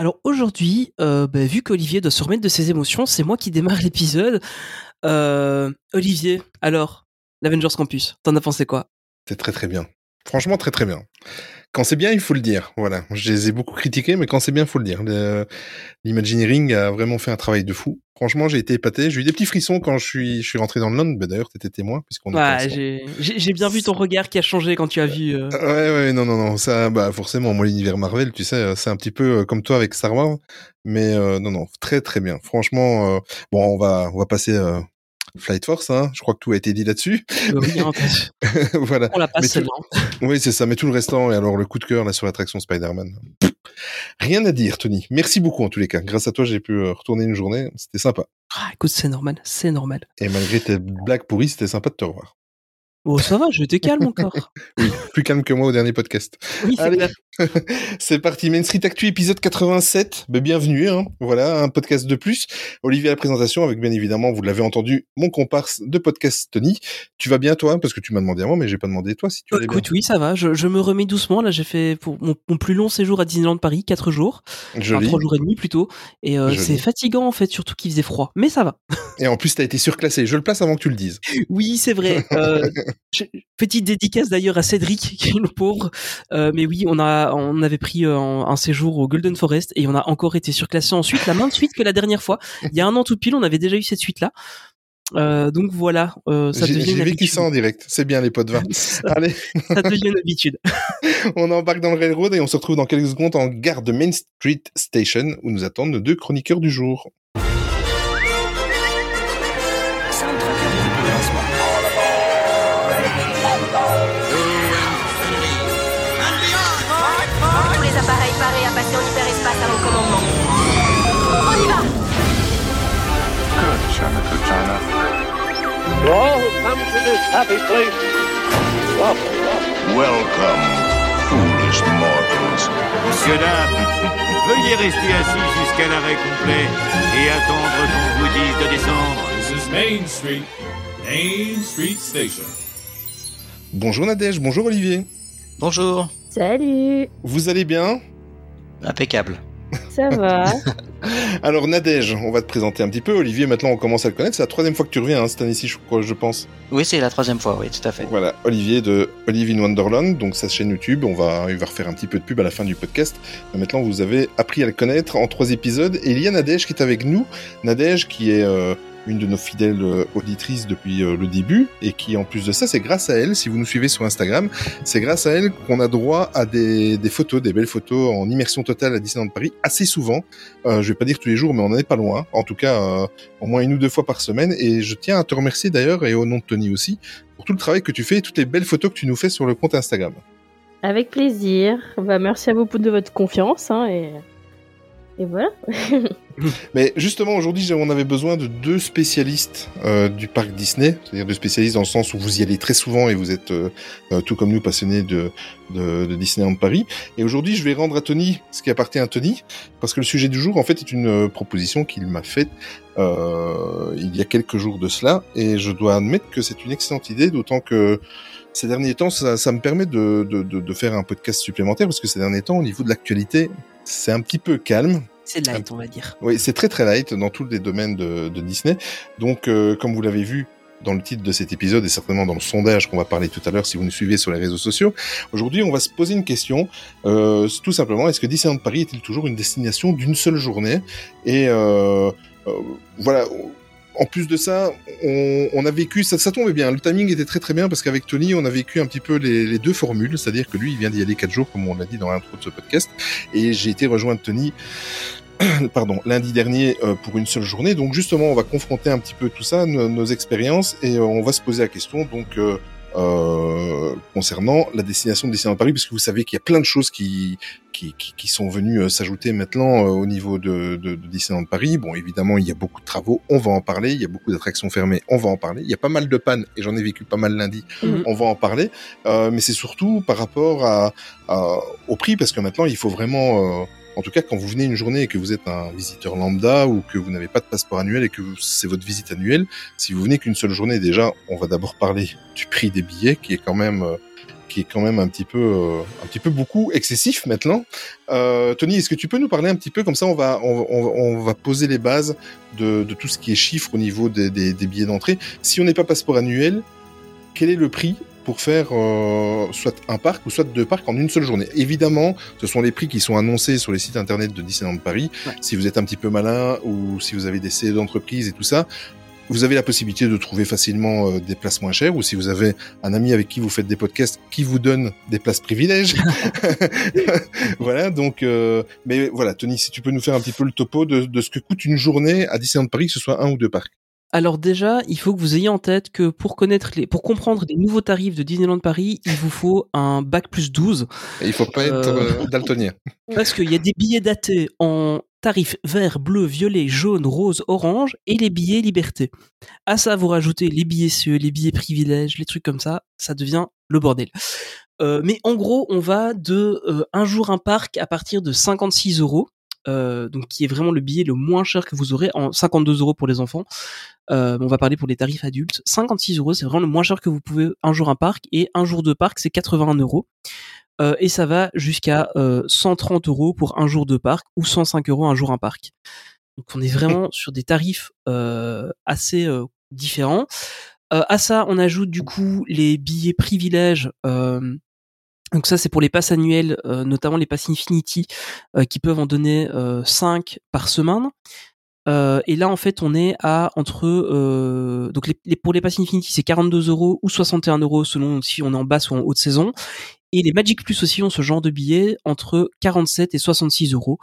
Alors aujourd'hui, euh, bah, vu qu'Olivier doit se remettre de ses émotions, c'est moi qui démarre l'épisode. Euh, Olivier, alors, l'Avengers Campus, t'en as pensé quoi? C'est très très bien. Franchement, très très bien. Quand c'est bien, il faut le dire. Voilà. Je les ai beaucoup critiqués, mais quand c'est bien, il faut le dire. L'Imagineering a vraiment fait un travail de fou. Franchement, j'ai été épaté. J'ai eu des petits frissons quand je suis, je suis rentré dans le land. Bah, D'ailleurs, t'étais témoin puisqu'on. Ouais, j'ai bien vu ton regard qui a changé quand tu as vu. Euh... Ouais, ouais, non, non, non. Ça, bah, forcément, moi, l'univers Marvel, tu sais, euh, c'est un petit peu euh, comme toi avec Star Wars. Mais euh, non, non, très, très bien. Franchement, euh, bon, on va, on va passer Flight Force, hein. je crois que tout a été dit là-dessus. Oui, hein, voilà. On la passe tout... Oui, c'est ça, mais tout le restant, et alors le coup de cœur là sur l'attraction Spider-Man. Rien à dire, Tony. Merci beaucoup en tous les cas. Grâce à toi, j'ai pu retourner une journée. C'était sympa. Ah, écoute, c'est normal, c'est normal. Et malgré tes blagues pourries, c'était sympa de te revoir. Oh, ça va, je te calme encore. oui, plus calme que moi au dernier podcast. Oui, c'est parti. Main Street Actu, épisode 87. Ben, bienvenue, hein. Voilà, un podcast de plus. Olivier à la présentation avec, bien évidemment, vous l'avez entendu, mon comparse de podcast, Tony. Tu vas bien, toi? Parce que tu m'as demandé à moi, mais j'ai pas demandé toi si tu allais Écoute, oui, ça va. Je, je, me remets doucement. Là, j'ai fait pour mon, mon, plus long séjour à Disneyland Paris, 4 jours. Joli. Enfin, 3 jours et demi plutôt. Et euh, c'est fatigant, en fait, surtout qu'il faisait froid. Mais ça va. Et en plus, t'as été surclassé. Je le place avant que tu le dises. Oui, c'est vrai. Euh, petite dédicace d'ailleurs à Cédric, qui est le pauvre. Euh, mais oui, on a, on avait pris euh, un séjour au Golden Forest et on a encore été surclassé ensuite, la même suite que la dernière fois. Il y a un an tout pile, on avait déjà eu cette suite-là. Euh, donc voilà, euh, ça devient J'ai vécu ça en direct. C'est bien les pots de vin. ça, Allez, ça devient une habitude. on embarque dans le railroad et on se retrouve dans quelques secondes en gare de Main Street Station où nous attendent nos deux chroniqueurs du jour. To all who come to this happy place, welcome. Welcome, foolish mortals. Monsieur, dames, veuillez rester assis jusqu'à l'arrêt complet et attendre qu'on vous dise de descendre. This is Main Street, Main Street Station. Bonjour Nadège, bonjour Olivier. Bonjour. Salut. Vous allez bien? Impeccable. Ça va. Alors Nadège, on va te présenter un petit peu. Olivier, maintenant on commence à le connaître. C'est la troisième fois que tu reviens hein, cette année-ci, je, crois, je pense. Oui, c'est la troisième fois, oui, tout à fait. Voilà, Olivier de Olive in Wonderland, donc sa chaîne YouTube. On va, il va refaire un petit peu de pub à la fin du podcast. Mais maintenant, vous avez appris à le connaître en trois épisodes. Et il y a Nadège qui est avec nous. Nadège qui est euh, une de nos fidèles euh, auditrices depuis euh, le début et qui, en plus de ça, c'est grâce à elle, si vous nous suivez sur Instagram, c'est grâce à elle qu'on a droit à des, des, photos, des belles photos en immersion totale à Disneyland Paris assez souvent. Euh, je vais pas dire tous les jours, mais on en est pas loin. En tout cas, euh, au moins une ou deux fois par semaine. Et je tiens à te remercier d'ailleurs, et au nom de Tony aussi, pour tout le travail que tu fais et toutes les belles photos que tu nous fais sur le compte Instagram. Avec plaisir. Bah, merci à vous de votre confiance. Hein, et... Mais justement, aujourd'hui, on avait besoin de deux spécialistes euh, du parc Disney, c'est-à-dire deux spécialistes dans le sens où vous y allez très souvent et vous êtes, euh, euh, tout comme nous, passionnés de, de, de Disneyland Paris. Et aujourd'hui, je vais rendre à Tony ce qui appartient à Tony, parce que le sujet du jour, en fait, est une proposition qu'il m'a faite il y a quelques jours de cela, et je dois admettre que c'est une excellente idée, d'autant que ces derniers temps, ça, ça me permet de, de, de, de faire un podcast supplémentaire, parce que ces derniers temps, au niveau de l'actualité, c'est un petit peu calme. C'est light, on va dire. Oui, c'est très très light dans tous les domaines de, de Disney. Donc, euh, comme vous l'avez vu dans le titre de cet épisode et certainement dans le sondage qu'on va parler tout à l'heure si vous nous suivez sur les réseaux sociaux, aujourd'hui on va se poser une question. Euh, tout simplement, est-ce que Disneyland Paris est-il toujours une destination d'une seule journée? Et euh, voilà. En plus de ça, on, on a vécu, ça, ça tombait bien, le timing était très très bien parce qu'avec Tony, on a vécu un petit peu les, deux formules, c'est-à-dire que lui, il vient d'y aller quatre jours, comme on l'a dit dans l'intro de ce podcast, et j'ai été rejoindre Tony pardon, lundi dernier euh, pour une seule journée. Donc justement, on va confronter un petit peu tout ça, nos, expériences, et on va se poser la question. Donc euh, euh, concernant la destination de Disneyland Paris, parce que vous savez qu'il y a plein de choses qui qui, qui, qui sont venues s'ajouter maintenant au niveau de, de, de, Disneyland Paris. Bon, évidemment, il y a beaucoup de travaux, on va en parler. Il y a beaucoup d'attractions fermées, on va en parler. Il y a pas mal de pannes, et j'en ai vécu pas mal lundi, Mhm. on va en parler. Euh, mais c'est surtout par rapport à, à, au prix, parce que maintenant, il faut vraiment... En tout cas, quand vous venez une journée et que vous êtes un visiteur lambda ou que vous n'avez pas de passeport annuel et que c'est votre visite annuelle, si vous venez qu'une seule journée, déjà, on va d'abord parler du prix des billets qui est quand même euh, qui est quand même un petit peu, euh, un petit peu beaucoup excessif maintenant. Euh, Tony, est-ce que tu peux nous parler un petit peu comme ça On va, on, va poser les bases de, tout ce qui est chiffres au niveau des- des billets d'entrée. Si on n'est pas passeport annuel, quel est le prix pour faire euh, soit un parc ou soit deux parcs en une seule journée Évidemment, ce sont les prix qui sont annoncés sur les sites internet de Disneyland Paris. Ouais. Si vous êtes un petit peu malin ou si vous avez des CE d'entreprise et tout ça, vous avez la possibilité de trouver facilement euh, des places moins chères ou si vous avez un ami avec qui vous faites des podcasts qui vous donne des places privilèges. voilà, donc, euh, mais voilà, Tony, si tu peux nous faire un petit peu le topo de, de ce que coûte une journée à Disneyland Paris, que ce soit un ou deux parcs. Alors déjà, il faut que vous ayez en tête que pour connaître les, pour comprendre les nouveaux tarifs de Disneyland Paris, il vous faut un bac plus 12 Et il faut pas être Euh. euh, daltonien. parce qu'il y a des billets datés en tarifs vert, bleu, violet, jaune, rose, orange et les billets liberté. À ça, vous rajoutez les billets CE, les billets privilèges, les trucs comme ça, ça devient le bordel. Euh, mais en gros, on va de euh, un jour un parc à partir de 56 euros. Euh, donc qui est vraiment le billet le moins cher que vous aurez en 52 euros pour les enfants. Euh, on va parler pour les tarifs adultes. 56 euros, c'est vraiment le moins cher que vous pouvez un jour un parc et un jour de parc, c'est 81 euros. Euh, et ça va jusqu'à euh, 130 euros pour un jour de parc ou 105 euros un jour un parc. Donc on est vraiment sur des tarifs assez différents. À ça, on ajoute du coup les billets privilèges. euh, donc ça, c'est pour les passes annuelles, euh, notamment les passes Infinity, euh, qui peuvent en donner euh, 5 par semaine. Euh, et là, en fait, on est à entre euh, donc les, les- pour les passes Infinity, c'est 42 euros ou 61 euros selon si on est en basse ou en haute saison. Et les Magic Plus aussi ont ce genre de billets entre 47 et 66 euros.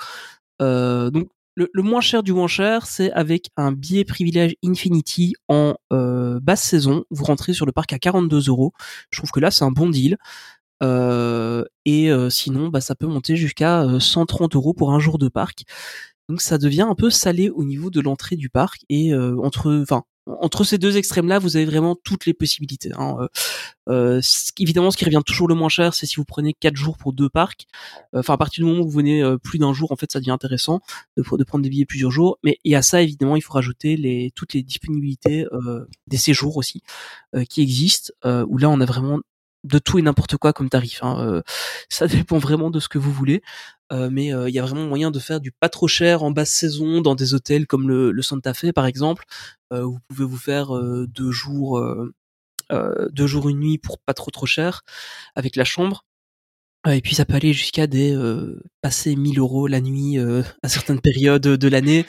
Euh, donc le, le moins cher du moins cher, c'est avec un billet privilège Infinity en basse saison. Vous rentrez sur le parc à 42 euros. Je trouve que là, c'est un bon deal. Euh, et euh, sinon, bah, ça peut monter jusqu'à euh, 130 euros pour un jour de parc. Donc ça devient un peu salé au niveau de l'entrée du parc et euh, entre, enfin, entre ces deux extrêmes-là, vous avez vraiment toutes les possibilités. hein. Euh, euh, évidemment, ce qui revient toujours le moins cher, c'est si vous prenez quatre jours pour deux parcs. Euh, Enfin, à partir du moment où vous venez euh, plus d'un jour, en fait, ça devient intéressant de, prendre des billets plusieurs jours. Mais et à ça, évidemment, il faut rajouter les toutes les disponibilités euh, des séjours aussi euh, qui existent. euh, où là, on a vraiment de tout et n'importe quoi comme tarif. hein. Euh, ça dépend vraiment de ce que vous voulez. Euh, mais euh, il y a vraiment moyen de faire du pas trop cher en basse saison dans des hôtels comme le, le Santa Fe par exemple. Euh, vous pouvez vous faire euh, deux jours, euh, euh, deux jours une nuit pour pas trop trop cher avec la chambre. Euh, Et puis ça peut aller jusqu'à des euh, passer 1000 euros la nuit euh, à certaines périodes de l'année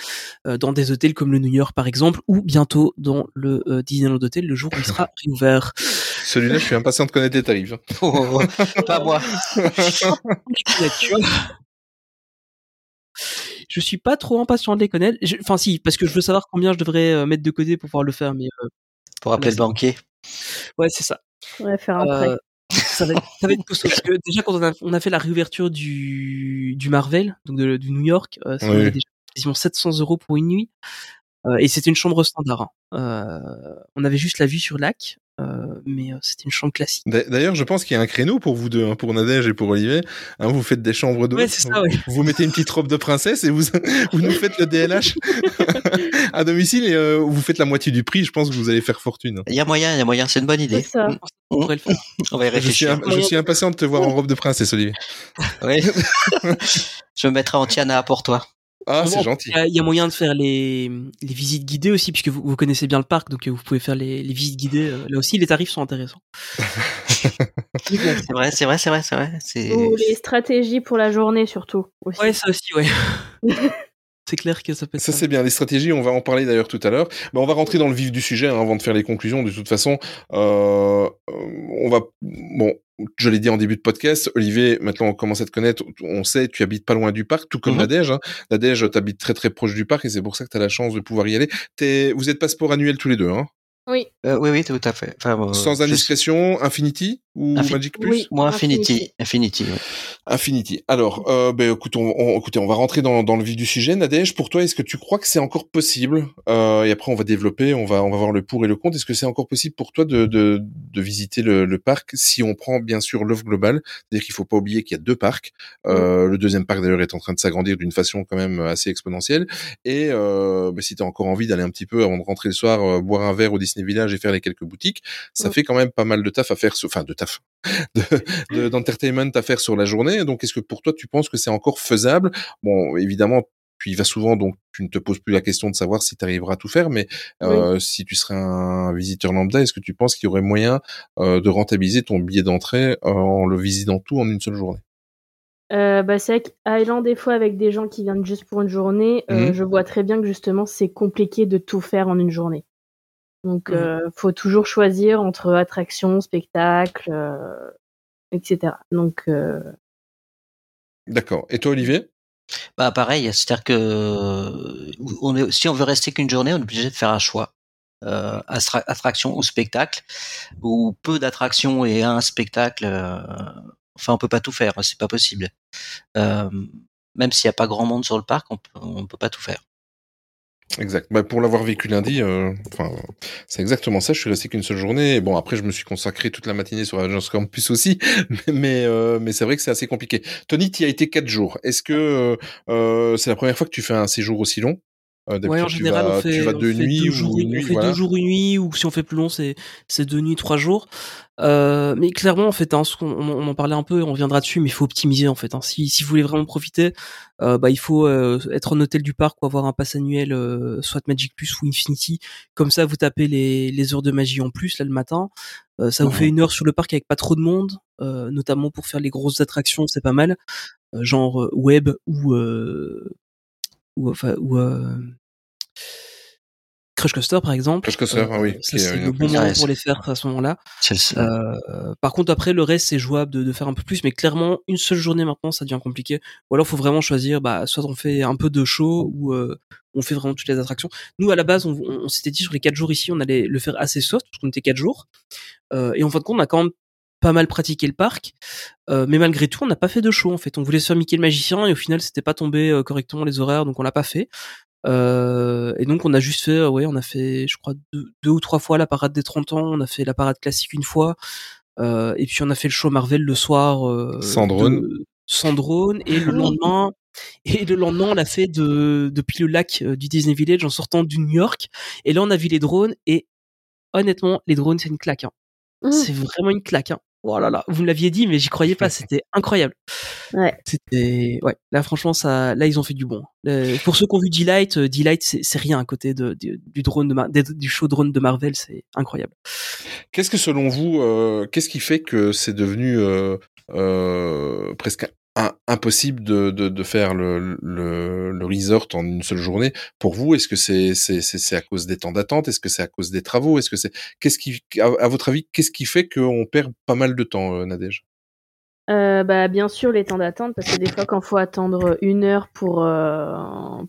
euh, dans des hôtels comme le New York par exemple ou bientôt dans le euh, Disneyland Hotel le jour où il sera réouvert. Celui-là, je suis impatient de connaître les tarifs. hein. Oh, pas moi. Tu vois je suis pas trop impatient de les connaître. Je- Enfin si, parce que je veux savoir combien je devrais euh, mettre de côté pour pouvoir le faire. Mais euh, Pour appeler le banquier. ouais, c'est ça. Ouais, faire un prêt. Euh, ça va être, ça va être costaud parce que déjà quand on a, on a fait la réouverture du, du Marvel, donc de- du New York, euh, ça Oui. déjà quasiment 700 euros pour une nuit. Euh, et c'était une chambre standard. hein. Euh, on avait juste la vue sur lac, euh, mais euh, c'était une chambre classique. D'a- D'ailleurs, je pense qu'il y a un créneau pour vous deux, hein, pour Nadège et pour Olivier. Hein, vous faites des chambres d'hôtes. Ouais, c'est ça, ouais. Vous mettez une petite robe de princesse et vous, vous nous faites le DLH à domicile et euh, vous faites la moitié du prix. Je pense que vous allez faire fortune. Il y a moyen, il y a moyen, c'est une bonne idée. ça. On pourrait le faire. On va y Je suis, réfléchir. im- je suis impatient de te voir en robe de princesse, Olivier. Oui. Je me mettrai en Tiana pour toi. Ah, c'est gentil. Il y, a- il y a moyen de faire les, les visites guidées aussi, puisque vous, vous connaissez bien le parc, donc euh, vous pouvez faire les, les visites guidées. euh, Là aussi, les tarifs sont intéressants. C'est vrai, c'est vrai, c'est vrai, c'est vrai. Ou les stratégies pour la journée surtout. Aussi. Ouais, ça aussi, ouais. c'est clair que ça peut être Ça c'est bien, les stratégies, on va en parler d'ailleurs tout à l'heure. Mais on va rentrer dans le vif du sujet hein, avant de faire les conclusions. De toute façon, euh, on va... Bon, je l'ai dit en début de podcast, Olivier, maintenant on commence à te connaître, on sait, tu habites pas loin du parc, tout comme Mhm. Nadège. Hein. Nadège, t'habites très très proche du parc et c'est pour ça que tu as la chance de pouvoir y aller. T'es- Vous êtes passeport annuel tous les deux, hein Oui. Euh, oui, oui, tout à fait. Enfin, euh, Sans je- indiscrétion, Infinity? Ou Infi- Magic Plus Oui. Moi, Infinity. Infinity. Infinity, oui. Infinity. Alors, euh, ben, écoute, on, on- écoutez, on va rentrer dans, dans le vif du sujet. Nadège, pour toi, est-ce que tu crois que c'est encore possible euh, Et après, on va développer, on va, on va voir le pour et le contre. Est-ce que c'est encore possible pour toi de, de, de visiter le, le parc si on prend bien sûr l'offre globale? C'est-à-dire qu'il faut pas oublier qu'il y a deux parcs. Euh, Le deuxième parc d'ailleurs est en train de s'agrandir d'une façon quand même assez exponentielle. Et euh, ben, si tu as encore envie d'aller un petit peu avant de rentrer le soir, euh, boire un verre au Disney Village et faire les quelques boutiques, ça Mm. fait quand même pas mal de taf à faire. Enfin, de taf taf de- de- d'entertainment à faire sur la journée. Donc, est-ce que pour toi, tu penses que c'est encore faisable? Bon, évidemment, tu y vas souvent, donc tu ne te poses plus la question de savoir si tu arriveras à tout faire, mais euh, si tu serais un visiteur lambda, est-ce que tu penses qu'il y aurait moyen euh, de rentabiliser ton billet d'entrée euh, en le visitant tout en une seule journée? Bah, c'est vrai des fois avec des gens qui viennent juste pour une journée, Mhm. je vois très bien que justement c'est compliqué de tout faire en une journée. Donc Mhm. euh, faut toujours choisir entre attractions, spectacles, euh, etc. Donc euh, D'accord. Et toi, Olivier? Bah pareil, c'est-à-dire que euh, on est, si on veut rester qu'une journée, on est obligé de faire un choix. Euh, attra- attraction ou spectacle, ou peu d'attractions et un spectacle. euh, enfin, on peut pas tout faire, c'est pas possible. Euh, même s'il y a pas grand monde sur le parc, on peut, on peut pas tout faire. Exact. Bah, pour l'avoir vécu lundi, euh, enfin, c'est exactement ça. Je suis resté qu'une seule journée. Bon, après, je me suis consacré toute la matinée sur Avengers Campus aussi, mais mais, euh, mais c'est vrai que c'est assez compliqué. Tony, tu y as été quatre jours. Est-ce que euh, euh, c'est la première fois que tu fais un séjour aussi long? Ouais, en général, vas, on fait, tu vas on deux fait nuits deux ou jours, une on nuit, fait voilà. deux jours, une nuit, ou si on fait plus long, c'est c'est deux nuits, trois jours. Euh, mais clairement, en fait, hein, on, on en parlait un peu, et on reviendra dessus, mais il faut optimiser en fait. Hein. Si, si vous voulez vraiment profiter, euh, bah il faut euh, être en hôtel du parc ou avoir un pass annuel, euh, soit Magic Plus ou Infinity. Comme ça, vous tapez les, les heures de magie en plus là le matin. Euh, ça vous fait une heure sur le parc avec pas trop de monde, euh, notamment pour faire les grosses attractions, c'est pas mal. Euh, genre euh, web ou euh, ou enfin ou euh, Crush Coaster par exemple. Crush Coaster, ah oui, c'est le bon moment pour les faire à ce moment-là. Euh, par contre après le reste c'est jouable de, de faire un peu plus, mais clairement une seule journée maintenant ça devient compliqué. Ou alors faut vraiment choisir, bah soit on fait un peu de show ou euh, on fait vraiment toutes les attractions. Nous à la base on, on- on s'était dit sur les quatre jours ici on allait le faire assez soft parce qu'on était quatre jours. Euh, et en fin de compte on a quand même pas mal pratiqué le parc, Euh, mais malgré tout on n'a pas fait de show en fait. On voulait se faire Mickey le magicien et au final c'était pas tombé euh, correctement les horaires donc on l'a pas fait. Euh, et donc on a juste fait, ouais, on a fait, je crois deux, deux ou trois fois la parade des 30 ans, on a fait la parade classique une fois, euh, et puis on a fait le show Marvel le soir. Euh, Sans drone. de- sans drone, et le lendemain, et le lendemain on l'a fait de depuis le lac euh, du Disney Village en sortant du New York, et là on a vu les drones, et honnêtement les drones c'est une claque, hein. mmh. c'est vraiment une claque. Hein. Oh là là, vous me l'aviez dit, mais j'y croyais pas, c'était incroyable. Ouais. C'était ouais. Là franchement ça, là ils ont fait du bon. Euh, pour ceux qui ont vu Delight, euh, Delight c'est c'est rien à côté de, du- du drone de Mar- du show drone de Marvel, c'est incroyable. Qu'est-ce que selon vous, euh, qu'est-ce qui fait que c'est devenu euh, euh, presque impossible de, de, de faire le, le, le resort en une seule journée. Pour vous, est-ce que c'est à cause des temps d'attente? Est-ce que c'est à cause des travaux? Est-ce que c'est qu'est-ce qui à, votre avis qu'est-ce qui fait qu'on perd pas mal de temps, euh, Nadège? Euh, bah, bien sûr, les temps d'attente, parce que des fois, quand faut attendre une heure pour, euh,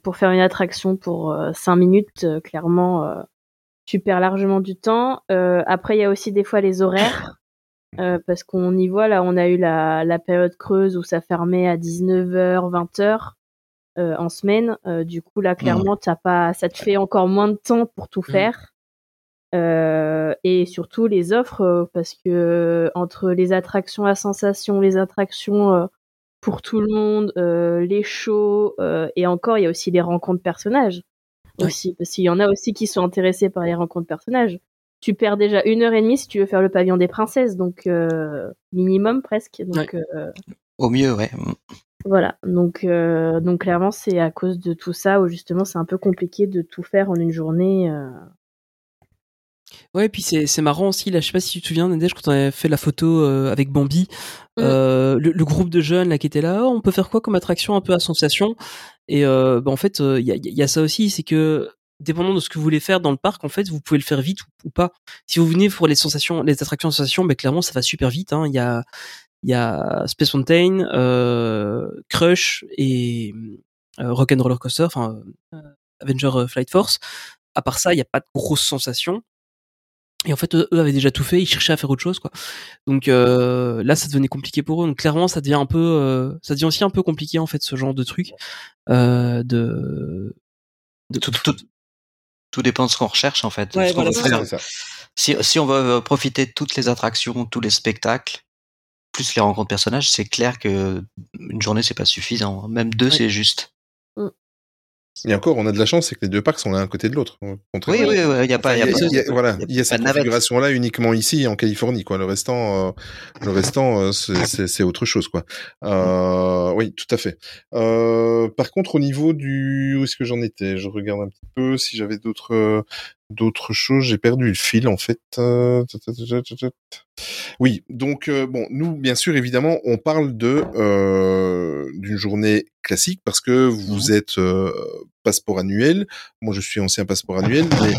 pour faire une attraction pour cinq minutes, clairement, tu perds largement du temps. Après, il y a aussi des fois les horaires, euh, parce qu'on y voit, là, on a eu la, la période creuse où ça fermait à 19h, 20h euh, en semaine. Euh, du coup, là, clairement, t'as pas, ça te fait encore moins de temps pour tout faire. Euh, et surtout les offres parce que entre les attractions à sensation, les attractions pour tout le monde, les shows et encore il y a aussi les rencontres personnages aussi parce qu'il y en a aussi qui sont intéressés par les rencontres personnages. Tu perds déjà une heure et demie si tu veux faire le pavillon des princesses donc euh, minimum presque donc euh, Au mieux, ouais. voilà donc euh, donc clairement c'est à cause de tout ça où justement c'est un peu compliqué de tout faire en une journée. euh. Ouais, et puis c'est c'est marrant aussi là, je sais pas si tu te souviens Nadège quand on avait fait la photo euh, avec Bambi, euh, le, le groupe de jeunes là qui était là, Oh, on peut faire quoi comme attraction un peu à sensation Et euh, bah, en fait, il y, a, y a ça aussi, c'est que dépendant de ce que vous voulez faire dans le parc, en fait, vous pouvez le faire vite ou, pas. Si vous venez pour les sensations, les attractions sensations, ben clairement ça va super vite. hein. Il y a il y a Space Mountain, euh, Crush et euh, Rock and Roller Coaster, enfin euh, Avenger Flight Force. À part ça, il n'y a pas de grosses sensations. Et en fait, eux, avaient déjà tout fait, ils cherchaient à faire autre chose, quoi. Donc euh, là, ça devenait compliqué pour eux. Donc clairement, ça devient un peu, euh, ça devient aussi un peu compliqué en fait, ce genre de truc. Euh, de, de tout, tout dépend de ce qu'on recherche en fait. Ouais, voilà, faire. Si, si on veut euh, profiter de toutes les attractions, tous les spectacles, plus les rencontres personnages, c'est clair que une journée c'est pas suffisant. Même deux Ouais. c'est juste. Et encore, on a de la chance, c'est que les deux parcs sont l'un à côté de l'autre. Oui, oui, oui, il y a pas, voilà, il y a cette configuration-là uniquement ici en Californie, quoi. Le restant, euh, le restant, euh, c'est- autre chose, quoi. Euh, oui, tout à fait. Euh, par contre, au niveau du, où est-ce que j'en étais? Je regarde un petit peu si j'avais d'autres, d'autres choses. J'ai perdu le fil, en fait. Euh. Oui, donc euh, bon, nous, bien sûr, évidemment, on parle de euh, d'une journée classique parce que vous êtes euh, passeport annuel. Moi, je suis ancien passeport annuel, mais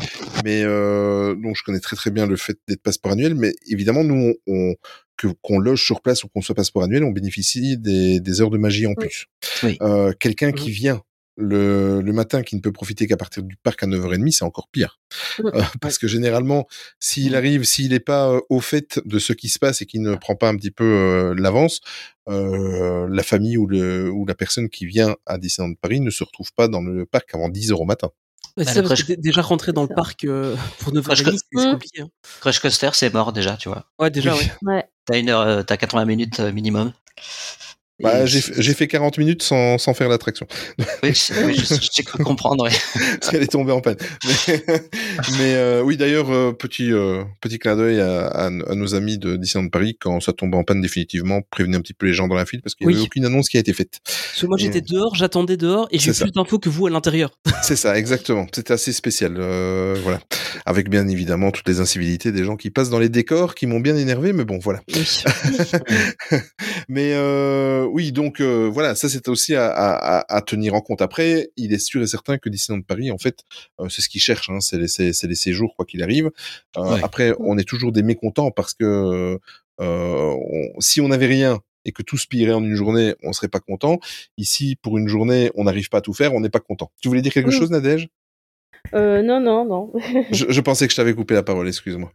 mais euh, donc je connais très très bien le fait d'être passeport annuel. Mais évidemment, nous, on, on- qu'on loge sur place ou qu'on soit passeport annuel, on bénéficie des, des heures de magie en plus. Oui. Euh, Quelqu'un qui vient le, le matin, qui ne peut profiter qu'à partir du parc à 9h30, c'est encore pire. Euh, parce que généralement, s'il arrive, s'il n'est pas euh, au fait de ce qui se passe et qu'il ne prend pas un petit peu euh, l'avance, euh, la famille ou, le, ou la personne qui vient à Disneyland Paris ne se retrouve pas dans le parc avant 10 heures au matin. Ouais, Bah, ça, le parce que Crash- t'es déjà rentré dans le parc euh, pour 9 Crash- h c'est Mm. compliqué. hein. Crush Coaster, c'est mort déjà, tu vois. Ouais, déjà, Oui. ouais. Ouais. T'as une heure, euh, t'as 80 minutes euh, minimum. Bah, j'ai fait 40 minutes sans, sans faire l'attraction. Oui, je- oui, j'ai cru comprendre. ouais. parce qu'elle est tombée en panne. Mais, mais, euh, oui, d'ailleurs, euh, petit euh, petit clin d'œil à, à, à nos amis de Disneyland Paris quand ça tombe en panne définitivement, prévenez un petit peu les gens dans la file parce qu'il n'y Oui. avait aucune annonce qui a été faite. Parce que moi, j'étais dehors, j'attendais dehors, et j'ai plus d'infos que vous à l'intérieur. C'est ça, exactement. C'était assez spécial, euh, voilà. Avec bien évidemment toutes les incivilités des gens qui passent dans les décors, qui m'ont bien énervé, mais bon, voilà. Oui. Mais euh, oui, donc euh, voilà, ça c'est aussi à, à, à- à tenir en compte. Après, il est sûr et certain que Disneyland Paris, en fait, euh, c'est ce qu'ils cherchent, hein, c'est les, c'est- c'est les séjours quoi qu'il arrive. Euh, Ouais. Après, on est toujours des mécontents parce que euh, on- si on n'avait rien et que tout se pillerait en une journée, on serait pas content. Ici, pour une journée, on n'arrive pas à tout faire, on n'est pas content. Tu voulais dire quelque Oui. chose, Nadège? Euh, non, non, non. je, pensais que je t'avais coupé la parole, excuse-moi.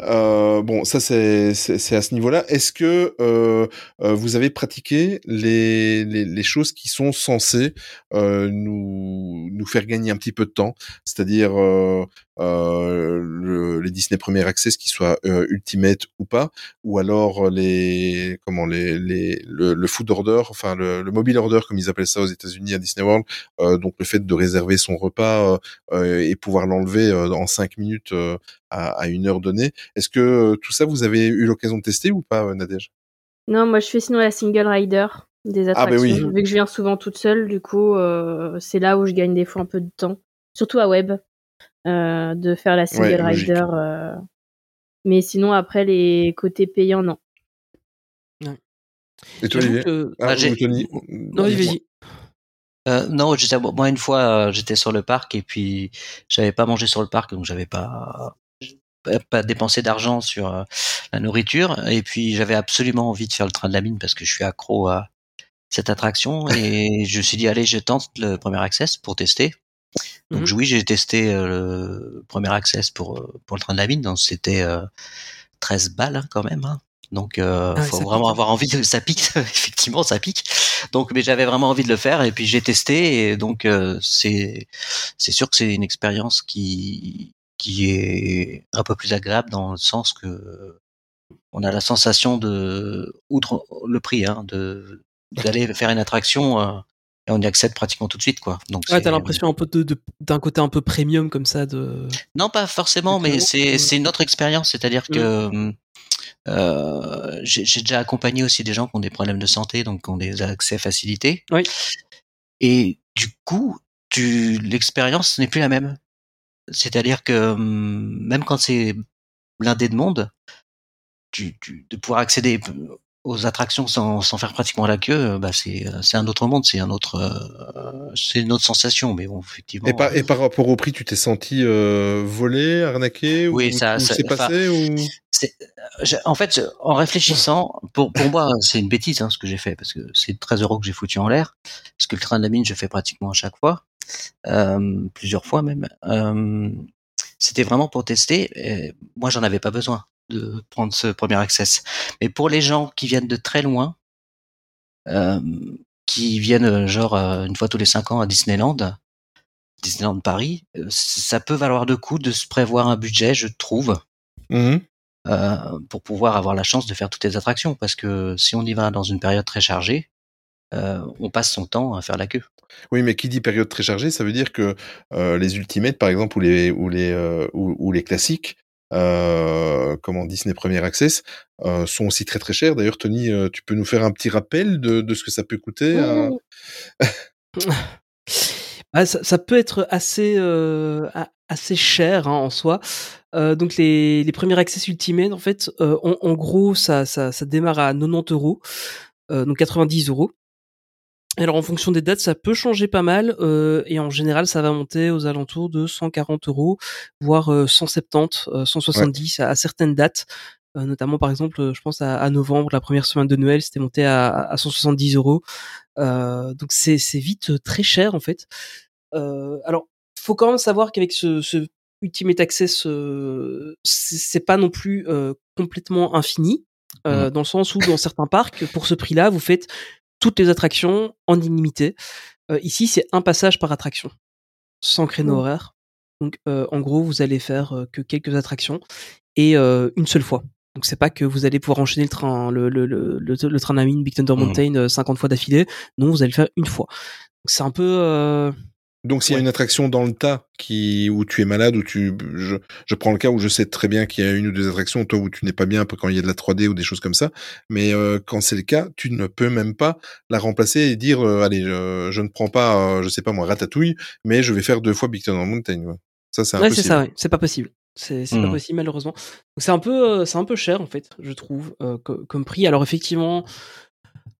Euh, bon, ça c'est à ce niveau-là. Est-ce que euh, euh, vous avez pratiqué les, les les choses qui sont censées euh, nous nous faire gagner un petit peu de temps, c'est-à-dire euh, le- les Disney Premier Access qui soient Ultimate ou pas, ou alors les comment les les le, food order, enfin le, le mobile order comme ils appellent ça aux États-Unis à Disney World, donc le fait de réserver son repas. Euh, et pouvoir l'enlever euh, en cinq minutes euh, à, à une heure donnée. Est-ce que euh, tout ça, vous avez eu l'occasion de tester ou pas, euh, Nadège? Non, moi je fais sinon la single rider des Ah, bah attractions. oui. Vu que je viens souvent toute seule, du coup, euh, c'est là où je gagne des fois un peu de temps. Surtout à web, euh, de faire la single Ouais, rider. euh. Mais sinon, après, les côtés payants, non. Et toi, Olivier? que- Ah, Tony? Non, vas-y. Euh, non, j'étais- moi une fois euh, j'étais sur le parc et puis j'avais pas mangé sur le parc donc j'avais pas pas, dépensé d'argent sur euh, la nourriture et puis j'avais absolument envie de faire le train de la mine parce que je suis accro à cette attraction et je me suis dit allez je tente le premier access pour tester. Donc Mhm. oui j'ai testé euh, le premier access pour pour le train de la mine donc c'était euh, 13 balles hein, quand même. hein. Donc euh, Ah faut vraiment pique, avoir envie de ça pique effectivement ça pique. Donc mais j'avais vraiment envie de le faire et puis j'ai testé et donc euh, c'est c'est sûr que c'est une expérience qui qui est un peu plus agréable dans le sens que on a la sensation de outre le prix hein, de d'aller faire une attraction euh, et on y accède pratiquement tout de suite quoi. Donc Ouais, t'as l'impression un peu de, d'un côté un peu premium comme ça de. non, pas forcément, mais c'est Mm. c'est une autre expérience. C'est-à-dire que euh, j'ai déjà accompagné aussi des gens qui ont des problèmes de santé, donc qui ont des accès facilités. Oui. Et du coup, l'expérience n'est plus la même. C'est-à-dire que hum, même quand c'est blindé de monde, tu, tu, de pouvoir accéder aux attractions sans, sans faire pratiquement la queue, euh, bah c'est c'est un autre monde, c'est un autre euh, c'est une autre sensation. Mais bon, effectivement. et par, euh, et par rapport au prix, tu t'es senti euh, volé, arnaqué Oui, ou, ça- ou ça- c'est passé ou... C'est- en fait, en réfléchissant, pour, pour moi, c'est une bêtise hein, ce que j'ai fait, parce que c'est 13 euros que j'ai foutu en l'air, parce que le train de la mine, je fais pratiquement à chaque fois, euh, plusieurs fois même. Euh, C'était vraiment pour tester. et moi, j'en avais pas besoin de prendre ce premier access. Mais pour les gens qui viennent de très loin, euh, qui viennent euh, genre euh, une fois tous les cinq ans à Disneyland, Disneyland Paris, ça peut valoir le coup de se prévoir un budget, je trouve euh, pour pouvoir avoir la chance de faire toutes les attractions. Parce que si on y va dans une période très chargée, euh, on passe son temps à faire la queue. Oui, mais qui dit période très chargée, ça veut dire que euh, les Ultimates, par exemple, ou les ou les euh, ou, ou les classiques, euh, comment Disney Premier Access, euh, sont aussi très très chers. D'ailleurs, Tony, euh, tu peux nous faire un petit rappel de, de ce que ça peut coûter Ah, ça, ça peut être assez assez cher hein, en soi. Donc les, les premiers access Ultimate, en fait, en, en gros, ça, ça, ça démarre à 90 euros, donc 90 euros. Alors en fonction des dates, ça peut changer pas mal, euh, et en général, ça va monter aux alentours de 140 euros, voire euh, 170, euh, 170 à, à certaines dates. Euh, notamment par exemple, euh, je pense à, à novembre, la première semaine de Noël, c'était monté à, à 170 euros. Euh, donc c'est c'est vite euh, très cher en fait. Euh, alors, faut quand même savoir qu'avec ce, ce Ultimate Access, euh, c'est pas non plus euh, complètement infini, euh, dans le sens où dans certains parcs, pour ce prix-là, vous faites toutes les attractions en illimité. Euh, ici, c'est un passage par attraction, sans créneau Mm. horaire. Donc, euh, en gros, vous allez faire euh, que quelques attractions et euh, une seule fois. Donc, c'est pas que vous allez pouvoir enchaîner le train, le, le, le, le, le train à mine Big Thunder Mhm. Mountain euh, 50 fois d'affilée. Non, vous allez le faire une fois. Donc, c'est un peu. Euh, Donc, s'il y a une attraction dans le tas qui où tu es malade, où tu, je, je prends le cas où je sais très bien qu'il y a une ou deux attractions, toi où tu n'es pas bien quand il y a de la 3D ou des choses comme ça. Mais euh, quand c'est le cas, tu ne peux même pas la remplacer et dire, euh, allez, je, je ne prends pas, euh, je sais pas moi, Ratatouille, mais je vais faire deux fois Big Thunder Mountain. ouais. Ça, c'est Ouais, impossible. c'est ça, ouais. c'est pas possible. C'est c'est pas possible malheureusement. Donc c'est un peu euh, c'est un peu cher en fait, je trouve euh, co- comme prix. Alors effectivement,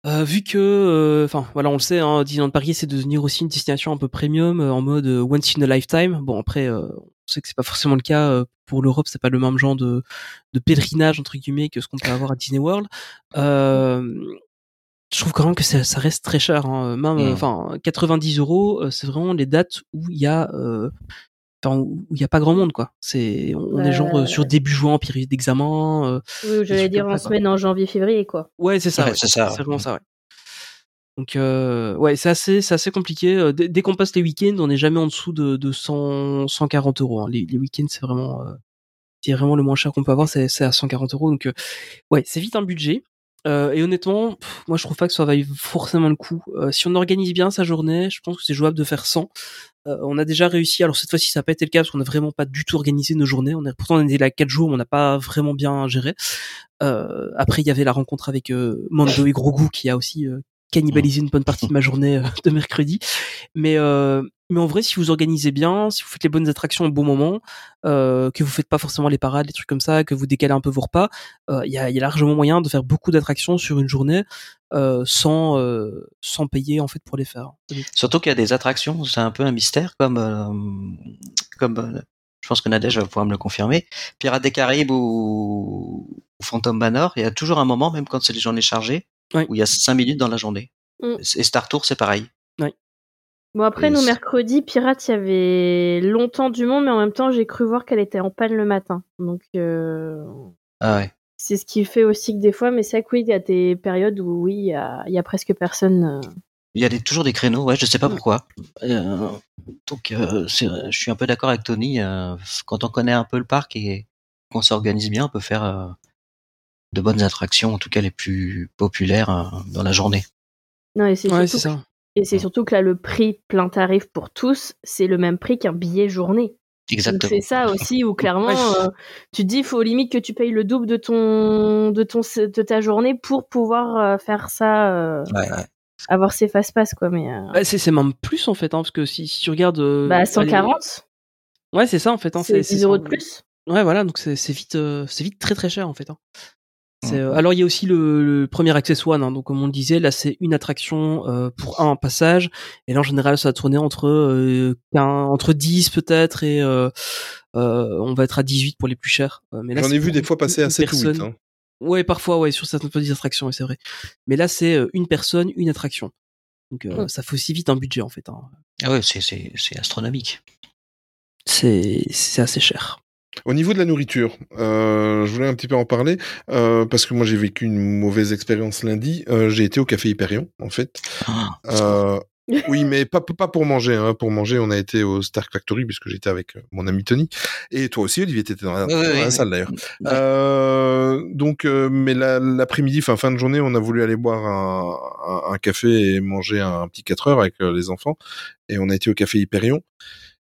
euh, vu que euh, enfin voilà, on le sait hein, Disneyland Paris c'est de devenir aussi une destination un peu premium euh, en mode euh, once in a lifetime. Bon après euh, on sait que c'est pas forcément le cas euh, pour l'Europe, c'est pas le même genre de de pèlerinage entre guillemets que ce qu'on peut avoir à Disney World. Euh, je trouve quand même que ça, ça reste très cher. Hein. Même, Mhm. enfin, 90 euros, c'est vraiment les dates où il y a, euh, enfin, où il y a pas grand monde, quoi. C'est, on est genre euh, sur début juin, période d'examen. euh, Oui, j'allais dire en semaine en janvier-février, quoi. Ouais, c'est ça. Ouais, ouais. c'est ça. C'est vraiment ça, ouais. Donc, euh, ouais, c'est assez, c'est assez compliqué. Euh, Dès, dès qu'on passe les week-ends, on n'est jamais en dessous de, de 100, 140 euros. hein. Les, les week-ends, c'est vraiment, euh, c'est vraiment le moins cher qu'on peut avoir, c'est, c'est à 140 euros. Donc, euh, ouais, c'est vite un budget. Euh, et honnêtement, pff, moi je trouve pas que ça vaille forcément le coup. Euh, si on organise bien sa journée, je pense que c'est jouable de faire 100. Euh, on a déjà réussi. Alors cette fois-ci, ça n'a pas été le cas parce qu'on n'a vraiment pas du tout organisé nos journées. On est pourtant on était là quatre jours, mais on n'a pas vraiment bien géré. Après, il y avait la rencontre avec Mando et Grogu qui a aussi cannibalisé une bonne partie de ma journée de mercredi. Mais mais en vrai, si vous organisez bien, si vous faites les bonnes attractions au bon moment, euh, que vous faites pas forcément les parades, les trucs comme ça, que vous décalez un peu vos repas, euh, il y, a, il y a largement moyen de faire beaucoup d'attractions sur une journée euh, sans euh, sans payer en fait pour les faire. Surtout qu'il y a des attractions, c'est un peu un mystère, comme euh, comme je pense que Nadège va pouvoir me le confirmer. Pirates des Caraïbes ou, ou Phantom Manor, il y a toujours un moment, même quand c'est les journées chargées, où il y a cinq minutes dans la journée. Mm. Et Star Tour, c'est pareil. Bon, après, Et nous, mercredi, Pirate, il y avait longtemps du monde, mais en même temps, j'ai cru voir qu'elle était en panne le matin. Donc, euh, Ah ouais. c'est ce qui fait aussi que des fois, mais c'est vrai que oui, il y a des périodes où, oui, il y a, il y a presque personne. euh. Il y a des, toujours des créneaux, ouais, je sais pas Mm. pourquoi. Euh, donc, euh, je suis un peu d'accord avec Tony. euh, quand on connaît un peu le parc et qu'on s'organise bien, on peut faire euh, de bonnes attractions, en tout cas les plus populaires euh, dans la journée. Non, et c'est Ouais, surtout, c'est ça. Et c'est surtout que là, le prix plein tarif pour tous, c'est le même prix qu'un billet journée. Exactement. c'est ça aussi où clairement, Ouais. euh, tu te dis, il faut limite que tu payes le double de ton, de ton, de ta journée pour pouvoir euh, faire ça, euh, Ouais, ouais. avoir ses fast-pass, quoi. Mais, euh, Bah, c'est c'est même plus en fait, hein, parce que si, si tu regardes. euh, bah, allez, 140, Ouais, c'est ça en fait. Hein, c'est 10 euros de plus. Ouais, voilà, donc c'est vite, euh, c'est vite très très cher en fait. Hein. Euh, alors il y a aussi le, le premier Access One, hein, donc comme on le disait, là c'est une attraction euh, pour un passage, et là en général ça va tourner entre euh, 15 entre 10 peut-être et euh, euh, on va être à 18 pour les plus chers. Euh, mais là, J'en ai vu des fois passer à 7 ou 8. personne. Hein. Ouais, parfois ouais sur certaines petites attractions, ouais, c'est vrai. Mais là c'est euh, une personne, une attraction. Donc ça fait aussi vite un budget en fait. Hein. Ah ouais, c'est, c'est, c'est astronomique. C'est c'est assez cher. Au niveau de la nourriture, euh, je voulais un petit peu en parler euh, parce que moi j'ai vécu une mauvaise expérience lundi. Euh, j'ai été au café Hyperion en fait. Ah, Euh, Oui, mais pas, pas pour manger. Hein. Pour manger, on a été au Stark Factory puisque j'étais avec euh, mon ami Tony. Et toi aussi, Olivier, t'étais dans la, Oui, oui, dans la oui. salle d'ailleurs. Ouais. Euh, donc, mais la- l'après-midi, fin fin de journée, on a voulu aller boire un, un, un café et manger un petit 4 heures avec les enfants. Et on a été au café Hyperion.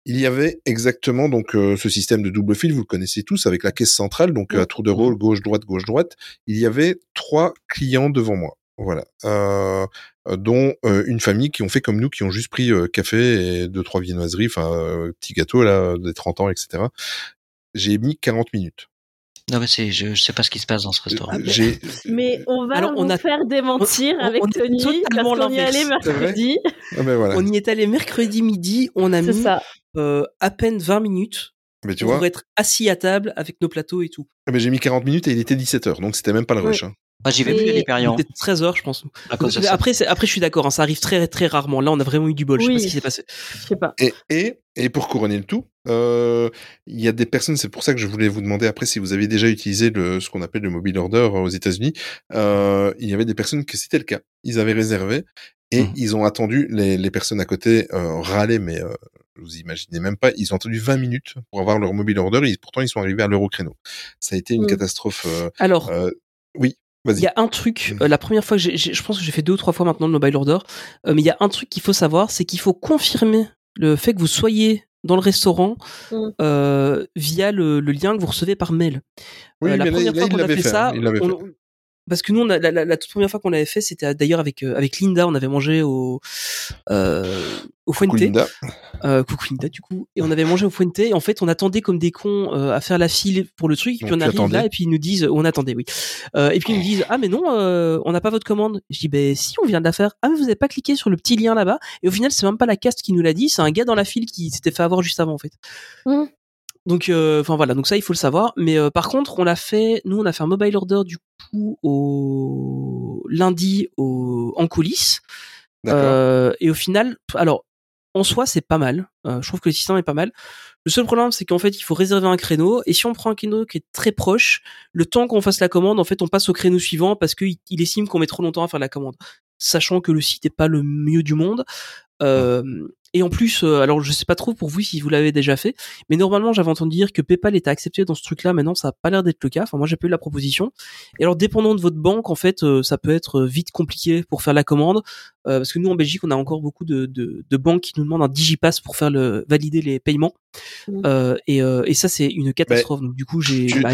Il y avait exactement donc euh, ce système de double fil, vous le connaissez tous, avec la caisse centrale, donc euh, à tour de rôle, gauche, droite, gauche, droite. Il y avait trois clients devant moi. Voilà. Euh, euh, dont euh, une famille qui ont fait comme nous, qui ont juste pris euh, café et deux, trois viennoiseries, enfin, euh, petit gâteau, là, des 30 ans, etc. J'ai mis 40 minutes. Non, mais c'est, je, je sais pas ce qui se passe dans ce restaurant. Euh, J'ai, Mais on va Alors, on vous a- faire démentir on- avec on est Tony parce qu'on y C'est vrai mercredi. ah ben voilà. On y est allé mercredi midi, on a C'est mis ça. euh, à peine 20 minutes Mais tu pour vois, être assis à table avec nos plateaux et tout. ah ben, j'ai mis 40 minutes et il était 17 heures, donc c'était même pas le rush. hein. Moi, j'y vais Et- plus à l'Hyperion Peut-être 13 heures, je pense. à cause de Mais ça. après, après, je suis d'accord, hein, ça arrive très très rarement. Là, on a vraiment eu du bol. Je sais pas ce qui s'est passé. Je sais pas. Et, et, et pour couronner le tout, euh, il y a des personnes, c'est pour ça que je voulais vous demander après si vous avez déjà utilisé le, ce qu'on appelle le mobile order aux États-Unis. Euh, il y avait des personnes que c'était le cas. Ils avaient réservé et Mhm. ils ont attendu les, les personnes à côté euh, râler, mais euh, vous imaginez même pas. Ils ont attendu 20 minutes pour avoir leur mobile order et pourtant ils sont arrivés à l'heure au créneau. Ça a été une Mhm. catastrophe. euh, Alors, euh, oui, il y a un truc, euh, la première fois que j'ai, j'ai- je pense que j'ai fait deux ou trois fois maintenant le mobile order, euh, mais il y a un truc qu'il faut savoir, c'est qu'il faut confirmer le fait que vous soyez dans le restaurant Mm. euh, via le, le lien que vous recevez par mail. Oui, Euh, la mais première là, fois qu'on a fait, fait, ça, hein, on- parce que nous, on a, la, la- la toute première fois qu'on l'avait fait, c'était d'ailleurs avec euh, avec Linda, on avait mangé au euh, au Fuente. Coucou, Linda. Euh, coucou Linda du coup. Et on avait mangé au Fuente. Et en fait on attendait comme des cons euh, à faire la file pour le truc. Et puis Donc, on arrive attendais. là et puis ils nous disent on attendait oui. Euh, et puis ils nous disent ah mais non euh, on n'a pas votre commande. Je dis ben si on vient de la faire. Ah mais vous avez pas cliqué sur le petit lien là-bas. Et au final c'est même pas la caste qui nous l'a dit c'est un gars dans la file qui s'était fait avoir juste avant en fait. Mhm. donc euh, enfin voilà. Donc ça il faut le savoir. Mais euh, par contre on l'a fait nous on a fait un mobile order du au lundi au en coulisses euh, et au final, alors en soi c'est pas mal. Euh, je trouve que le système est pas mal. Le seul problème c'est qu'en fait il faut réserver un créneau et si on prend un créneau qui est très proche, le temps qu'on fasse la commande, en fait on passe au créneau suivant parce qu'il il estime qu'on met trop longtemps à faire la commande. Sachant que le site est pas le mieux du monde. Euh, et en plus, euh, alors je sais pas trop pour vous si vous l'avez déjà fait, mais normalement j'avais entendu dire que PayPal était accepté dans ce truc-là. Maintenant, ça a pas l'air d'être le cas. Enfin, moi j'ai pas eu la proposition. Et alors, dépendant de votre banque, en fait, euh, ça peut être euh, vite compliqué pour faire la commande, euh, parce que nous en Belgique, on a encore beaucoup de, de, de banques qui nous demandent un digipass pour faire le valider les paiements. Mhm. Euh, et, euh, et ça, c'est une catastrophe. Donc du coup, j'ai tu- bah,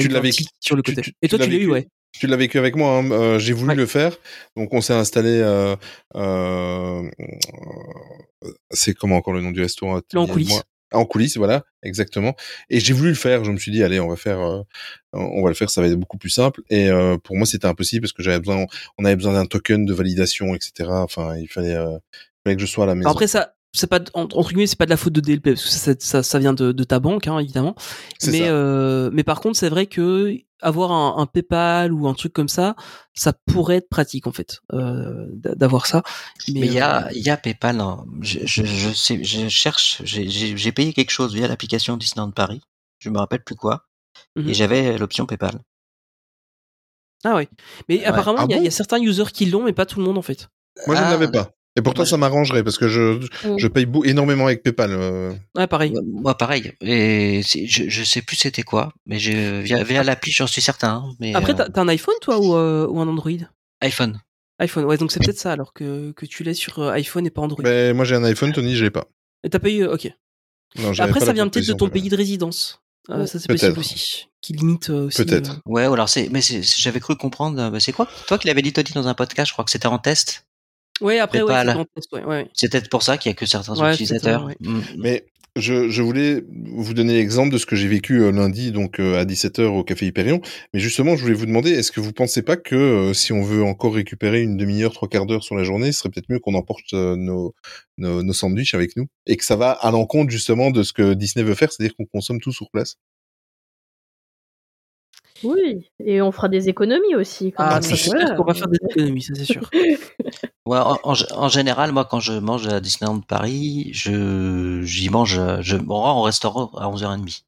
sur le côté. tu- et toi, tu l'as eu, ouais. Tu l'as vécu avec moi. Hein. euh, J'ai voulu Ouais. le faire, donc on s'est installé. Euh, euh, c'est comment encore le nom du restaurant Là, en coulisses. En coulisses, voilà, exactement. Et j'ai voulu le faire. Je me suis dit, allez, on va faire, euh, on va le faire. Ça va être beaucoup plus simple. Et euh, pour moi, c'était impossible parce que j'avais besoin, on avait besoin d'un token de validation, etc. Enfin, il fallait, euh, il fallait que je sois à la maison. Après, ça, c'est pas entre guillemets, c'est pas de la faute de DLP parce que ça, ça, ça vient de, de ta banque, hein, évidemment. Mais euh, mais par contre, c'est vrai que avoir un, un PayPal ou un truc comme ça, ça pourrait être pratique en fait, euh, d'a- d'avoir ça. Mais il y euh, a, il y a PayPal. hein. Je, je, je sais, je cherche. J'ai- payé quelque chose via l'application Disneyland Paris. Je me rappelle plus quoi. Et j'avais l'option PayPal. Ah ouais. Mais apparemment, Ah il y, a- bon il y a certains users qui l'ont, mais pas tout le monde en fait. Moi, je Ah. ne l'avais pas. Et pourtant, Moi, ça m'arrangerait parce que je, Mm. je paye énormément avec PayPal. euh. Ouais, pareil. Ouais, Moi, pareil. Et je, je sais plus c'était quoi, mais je, via, via l'appli, j'en suis certain. hein, Mais Après, euh, t'as un iPhone toi ou, euh, ou un Android? iPhone. iPhone. Ouais, donc c'est peut-être ça alors que, que tu l'as sur iPhone et pas Android. Mais moi, j'ai un iPhone, Tony, je l'ai pas. Et t'as payé, euh, ok. Non, Après, pas ça vient peut-être de ton pays de résidence. Euh, ça c'est possible aussi. Qui limite euh, aussi. Peut-être. euh, Ouais, ou alors c'est, mais c'est- c'est- j'avais cru comprendre. euh, bah, c'est quoi? Toi qui l'avais dit Tony dans un podcast, je crois que c'était en test. Ouais, après, ouais, c'est ouais, ouais. Peut-être pour ça qu'il y a que certains Ouais, utilisateurs. Mm. Mais je, je voulais vous donner l'exemple de ce que j'ai vécu euh, lundi, donc euh, à 17h au Café Hyperion. Mais justement, je voulais vous demander, est-ce que vous pensez pas que euh, si on veut encore récupérer une demi-heure, trois quarts d'heure sur la journée, ce serait peut-être mieux qu'on emporte euh, nos, nos, nos sandwichs avec nous? Et que ça va à l'encontre justement de ce que Disney veut faire, c'est-à-dire qu'on consomme tout sur place? Oui, et on fera des économies aussi. Quand Ah, même. ça c'est Voilà. clair qu'on va faire des économies, ça c'est sûr. Ouais, en, en g- en général, moi, quand je mange à Disneyland Paris, je, j'y mange, je me rends au restaurant à 11h30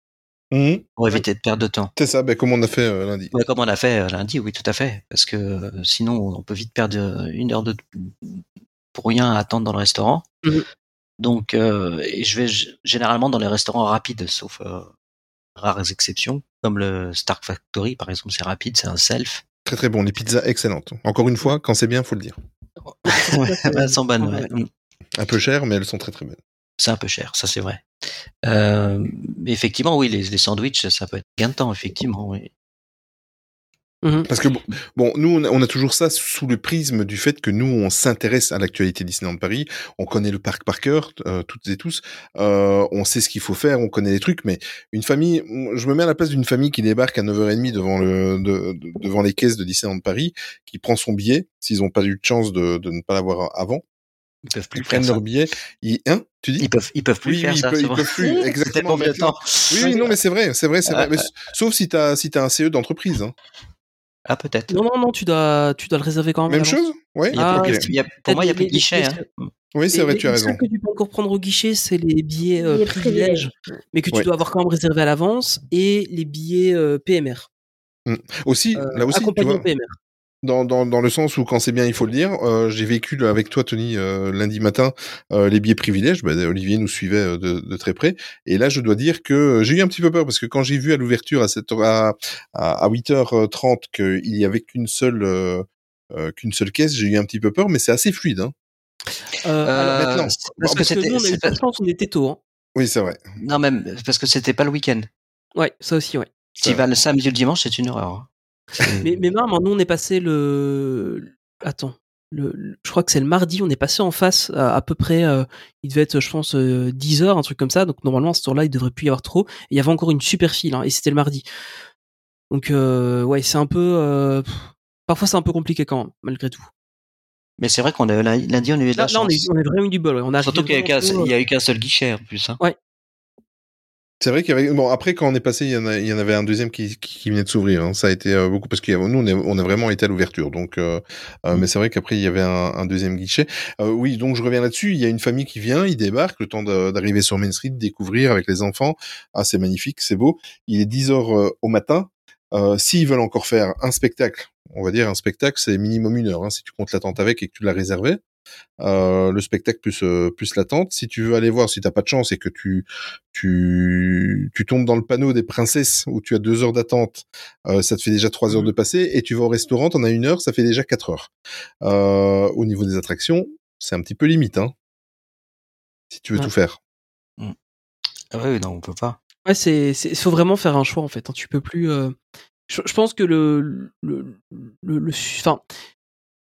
Mhm. pour éviter de perdre de temps. C'est ça, ben, comme on a fait euh, lundi. Ouais, comme on a fait euh, lundi, oui, tout à fait. Parce que euh, sinon, on peut vite perdre une heure de, pour rien à attendre dans le restaurant. Mhm. Donc, euh, et je vais g- généralement dans les restaurants rapides, sauf euh, rares exceptions, comme le Stark Factory, par exemple, c'est rapide, c'est un self. Très très bon, les pizzas excellentes. Encore une fois, quand c'est bien, faut le dire. Ouais, elles sont bonnes, ouais. Un peu cher, mais elles sont très très bonnes. C'est un peu cher, ça c'est vrai. Euh, effectivement, oui, les, les sandwichs, ça peut être gain de temps, effectivement. Oui. Mhm. Parce que bon, bon, nous on a, on a toujours ça sous le prisme du fait que nous on s'intéresse à l'actualité Disneyland Paris, on connaît le parc par cœur, euh, toutes et tous, euh, on sait ce qu'il faut faire, on connaît les trucs, mais une famille, je me mets à la place d'une famille qui débarque à 9h30 devant le de- de- devant les caisses de Disneyland Paris, qui prend son billet, s'ils n'ont pas eu de chance de, de ne pas l'avoir avant, Ils peuvent plus ils prennent ça. leur billet, ils, hein, tu dis? Ils peuvent, ils peuvent plus Oui, faire oui, ça. ils peuvent, ils vrai. peuvent plus, exactement. temps. Oui, oui, non, mais c'est vrai, c'est vrai, c'est vrai. Mais sauf si t'as si t'as un CE d'entreprise. Hein. Ah, peut-être. Non, non, non, tu dois, tu dois le réserver quand même. Même chose? Ah, a- pour moi, il n'y a plus de guichet. hein. Oui, c'est Les- vrai, les- tu as les raison. seuls que tu peux encore prendre au guichet, c'est les billets euh, Les privilèges, privilèges. mais que tu Ouais. dois avoir quand même réservé à l'avance, et les billets euh, PMR. Aussi, euh, là aussi, tu accompagnants vois, PMR. Dans, dans, dans le sens où quand c'est bien, il faut le dire. euh, J'ai vécu avec toi, Tony, euh, lundi matin, euh, les billets privilèges. Bah, Olivier nous suivait euh, de, de très près. Et là, je dois dire que euh, j'ai eu un petit peu peur parce que quand j'ai vu à l'ouverture à, cette heure- à, à, à 8h30 qu'il y avait qu'une seule euh, euh, qu'une seule caisse, j'ai eu un petit peu peur, mais c'est assez fluide. Hein. Euh, alors, Euh, maintenant, parce parce que parce que c'était. nous, on a eu c'est pas- de la chance, on était tôt. Hein. Oui, c'est vrai. Non, même parce que c'était pas le week-end. Ouais, ça aussi, ouais. Si tu vas le samedi ou le dimanche, c'est une erreur. Mais, mais même, nous, on est passé le. Attends. Le, le- je crois que c'est le mardi, on est passé en face à, à peu près, euh, il devait être, je pense, euh, 10 heures, un truc comme ça. Donc normalement, à ce tour-là, il devrait plus y avoir trop. Et il y avait encore une super file, hein, et c'était le mardi. Donc euh, ouais, c'est un peu. euh, parfois, c'est un peu compliqué quand même, malgré tout. Mais c'est vrai qu'on a lundi, lundi, on a eu de la Là, là, on, chance. est, on a vraiment eu du bol. ouais. On a Surtout qu'il y a eu qu'un il y a eu qu'un seul guichet en plus. hein. C'est vrai qu'il y avait bon après quand on est passé il y en, a- il y en avait un deuxième qui, qui, qui venait de s'ouvrir hein. ça a été euh, beaucoup parce que nous on, est- on a vraiment été à l'ouverture donc euh, euh, mais c'est vrai qu'après il y avait un, un deuxième guichet. Euh, oui donc je reviens là-dessus. Il y a une famille qui vient il débarque le temps de- d'arriver sur Main Street découvrir avec les enfants. Ah c'est magnifique c'est beau. Il est 10 heures euh, au matin. Euh, s'ils veulent encore faire un spectacle on va dire un spectacle c'est minimum une heure hein, si tu comptes l'attente avec et que tu l'as réservé le spectacle plus euh, plus l'attente. Si tu veux aller voir, si t'as pas de chance et que tu tu tu tombes dans le panneau des princesses où tu as deux heures d'attente, euh, ça te fait déjà trois heures de passer. Et tu vas au restaurant, t'en as une heure, ça fait déjà quatre heures. Euh, au niveau des attractions, c'est un petit peu limite, hein. Si tu veux Ouais. tout faire. Ah oui, non, on peut pas. Ouais, c'est, c'est, faut vraiment faire un choix en fait. hein. Tu peux plus. euh, Je, je pense que le, le, le, le- enfin,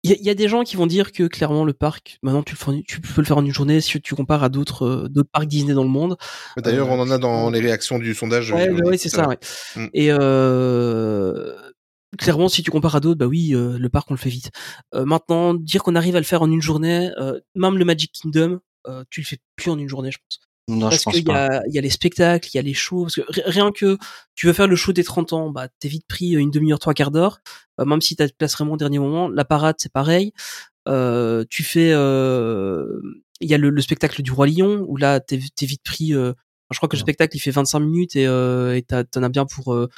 il y, y a des gens qui vont dire que clairement le parc, maintenant tu le fais tu peux le faire en une journée si tu compares à d'autres, euh, d'autres parcs Disney dans le monde. D'ailleurs, Euh, on en a dans les réactions du sondage. Ouais, ouais, c'est ça. Ouais. Mm. Et euh, clairement, si tu compares à d'autres, bah oui, euh, le parc on le fait vite. Euh, maintenant, dire qu'on arrive à le faire en une journée, euh, même le Magic Kingdom, euh, tu le fais plus en une journée, je pense. Non, je parce pense qu'il y pas. a, il y a les spectacles, il y a les shows. Parce que ri- rien que tu veux faire le show des 30 ans, bah t'es vite pris une demi-heure, trois quarts d'heure. Euh, même si t'as te places vraiment au dernier moment. La parade, c'est pareil. Euh, tu fais, euh, il y a le, le spectacle du roi lion où là t'es vite pris. euh, je crois que le spectacle il fait 25 minutes et euh, t'en as bien pour euh,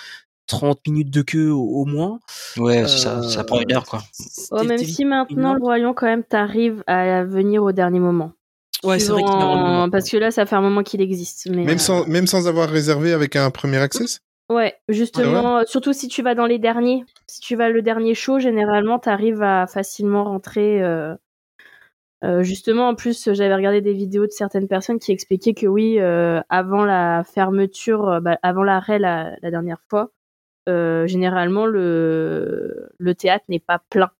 30 minutes de queue au, au moins. Ouais, ça, Euh, ça prend une heure, quoi. Oh, même si maintenant le royaume quand même t'arrives à venir au dernier moment. Ouais, c'est vrai qu'il vraiment- Parce que là, ça fait un moment qu'il existe. Mais Même euh, sans même sans avoir réservé avec un premier access? Ouais, justement, euh, surtout si tu vas dans les derniers. Si tu vas le dernier show, généralement, t'arrives à facilement rentrer. euh, euh, justement, en plus, j'avais regardé des vidéos de certaines personnes qui expliquaient que oui, euh, avant la fermeture, bah, avant l'arrêt la, la dernière fois, euh, généralement le le théâtre n'est pas plein.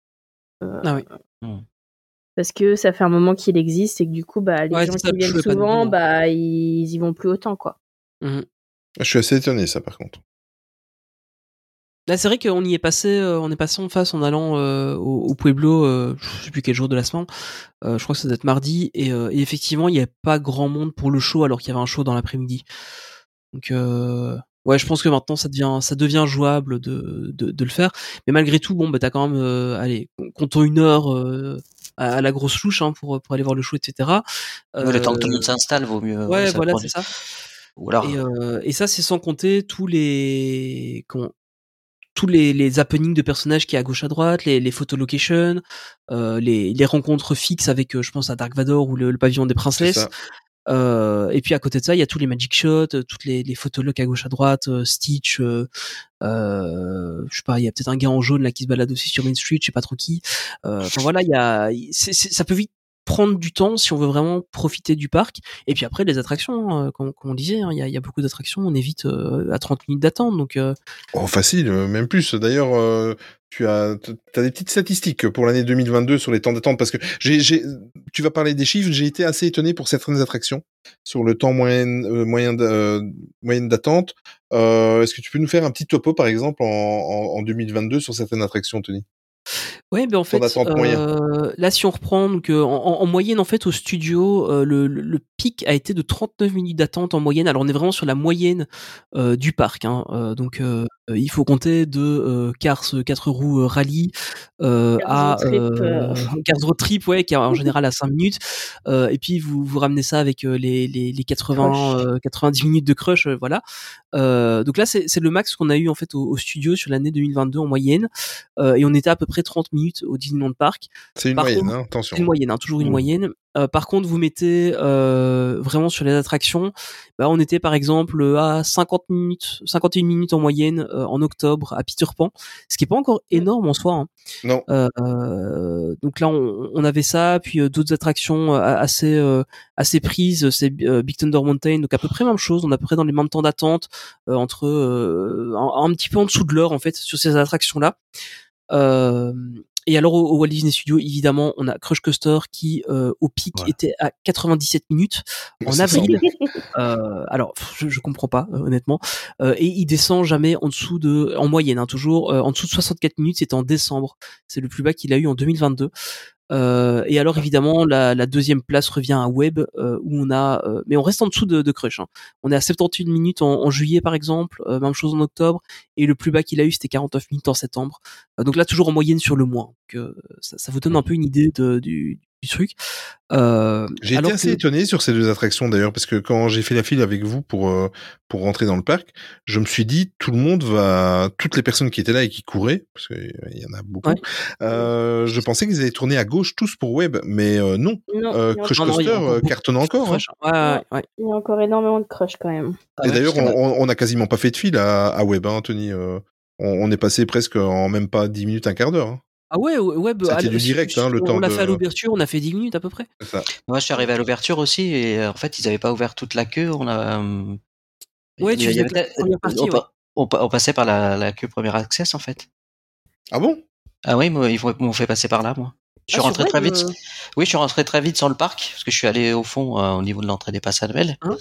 Euh, Ah oui. Parce que ça fait un moment qu'il existe et que du coup, bah, les Ouais, gens ça, qui viennent souvent, bah, ils, y vont plus autant, quoi. Mhm. Je suis assez étonné ça par contre. Là, c'est vrai qu'on y est passé, euh, on est passé en face en allant euh, au, au Pueblo, euh, je sais plus quel jour de la semaine, euh, je crois que ça doit être mardi, et, euh, et effectivement, il n'y avait pas grand monde pour le show alors qu'il y avait un show dans l'après-midi. Donc, euh, ouais, je pense que maintenant ça devient, ça devient jouable de, de, de le faire, mais malgré tout, bon, bah t'as quand même, euh, allez, comptons une heure euh, à, à la grosse louche hein, pour pour aller voir le show, etc. Le temps que tout le Euh, monde s'installe, vaut mieux. Ouais, ça voilà, c'est ça. Ou alors, Et, euh, et ça, c'est sans compter tous les comment, tous les, les happenings de personnages qui est à gauche à droite, les, les photolocations, euh, les, les rencontres fixes avec, euh, je pense à Dark Vador ou le, le pavillon des princesses. Euh, et puis à côté de ça, il y a tous les magic shots, euh, toutes les, les photologs à gauche à droite, euh, Stitch, euh, euh, je sais pas, il y a peut-être un gars en jaune là qui se balade aussi sur Main Street, je sais pas trop qui. Euh, Enfin voilà, il y a, c'est- c'est- ça peut vite prendre du temps si on veut vraiment profiter du parc. Et puis après les attractions, euh, comme, on disait, hein, il y, a, beaucoup d'attractions, on évite euh, à 30 minutes d'attente, donc euh, Oh, facile, même plus. D'ailleurs, tu as, des petites statistiques pour l'année 2022 sur les temps d'attente parce que tu vas parler des chiffres. J'ai été assez étonné pour certaines attractions sur le temps moyen, moyen, d'attente. Est-ce que tu peux nous faire un petit topo, par exemple, en 2022 sur certaines attractions, Tony? Ouais, ben en fait, euh, là, si on reprend, donc, euh, en, en- en moyenne, en fait, au studio, euh, le, le- le pic a été de 39 minutes d'attente en moyenne. Alors, on est vraiment sur la moyenne euh, du parc. Hein. Euh, donc, il faut compter de euh, Cars 4 roues euh, rallye euh, à Road Trip, euh, Cars Road Trip, ouais, qui est en général à 5 minutes. Euh, et puis, vous, vous ramenez ça avec euh, les, les, les 80, euh, 90 minutes de crush, euh, voilà. Euh, donc là, c'est c'est le max qu'on a eu en fait au, au studio sur l'année 2022 en moyenne. Euh, et on était à peu près 30 minutes au Disneyland Park. C'est une Par moyenne, contre, hein, attention. C'est une moyenne, hein, toujours une Mmh. moyenne. Euh, par contre, vous mettez euh, vraiment sur les attractions, bah, on était par exemple à 50 minutes, 51 minutes en moyenne euh, en octobre à Peter Pan, ce qui est pas encore énorme en soi. hein. Non. Euh, euh, donc là, on, on avait ça, puis euh, d'autres attractions euh, assez euh, assez prises, c'est euh, Big Thunder Mountain, donc à peu près même chose. On est à peu près dans les mêmes temps d'attente, euh, entre euh, un, un petit peu en dessous de l'heure en fait sur ces attractions là. Euh, et alors au, au Walt Disney Studio, évidemment, on a Crush Coaster qui euh, au pic était à 97 minutes en avril. Euh, alors je, je comprends pas euh, honnêtement. Euh, et il descend jamais en dessous de, en moyenne hein, toujours, euh, en dessous de 64 minutes. C'était en décembre. C'est le plus bas qu'il a eu en 2022. Euh, et alors évidemment la, la deuxième place revient à Web euh, où on a, euh, mais on reste en dessous de, de Crush. hein. On est à 78 minutes en, en juillet par exemple, euh, même chose en octobre, et le plus bas qu'il a eu c'était 49 minutes en septembre. Euh, donc là toujours en moyenne sur le mois. Donc, euh, ça, ça vous donne un peu une idée de, du, du truc. Euh, J'ai été assez que- étonné sur ces deux attractions d'ailleurs parce que quand j'ai fait la file avec vous pour euh, pour rentrer dans le parc, je me suis dit tout le monde va, toutes les personnes qui étaient là et qui couraient parce qu'il y en a beaucoup. Ouais. euh, je pensais qu'ils allaient tourner à gauche tous pour web, mais euh, non. Euh, Crush Non, Coaster euh, cartonne encore. hein. Crush. Ouais, ouais, ouais. Il y a encore énormément de crush quand même. Ah Et d'ailleurs, on, on a quasiment pas fait de file à, à web, hein, Tony. euh, on, on est passé presque en même pas 10 minutes, un quart d'heure. hein. Ah ouais, ouais, bah, C'était à- du direct, hein, le on temps l'a de- fait à l'ouverture, on a fait 10 minutes à peu près. Ça. Moi, je suis arrivé à l'ouverture aussi et euh, en fait, ils avaient pas ouvert toute la queue. On a. euh, Ouais, tu faisais la première partie, on, ouais. pa- on pa- on passait par la, la queue première access en fait. Ah bon? Ah oui, moi, ils m'ont- fait passer par là, moi. Je suis Ah, rentré très vite. euh, Oui, je suis rentré très vite sur le parc parce que je suis allé au fond euh, au niveau de l'entrée des passes annuelles. Hein?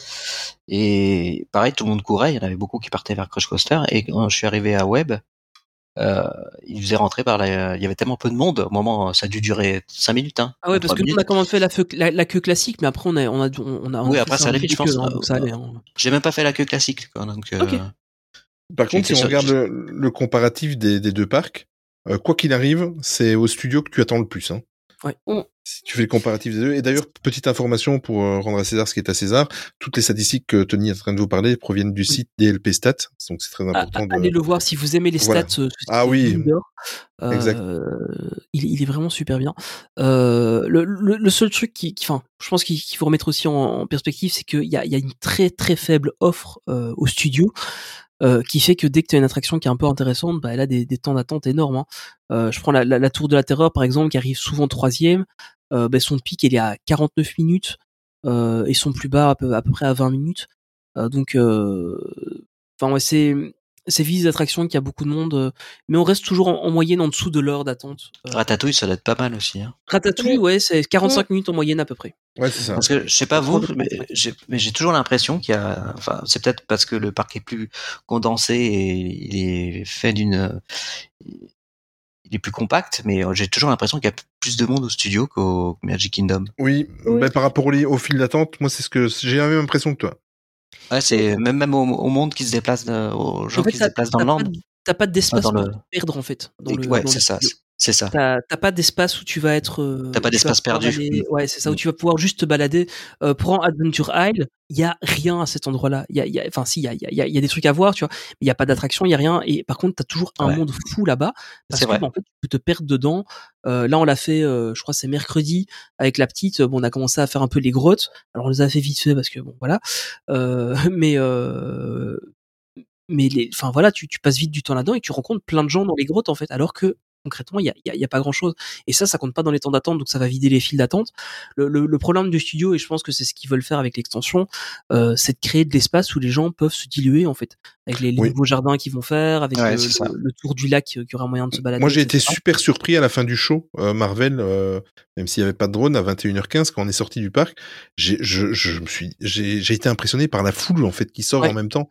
Et pareil, tout le monde courait. Il y en avait beaucoup qui partaient vers Crush Coaster. Et quand je suis arrivé à Web, euh, ils faisaient rentrer par la. Il y avait tellement peu de monde. Au moment, ça a dû durer 5 minutes. Hein, Ah ouais, parce que nous, on a minutes. quand même fait la, feu- la, la queue classique, mais après, on a, on a, on a, on Oui, après, fait ça allait un vite, je peu pense. queue, hein, hein. J'ai même pas fait la queue classique. Quoi, donc, euh. Par contre, si on regarde le, le comparatif des, des deux parcs, euh, quoi qu'il arrive, c'est au studio que tu attends le plus. Hein. Ouais. Si tu fais le comparatif des deux. Et d'ailleurs, petite information pour euh, rendre à César ce qui est à César, toutes les statistiques que Tony est en train de vous parler proviennent du site DLP Stats, donc c'est très Ah, important. de... Allez le voir si vous aimez les stats. Voilà. euh, Ah oui. Euh, Exact. Il, il est vraiment super bien. Euh, le, le, le seul truc qui, enfin, je pense qu'il faut remettre aussi en, en perspective, c'est qu'il y a, il y a une très très faible offre euh, au studio. Euh, qui fait que dès que tu as une attraction qui est un peu intéressante, bah, elle a des, des temps d'attente énormes. hein. Euh, je prends la, la, la Tour de la Terreur par exemple, qui arrive souvent troisième. Euh, bah, son pic il est à 49 minutes euh, et son plus bas à peu, à peu près à 20 minutes. Euh, donc, euh, enfin ouais, c'est c'est vite des attractions qui a beaucoup de monde, euh, mais on reste toujours en, en moyenne en dessous de l'heure d'attente. Euh, Ratatouille, ça doit être pas mal aussi. Hein. Ratatouille, ouais, c'est 45 minutes en moyenne à peu près. Ouais, c'est ça. Parce que je sais pas vous, mais j'ai toujours l'impression qu'il y a. Enfin, c'est peut-être parce que le parc est plus condensé et il est fait d'une. Il est plus compact, mais j'ai toujours l'impression qu'il y a plus de monde au studio qu'au Magic Kingdom. Oui, Oui. ben, par rapport au fil d'attente, moi c'est ce que j'ai la même impression que toi. Ouais, c'est même même au, au monde qui se déplace, euh, aux gens En fait, qui se déplacent dans le land. de- T'as pas d'espace Ah, dans pour le- perdre en fait. Dans Et- le, ouais, dans c'est le ça. C'est ça. T'as pas d'espace où tu vas être. euh, T'as pas d'espace perdu. aller-. Ouais, c'est ça, où Mm. tu vas pouvoir juste te balader. Euh, prends Adventure Isle, il y a rien à cet endroit-là. Il y a, y a- enfin, si, il y a, y, a, y a des trucs à voir, tu vois, mais il y a pas d'attraction, il y a rien. Et par contre, t'as toujours un Ouais. monde fou là-bas. Parce C'est que, vrai. bah, en fait, tu peux te perdre dedans. Euh, là, on l'a fait, euh, je crois, c'est mercredi avec la petite. Bon, on a commencé à faire un peu les grottes. Alors, on les a fait vite fait parce que bon, voilà. Euh, mais euh, mais les, enfin voilà, tu, tu passes vite du temps là-dedans et tu rencontres plein de gens dans les grottes en fait, alors que concrètement il y a, y a- y a pas grand-chose. Et ça, ça compte pas dans les temps d'attente, donc ça va vider les files d'attente. Le, le, le problème du studio, et je pense que c'est ce qu'ils veulent faire avec l'extension, euh, c'est de créer de l'espace où les gens peuvent se diluer en fait, avec les, les Oui. nouveaux jardins qu'ils vont faire, avec Ouais, le, tour du lac euh, qui aura moyen de se balader. Moi, j'ai été super surpris à la fin du show, euh, Marvel, euh, même s'il n'y avait pas de drone, à 21h15, quand on est sorti du parc. J'ai, je, je me suis, j'ai, j'ai été impressionné par la foule, en fait, qui sort Ouais. en même temps,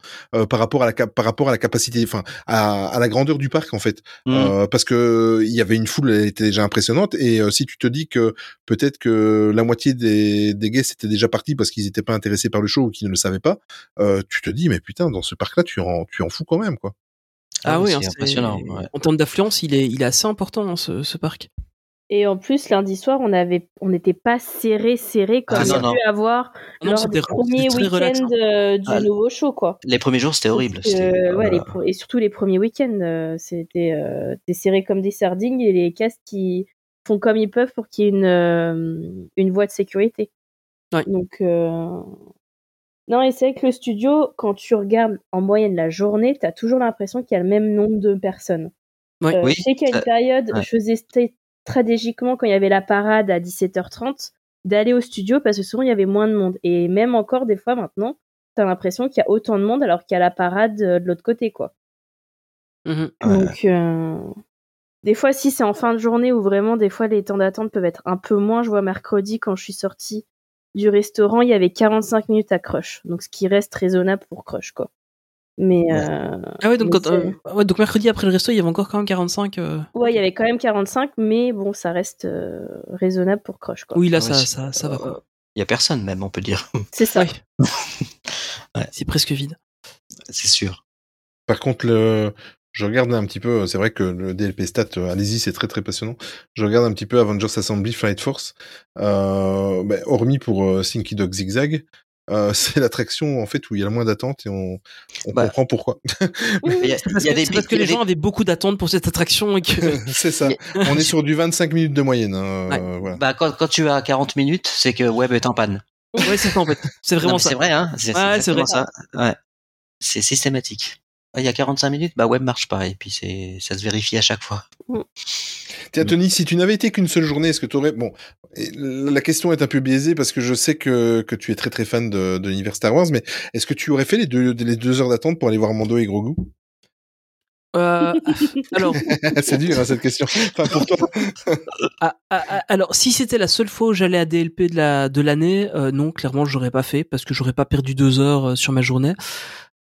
par rapport à la, par rapport à la capacité, enfin, à, à la grandeur du parc, en fait. Mm. Euh, parce que il y avait une foule, elle était déjà impressionnante. Et euh, si tu te dis que peut-être que la moitié des, des guests étaient déjà partis parce qu'ils n'étaient pas intéressés par le show ou qu'ils ne le savaient pas, euh, tu te dis, mais putain, dans ce parc-là, tu en, tu en fous quand même, quoi. Ah, Ah oui, c'est hein, c'est- impressionnant, ouais. En termes d'affluence, il est, il est assez important hein, ce, ce parc. Et en plus, lundi soir, on avait, on n'était pas serré, serré comme Ah, y a pu avoir Ah non, lors des premiers week-ends euh, du Ah, nouveau show, quoi. Les premiers jours, c'était horrible. Ouais, les pro- et surtout les premiers week-ends, euh, c'était euh, t'es serré comme des sardines et les castes qui font comme ils peuvent pour qu'il y ait une, euh, une voie de sécurité. Ouais. Donc, euh, non, et c'est vrai que le studio, quand tu regardes en moyenne la journée, t'as toujours l'impression qu'il y a le même nombre de personnes. Ouais. Euh, Oui, je sais qu'à une période, ouais. je faisais stratégiquement quand il y avait la parade à 17h30 d'aller au studio parce que souvent il y avait moins de monde. Et même encore des fois maintenant, t'as l'impression qu'il y a autant de monde alors qu'il y a la parade euh, de l'autre côté, quoi. Ouais. Donc, euh, des fois, si c'est en fin de journée où vraiment, des fois, les temps d'attente peuvent être un peu moins. Je vois mercredi, quand je suis sortie du restaurant, il y avait 45 minutes à Crush. Donc, ce qui reste raisonnable pour Crush, quoi. Mais, euh, Ah ouais, donc, mais quand, euh, ouais, donc mercredi après le resto, il y avait encore quand même 45. euh, ouais, il y avait quand même 45, mais bon, ça reste euh, raisonnable pour Crush, quoi. Oui, là, Ouais, ça, c'est- ça, ça va. Il y a personne, même, on peut dire. C'est ça. Ouais. Ouais. C'est presque vide. C'est sûr. Par contre, le, je regarde un petit peu, c'est vrai que le DLP stat, allez-y, c'est très très passionnant. Je regarde un petit peu Avengers Assembly Flight Force, euh, ben, hormis pour euh, Slinky Dog Zigzag, euh, c'est l'attraction en fait où il y a le moins d'attente et on, on Bah. comprend pourquoi. Y a, C'est parce, il y a que, des, parce les des- gens avaient beaucoup d'attentes pour cette attraction et que. c'est ça. On est sur du 25 minutes de moyenne. hein, Ouais. euh, voilà. Bah, quand, quand tu as 40 minutes, c'est que Web est en panne. ouais, c'est ça en fait. C'est Non, vraiment mais ça. C'est vrai, hein C'est Ouais, ça. Ouais. C'est systématique. Il y a 45 minutes, bah Web marche pas et puis c'est ça se vérifie à chaque fois. Tiens, Tony, si tu n'avais été qu'une seule journée, est-ce que tu aurais... Bon, la question est un peu biaisée parce que je sais que, que tu es très très fan de, de l'univers Star Wars, mais est-ce que tu aurais fait les deux, les deux heures d'attente pour aller voir Mando et Grogu? Euh, alors, C'est dur hein, cette question. Enfin, pour toi. ah, ah, ah, alors, si c'était la seule fois où j'allais à DLP de la de l'année, euh, non, clairement, je l'aurais pas fait parce que j'aurais pas perdu deux heures euh, sur ma journée.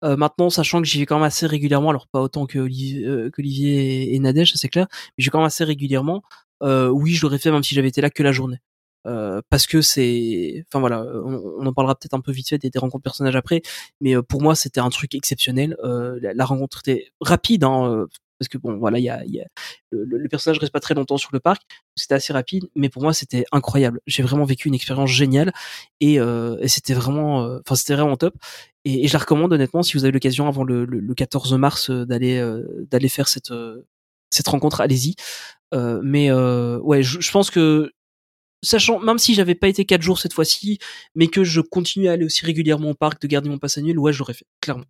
Euh, maintenant, sachant que j'y vais quand même assez régulièrement, alors pas autant que Olivier, euh, et, et Nadège, c'est clair, mais j'y vais quand même assez régulièrement. Euh, oui, je l'aurais fait même si j'avais été là que la journée. Euh, parce que c'est, enfin voilà, on, en parlera peut-être un peu vite fait des, rencontres personnages après, mais euh, pour moi c'était un truc exceptionnel. La, la rencontre était rapide, hein, parce que bon voilà, il y a, y a le, le personnage reste pas très longtemps sur le parc, c'était assez rapide, mais pour moi c'était incroyable. J'ai vraiment vécu une expérience géniale et, euh, et c'était vraiment, euh, enfin c'était vraiment top. Et, je la recommande honnêtement si vous avez l'occasion avant le, le, le 14 mars euh, d'aller euh, d'aller faire cette cette rencontre, allez-y. Mais ouais, je, je pense que sachant même si j'avais pas été quatre jours cette fois-ci, mais que je continue à aller aussi régulièrement au parc, de garder mon pass annuel, ouais, je l'aurais fait clairement.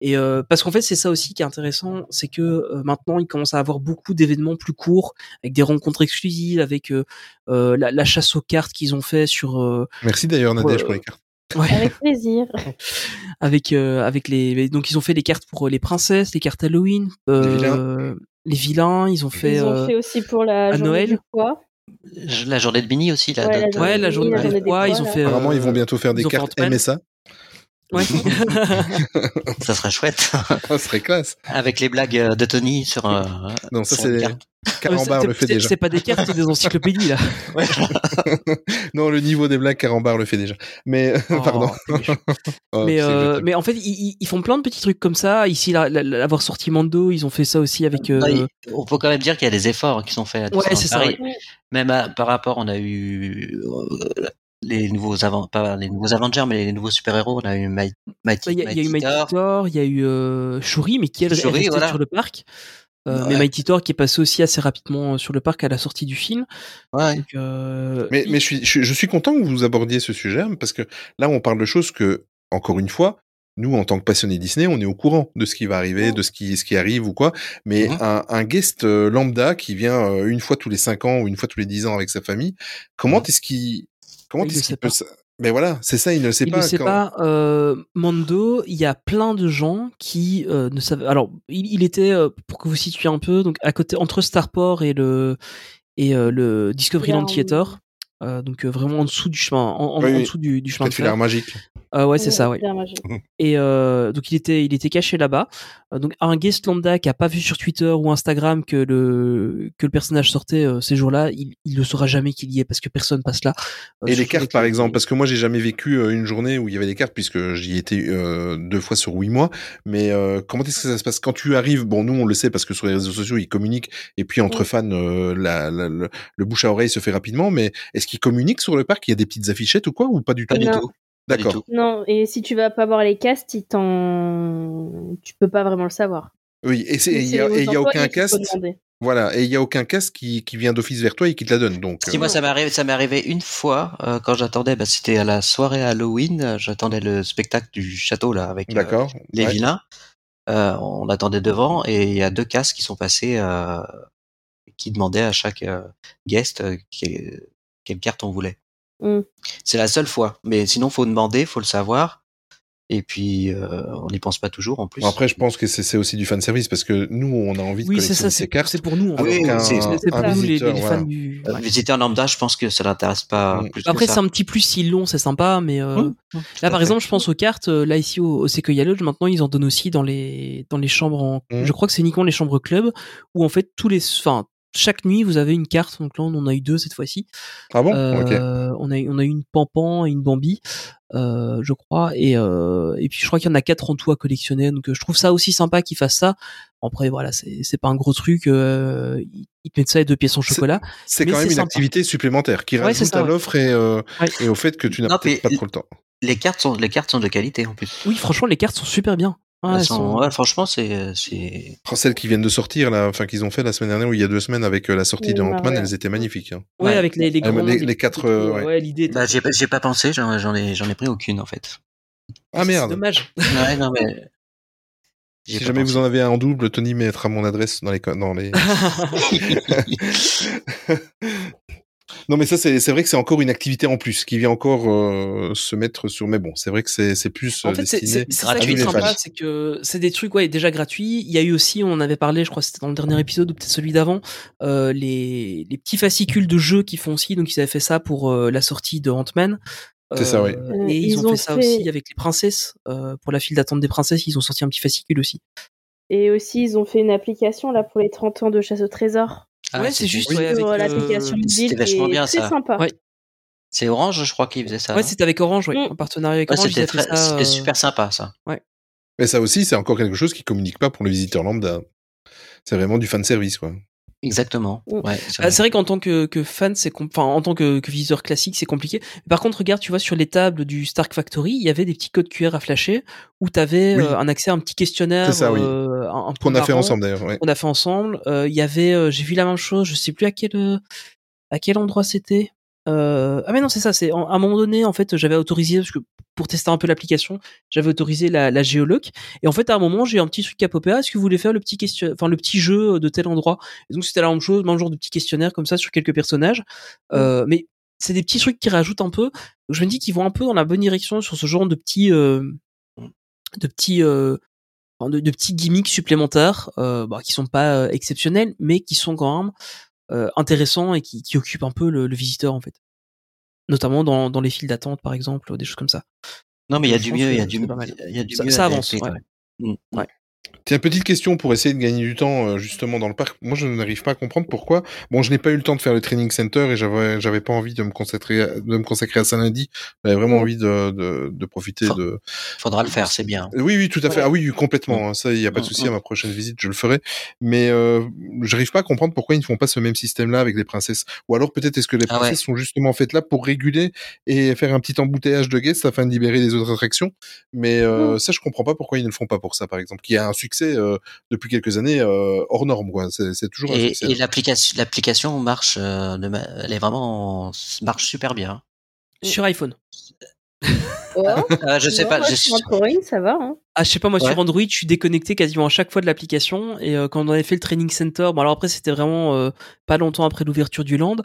Et euh, parce qu'en fait, c'est ça aussi qui est intéressant, c'est que euh, maintenant, il commence à avoir beaucoup d'événements plus courts, avec des rencontres exclusives, avec euh, euh, la, la chasse aux cartes qu'ils ont fait sur. euh, Merci d'ailleurs Nadège pour les cartes. ouais, Avec plaisir. avec euh, avec les donc ils ont fait les cartes pour les princesses, les cartes Halloween, euh, vilains. les vilains, ils ont fait. Ils ont euh, fait aussi pour la à journée Noël. du poids. La journée de Mini aussi, la Ouais, la journée ouais, la de journée journée des poids, ils ont là. fait. Apparemment, euh, ils vont bientôt faire des cartes. MSA. Ouais. Ça serait chouette. Ça serait classe. Avec les blagues euh, de Tony sur. euh, Non, ça c'est. Carambar C'est- le fait déjà. C'est pas des cartes, c'est des encyclopédies là. non, le niveau des blagues, Carambar le fait déjà. Mais Oh, pardon. Oh, mais, euh, en fait, ils, font plein de petits trucs comme ça. Ici, la- la- la- l'avoir sorti Mando, ils ont fait ça aussi avec. euh, on peut quand même dire qu'il y a des efforts qui sont faits. à Ouais, c'est ça. Même à- par rapport, on a eu euh, les nouveaux avant, pas les nouveaux Avengers, mais les nouveaux super héros. On a eu Mighty, Mighty, Il y, a- il y a eu Mighty Thor. Il y a eu euh, Shuri, mais qui est Shuri, restée voilà. sur le parc. Euh, Ouais. Mais Mighty Thor qui est passé aussi assez rapidement sur le parc à la sortie du film. Ouais. Donc, euh, Mais, il- mais je, suis, je, je suis content que vous abordiez ce sujet, parce que là, on parle de choses que, encore une fois, nous, en tant que passionnés Disney, on est au courant de ce qui va arriver, de ce qui, ce qui arrive ou quoi. Mais Mhm. un, un guest euh, lambda qui vient euh, une fois tous les cinq ans ou une fois tous les dix ans avec sa famille, comment Mhm. est-ce qu'il, comment Il est-ce sait qu'il peut, pas. mais voilà, c'est ça, il ne le sait il pas. ne sait quand- pas. Euh, Mando, il y a plein de gens qui euh, ne savaient. Alors, il, il était euh, pour que vous situiez un peu, donc à côté entre Starport et le et euh, le Discoveryland Theater. euh, donc euh, vraiment en dessous du chemin, en, en- Oui, en dessous du, du chemin de fer. magique. Euh, ouais, c'est ça, ouais. Et euh, donc il était, il était caché là-bas. Euh, donc un guest lambda qui a pas vu sur Twitter ou Instagram que le que le personnage sortait euh, ces jours-là, il, il le saura jamais qu'il y est parce que personne passe là. Euh, Et les cartes, par exemple, parce que moi, j'ai jamais vécu euh, une journée où il y avait des cartes, puisque j'y étais euh, deux fois sur huit mois. Mais euh, comment est-ce que ça se passe? Quand tu arrives Bon, nous, on le sait parce que sur les réseaux sociaux, ils communiquent, et puis entre Oui. fans, euh, la, la- le, le bouche à oreille se fait rapidement. Mais est-ce qu'ils communiquent sur le parc? Il y a des petites affichettes ou quoi? Ou pas du tout? D'accord. Non, et si tu vas pas voir les castes, ils t'en... tu peux pas vraiment le savoir. Oui, et il y a, aucun cast. Voilà, et il y a aucun cast qui, qui vient d'office vers toi et qui te la donne. Donc, Si euh, moi ça m'est arrivé, ça m'est arrivé une fois euh, quand j'attendais, bah, c'était à la soirée Halloween, euh, j'attendais le spectacle du château là avec euh, les Ouais. vilains. Euh, on attendait devant et il y a deux casques qui sont passés euh, qui demandaient à chaque euh, guest euh, quelle, quelle carte on voulait. Mm. C'est la seule fois, mais sinon faut demander, faut le savoir. Et puis euh, on n'y pense pas toujours en plus. Bon, après, je pense que c'est aussi du fan service parce que nous, on a envie de Oui, c'est collectionner ça, ces c'est cartes. c'est pour nous. en. Oui, c'est- C'est pour nous les, visiteur, fans du. Euh, ouais. Visiter un lambda, je pense que ça l'intéresse pas Mm. plus Après, ça. c'est un petit plus s'ils l'ont, c'est sympa, mais euh, Mm. Là, par fait. exemple, je pense aux cartes. euh, Là, ici, au, au Sequoia Lodge, maintenant, ils en donnent aussi dans les dans les chambres. En, Mm. Je crois que c'est uniquement les chambres club où en fait tous les, enfin, chaque nuit, vous avez une carte. Donc là, on en a eu deux cette fois-ci. Ah bon? Euh, on a eu- on a eu une Pampan et une Bambi, euh, je crois, et euh, et puis je crois qu'il y en a quatre en tout à collectionner. Donc je trouve ça aussi sympa qu'ils fassent ça. Après voilà, c'est c'est pas un gros truc. Euh, ils te mettent ça et deux pièces en chocolat. C'est quand même une sympa. activité supplémentaire qui Ouais, rajoute à ouais. l'offre et, euh, Ouais. et au fait que tu n'as peut-être pas trop le temps. Les cartes sont les cartes sont de qualité en plus. Oui, franchement, les cartes sont super bien. Ouais, Elles elles sont- sont- ouais, franchement, c'est c'est Oh, Celles qui viennent de sortir, là, enfin qu'ils ont fait la semaine dernière ou il y a deux semaines avec euh, la sortie de Ant-Man, ouais. elles étaient magnifiques. hein. Ouais, Ouais. avec les, les Ah, grands. les- les quatre, euh, ouais. l'idée. Bah, j'ai pas- j'ai pas pensé, j'en j'en ai j'en ai pris aucune en fait. Ah c'est merde. dommage. Ouais, non mais j'ai Si jamais pensé. vous en avez un en double, Tony mettra mon adresse dans les dans les. non mais ça c'est c'est vrai que c'est encore une activité en plus qui vient encore euh, se mettre sur. Mais bon, c'est vrai que c'est c'est plus euh, En fait, c'est destiné. c'est- que c'est des trucs ouais déjà gratuits. Il y a eu aussi, on en avait parlé, je crois que c'était dans le dernier épisode ou peut-être celui d'avant, euh, les, les petits fascicules de jeux qui font aussi. Donc ils avaient fait ça pour euh, la sortie de Ant-Man. C'est ça, oui. Euh, Et ils, Ils ont, ont fait ça fait- aussi avec les princesses. euh, pour la file d'attente des princesses, ils ont sorti un petit fascicule aussi. Et aussi, ils ont fait une application là pour les 30 ans de chasse au trésor. Ah, ouais, c'est juste oui. ouais, avec Sur euh, l'application vachement bien, ça. sympa. Ouais. C'est Orange, je crois, qui faisait ça. Ouais, c'était avec Orange, ouais, Mm. en partenariat avec Ouais, Orange. c'était euh, super sympa ça. Mais ça aussi, c'est encore quelque chose qui communique pas pour les visiteurs lambda. C'est vraiment du fan service, quoi. Exactement. Ouais, c'est Ah, vrai. c'est vrai qu'en tant que, que fan, c'est enfin en tant que, que visiteur classique, c'est compliqué. Par contre, regarde, tu vois sur les tables du Stark Factory, il y avait des petits codes QR à flasher où tu avais Oui. un accès à un petit questionnaire C'est ça, oui. euh, un, un peu Qu'on a fait ensemble d'ailleurs. Ouais. qu'on a fait ensemble. Euh, Il y avait, euh, j'ai vu la même chose, je sais plus à quel euh, à quel endroit c'était. Euh, ah mais non, c'est ça. C'est à un moment donné, en fait, j'avais autorisé parce que pour tester un peu l'application, j'avais autorisé la, la géoloc. Et en fait, à un moment, j'ai un petit truc à popper. Ah, Est-ce que vous voulez faire le petit question, enfin le petit jeu de tel endroit? Et donc c'était la même chose, même genre de petit questionnaire comme ça sur quelques personnages. Euh, mais c'est des petits trucs qui rajoutent un peu. Je me dis qu'ils vont un peu dans la bonne direction sur ce genre de petits, euh, de petits, euh, de, de petits gimmicks supplémentaires, euh, bah, qui sont pas euh, exceptionnels, mais qui sont quand même euh, intéressants et qui, qui occupent un peu le, le visiteur en fait. Notamment dans, dans les files d'attente par exemple, des choses comme ça. Non, mais il y a du mieux, il y a du, y a du mieux. ça avance, DLP, quand ouais. Mm. Tiens, petite question pour essayer de gagner du temps euh, justement dans le parc. Moi, je n'arrive pas à comprendre pourquoi. Bon, je n'ai pas eu le temps de faire le training center et j'avais, j'avais pas envie de me consacrer, à, de me consacrer à ça lundi. J'avais vraiment envie de, de, de profiter Faut- de. Faudra le faire, c'est bien. Oui, oui, tout à fait. Ah oui, complètement. hein. Ça, il y a pas de Mm, souci. mm. À ma prochaine visite, je le ferai. Mais euh, j'arrive pas à comprendre pourquoi ils ne font pas ce même système-là avec les princesses. Ou alors peut-être est-ce que les Ah ouais. princesses sont justement faites là pour réguler et faire un petit embouteillage de guests afin de libérer les autres attractions? Mais euh, ça, je comprends pas pourquoi ils ne le font pas pour ça, par exemple. Qui a un succès euh, depuis quelques années euh, hors norme, quoi. C'est toujours un Et, succès. et l'application, l'application marche, euh, elle est vraiment, marche super bien. Sur iPhone. Oh, Euh, je sais non, pas, moi, je- sur Android, ça va. Hein. Ah, je sais pas, moi Ouais. sur Android, je suis déconnecté quasiment à chaque fois de l'application. Et euh, quand on avait fait le training center, bon alors après c'était vraiment euh, pas longtemps après l'ouverture du land,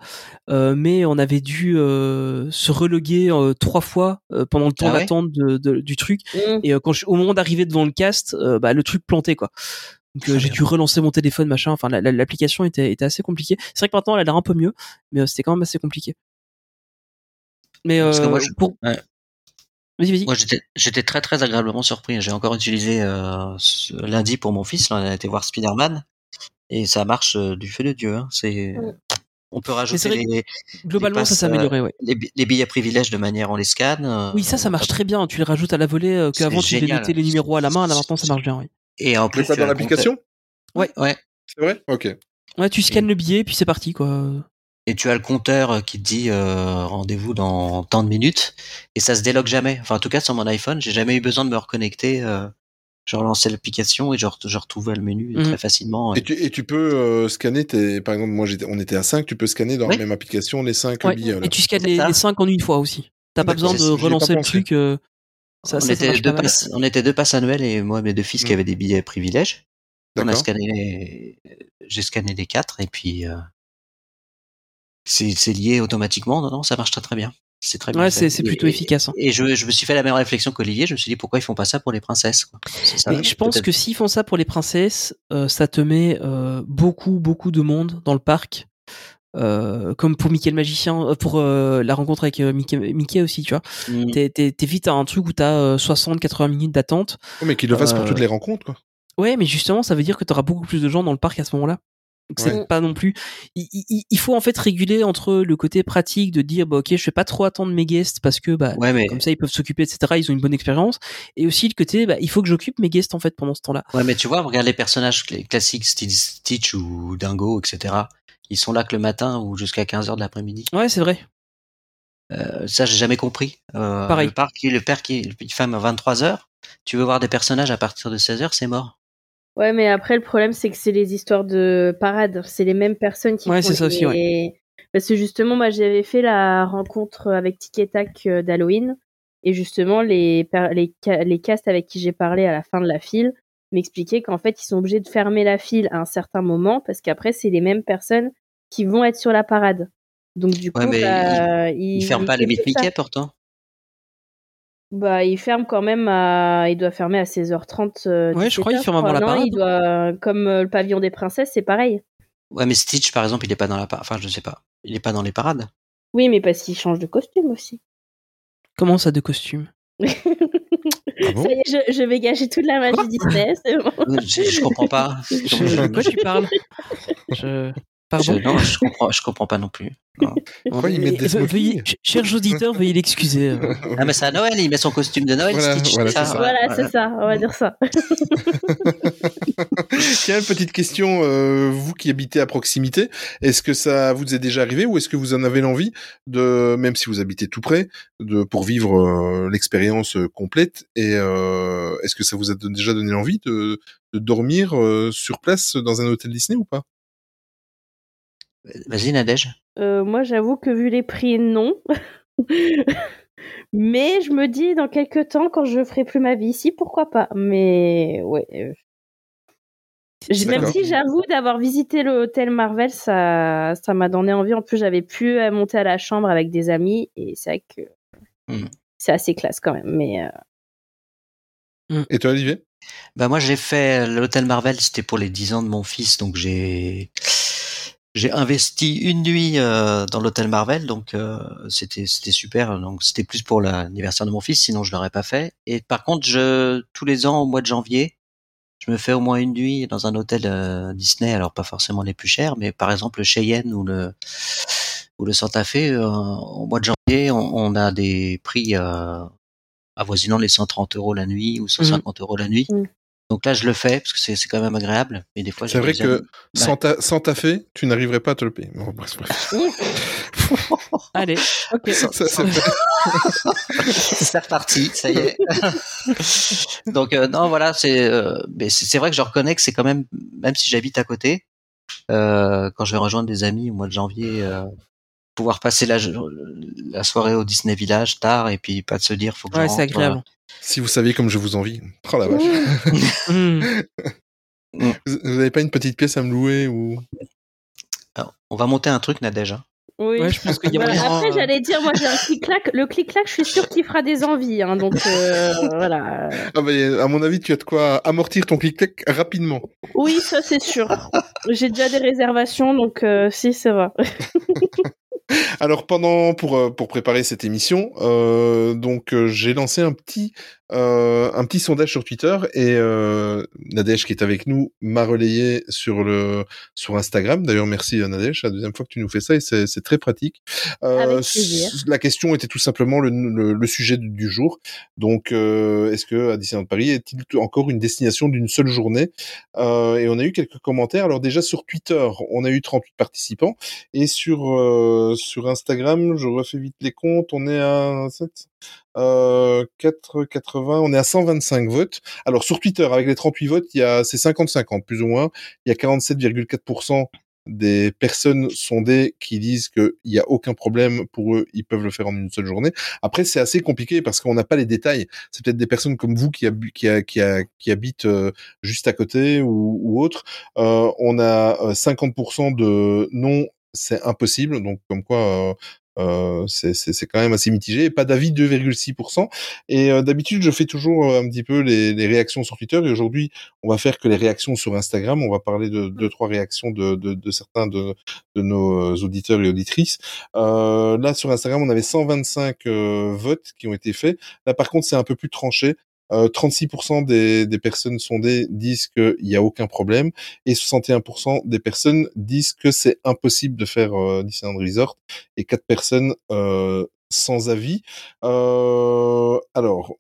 euh, mais on avait dû euh, se reloguer euh, trois fois euh, pendant le temps Ah ouais? d'attente de, de- du truc. Mm. Et euh, quand je, au moment d'arriver devant le cast, euh, bah, le truc plantait quoi. Donc euh, Très j'ai dû relancer mon téléphone machin. Enfin la- la- l'application était, était assez compliquée. C'est vrai que maintenant elle a l'air un peu mieux, mais euh, c'était quand même assez compliqué. Mais euh, moi, je- pour ouais. Vas-y vas-y. Moi, j'étais, j'étais très très agréablement surpris. J'ai encore utilisé euh, ce- lundi pour mon fils. Là, on a été voir Spider-Man et ça marche euh, du feu de Dieu. Hein. C'est, on peut rajouter vrai les, Globalement les ça passes, s'est amélioré, ouais. les, bi- les billets privilèges de manière on les scanne. euh, Oui, ça, ça marche très bien. Tu les rajoutes à la volée, euh, qu'avant tu devais noter les numéros à la main, là maintenant ça marche bien, oui. Et en plus, pas tu dans l'application? Ouais, ouais. C'est vrai? Ok. Ouais, tu scannes le billet, puis c'est parti, quoi. Et tu as le compteur euh, qui te dit euh, rendez-vous dans tant de minutes et ça se délogue jamais. Enfin, en tout cas, sur mon iPhone, j'ai jamais eu besoin de me reconnecter. Euh, je relançais l'application et je, re- je retrouvais le menu Mhm. très facilement. Et tu, et tu peux euh, scanner tes, par exemple, moi j'étais, on était à 5, tu peux scanner dans Oui. la même application les 5 Ouais. billets. là. Et tu scannes les, ça. les 5 en une fois aussi. T'as pas D'accord, besoin de relancer le truc. euh, ça, on, ça, était deux pas passes, on était deux passes annuelles et moi mes deux fils qui Mhm. avaient des billets privilèges. On a scanné, les- j'ai scanné les quatre et puis euh, c'est lié automatiquement. Non, non, ça marche très très bien. C'est très bien. Ouais, c'est plutôt Et- efficace. hein. Et je, je me suis fait la même réflexion qu'Olivier. Je me suis dit pourquoi ils font pas ça pour les princesses. quoi? C'est ça, Mais je pense que s'ils font ça pour les princesses, euh, ça te met euh, beaucoup, beaucoup de monde dans le parc. Euh, comme pour Mickey le magicien, pour euh, la rencontre avec euh, Mickey, Mickey aussi, tu vois. Mm. T'es vite à un truc où t'as 60-80 minutes d'attente. Oh, mais qu'ils le fassent pour toutes les rencontres, quoi. Ouais, mais justement, ça veut dire que tu auras beaucoup plus de gens dans le parc à ce moment-là. Donc c'est Ouais. pas non plus. Il, il- il faut en fait réguler entre le côté pratique de dire bah ok, je fais pas trop attendre mes guests parce que bah Ouais, mais comme ça ils peuvent s'occuper etc. Ils ont une bonne expérience et aussi le côté bah il faut que j'occupe mes guests en fait pendant ce temps-là. Ouais, mais tu vois, regarde les personnages cl- classiques, Stitch ou Dingo, etc. Ils sont là que le matin ou jusqu'à 15h de l'après-midi. Ouais, c'est vrai. Euh, ça, j'ai jamais compris. Euh, Pareil. Le parc, le père qui il ferme à 23h. Tu veux voir des personnages à partir de 16h, c'est mort. Ouais, mais après, le problème, c'est que c'est les histoires de parade. C'est les mêmes personnes qui Ouais, c'est ça les- aussi, Parce que justement, moi, j'avais fait la rencontre avec Tic et Tac euh, d'Halloween. Et justement, les, per- les, ca- les castes avec qui j'ai parlé à la fin de la file m'expliquaient qu'en fait, ils sont obligés de fermer la file à un certain moment parce qu'après, c'est les mêmes personnes qui vont être sur la parade. Donc, du coup, Ouais, bah, Ils ferment pas les. Mickey pourtant. Bah, il ferme quand même à. Il doit fermer à 16h30. euh, Ouais, je crois 17h, qu'il ferme avant la Non, parade. il doit. Comme euh, le pavillon des princesses, c'est pareil. Ouais, mais Stitch, par exemple, il est pas dans la parade. Enfin, je sais pas. Il est pas dans les parades. Oui, mais parce qu'il change de costume aussi. Comment ça de costume? Ah bon? Ça y est, je, je vais gâcher toute la magie Disney, c'est bon. Euh, je, je comprends pas. Je- De quoi tu parles? Je pardon. je- non, je comprends, je comprends pas non plus. Non. Pourquoi ils mettent des Ve- veuillez- smokings ch- Chers auditeurs, veuillez l'excuser. euh. Ah, mais c'est à Noël, il met son costume de Noël, Voilà, Stitch. voilà, c'est ça, ça. ouais, Voilà, ouais. c'est ça, on va dire ça. Tiens, petite question, euh, vous qui habitez à proximité, est-ce que ça vous est déjà arrivé ou est-ce que vous en avez l'envie de, même si vous habitez tout près, de pour vivre euh, l'expérience euh, complète et euh, est-ce que ça vous a déjà donné l'envie de, de dormir euh, sur place dans un hôtel Disney ou pas? Vas-y, Nadège. Euh, moi, j'avoue que vu les prix, non. mais je me dis, dans quelques temps, quand je ferai plus ma vie ici, pourquoi pas. Mais ouais. Même si j'avoue d'avoir visité le hôtel Marvel, ça, ça m'a donné envie. En plus, j'avais pu euh, monter à la chambre avec des amis et c'est vrai que Hmm. c'est assez classe quand même. Mais euh, Et toi, Olivier? Bah moi j'ai fait l'hôtel Marvel, c'était pour les 10 ans de mon fils, donc j'ai j'ai investi une nuit euh, dans l'hôtel Marvel, donc euh, c'était c'était super. Donc c'était plus pour l'anniversaire de mon fils, sinon je l'aurais pas fait. Et par contre, je tous les ans au mois de janvier, je me fais au moins une nuit dans un hôtel euh, Disney. Alors pas forcément les plus chers, mais par exemple le Cheyenne ou le ou le Santa Fe. euh, au mois de janvier, on, on a des prix euh, avoisinant les 130 euros la nuit ou 150 euros la nuit. Mm. Donc là, je le fais parce que c'est quand même agréable. Mais des fois, C'est vrai que amis- Ouais. sans ta, sans ta fait, tu n'arriverais pas à te le payer. Bon, bref, bref. Allez, ok. Ça, ça, c'est reparti, ça y est. Donc euh, non, voilà, c'est euh, c'est vrai que je reconnais que c'est quand même, même si j'habite à côté, euh, quand je vais rejoindre des amis au mois de janvier, euh, pouvoir passer la, la soirée au Disney Village tard et puis pas de se dire faut que je Ouais, rentre, c'est agréable. Si vous saviez comme je vous envie. Oh la vache. Hmm. Vous vous avez pas une petite pièce à me louer ou? Alors, on va monter un truc Nadège. hein. Oui. Ouais, je pense qu'il y a Bah, après, j'allais dire, moi j'ai un clic-clac. Le clic-clac, je suis sûre qu'il fera des envies. Hein, donc euh, voilà. Ah bah, à mon avis, tu as de quoi amortir ton clic-clac rapidement. Oui, ça c'est sûr. J'ai déjà des réservations, donc euh, si, ça va. Alors pendant pour euh, pour préparer cette émission, euh, donc euh, j'ai lancé un petit euh, un petit sondage sur Twitter et euh, Nadège qui est avec nous m'a relayé sur le sur Instagram. D'ailleurs merci euh, Nadège, la deuxième fois que tu nous fais ça et c'est c'est très pratique. Euh, Avec plaisir. La question était tout simplement le, le, le sujet du, du jour. Donc euh, est-ce que à Disneyland Paris est-il encore une destination d'une seule journée? Euh, Et on a eu quelques commentaires. Alors déjà sur Twitter, on a eu 38 participants. Et sur euh, sur Instagram, je refais vite les comptes, on est à 7, euh, 4, 80, on est à 125 votes. Alors sur Twitter, avec les 38 votes, il y a c'est 50-50 plus ou moins. Il y a 47,4% des personnes sondées qui disent qu'il n'y a aucun problème pour eux, ils peuvent le faire en une seule journée. Après, c'est assez compliqué parce qu'on n'a pas les détails. C'est peut-être des personnes comme vous qui, habitent euh, juste à côté ou, autre. Euh, on a euh, 50% de non, c'est impossible. Donc, comme quoi, euh, c'est quand même assez mitigé. Pas d'avis 2,6%. Et euh, d'habitude, je fais toujours euh, un petit peu les, les réactions sur Twitter. Et aujourd'hui, on va faire que les réactions sur Instagram. On va parler de deux, trois réactions de, de, de certains de, de nos euh, auditeurs et auditrices. Euh, là, sur Instagram, on avait 125 euh, votes qui ont été faits. Là, par contre, c'est un peu plus tranché. Euh, 36% des, des personnes sondées disent qu'il n'y a aucun problème et 61% des personnes disent que c'est impossible de faire euh, Disneyland Resort et 4 personnes euh, sans avis. Euh, alors,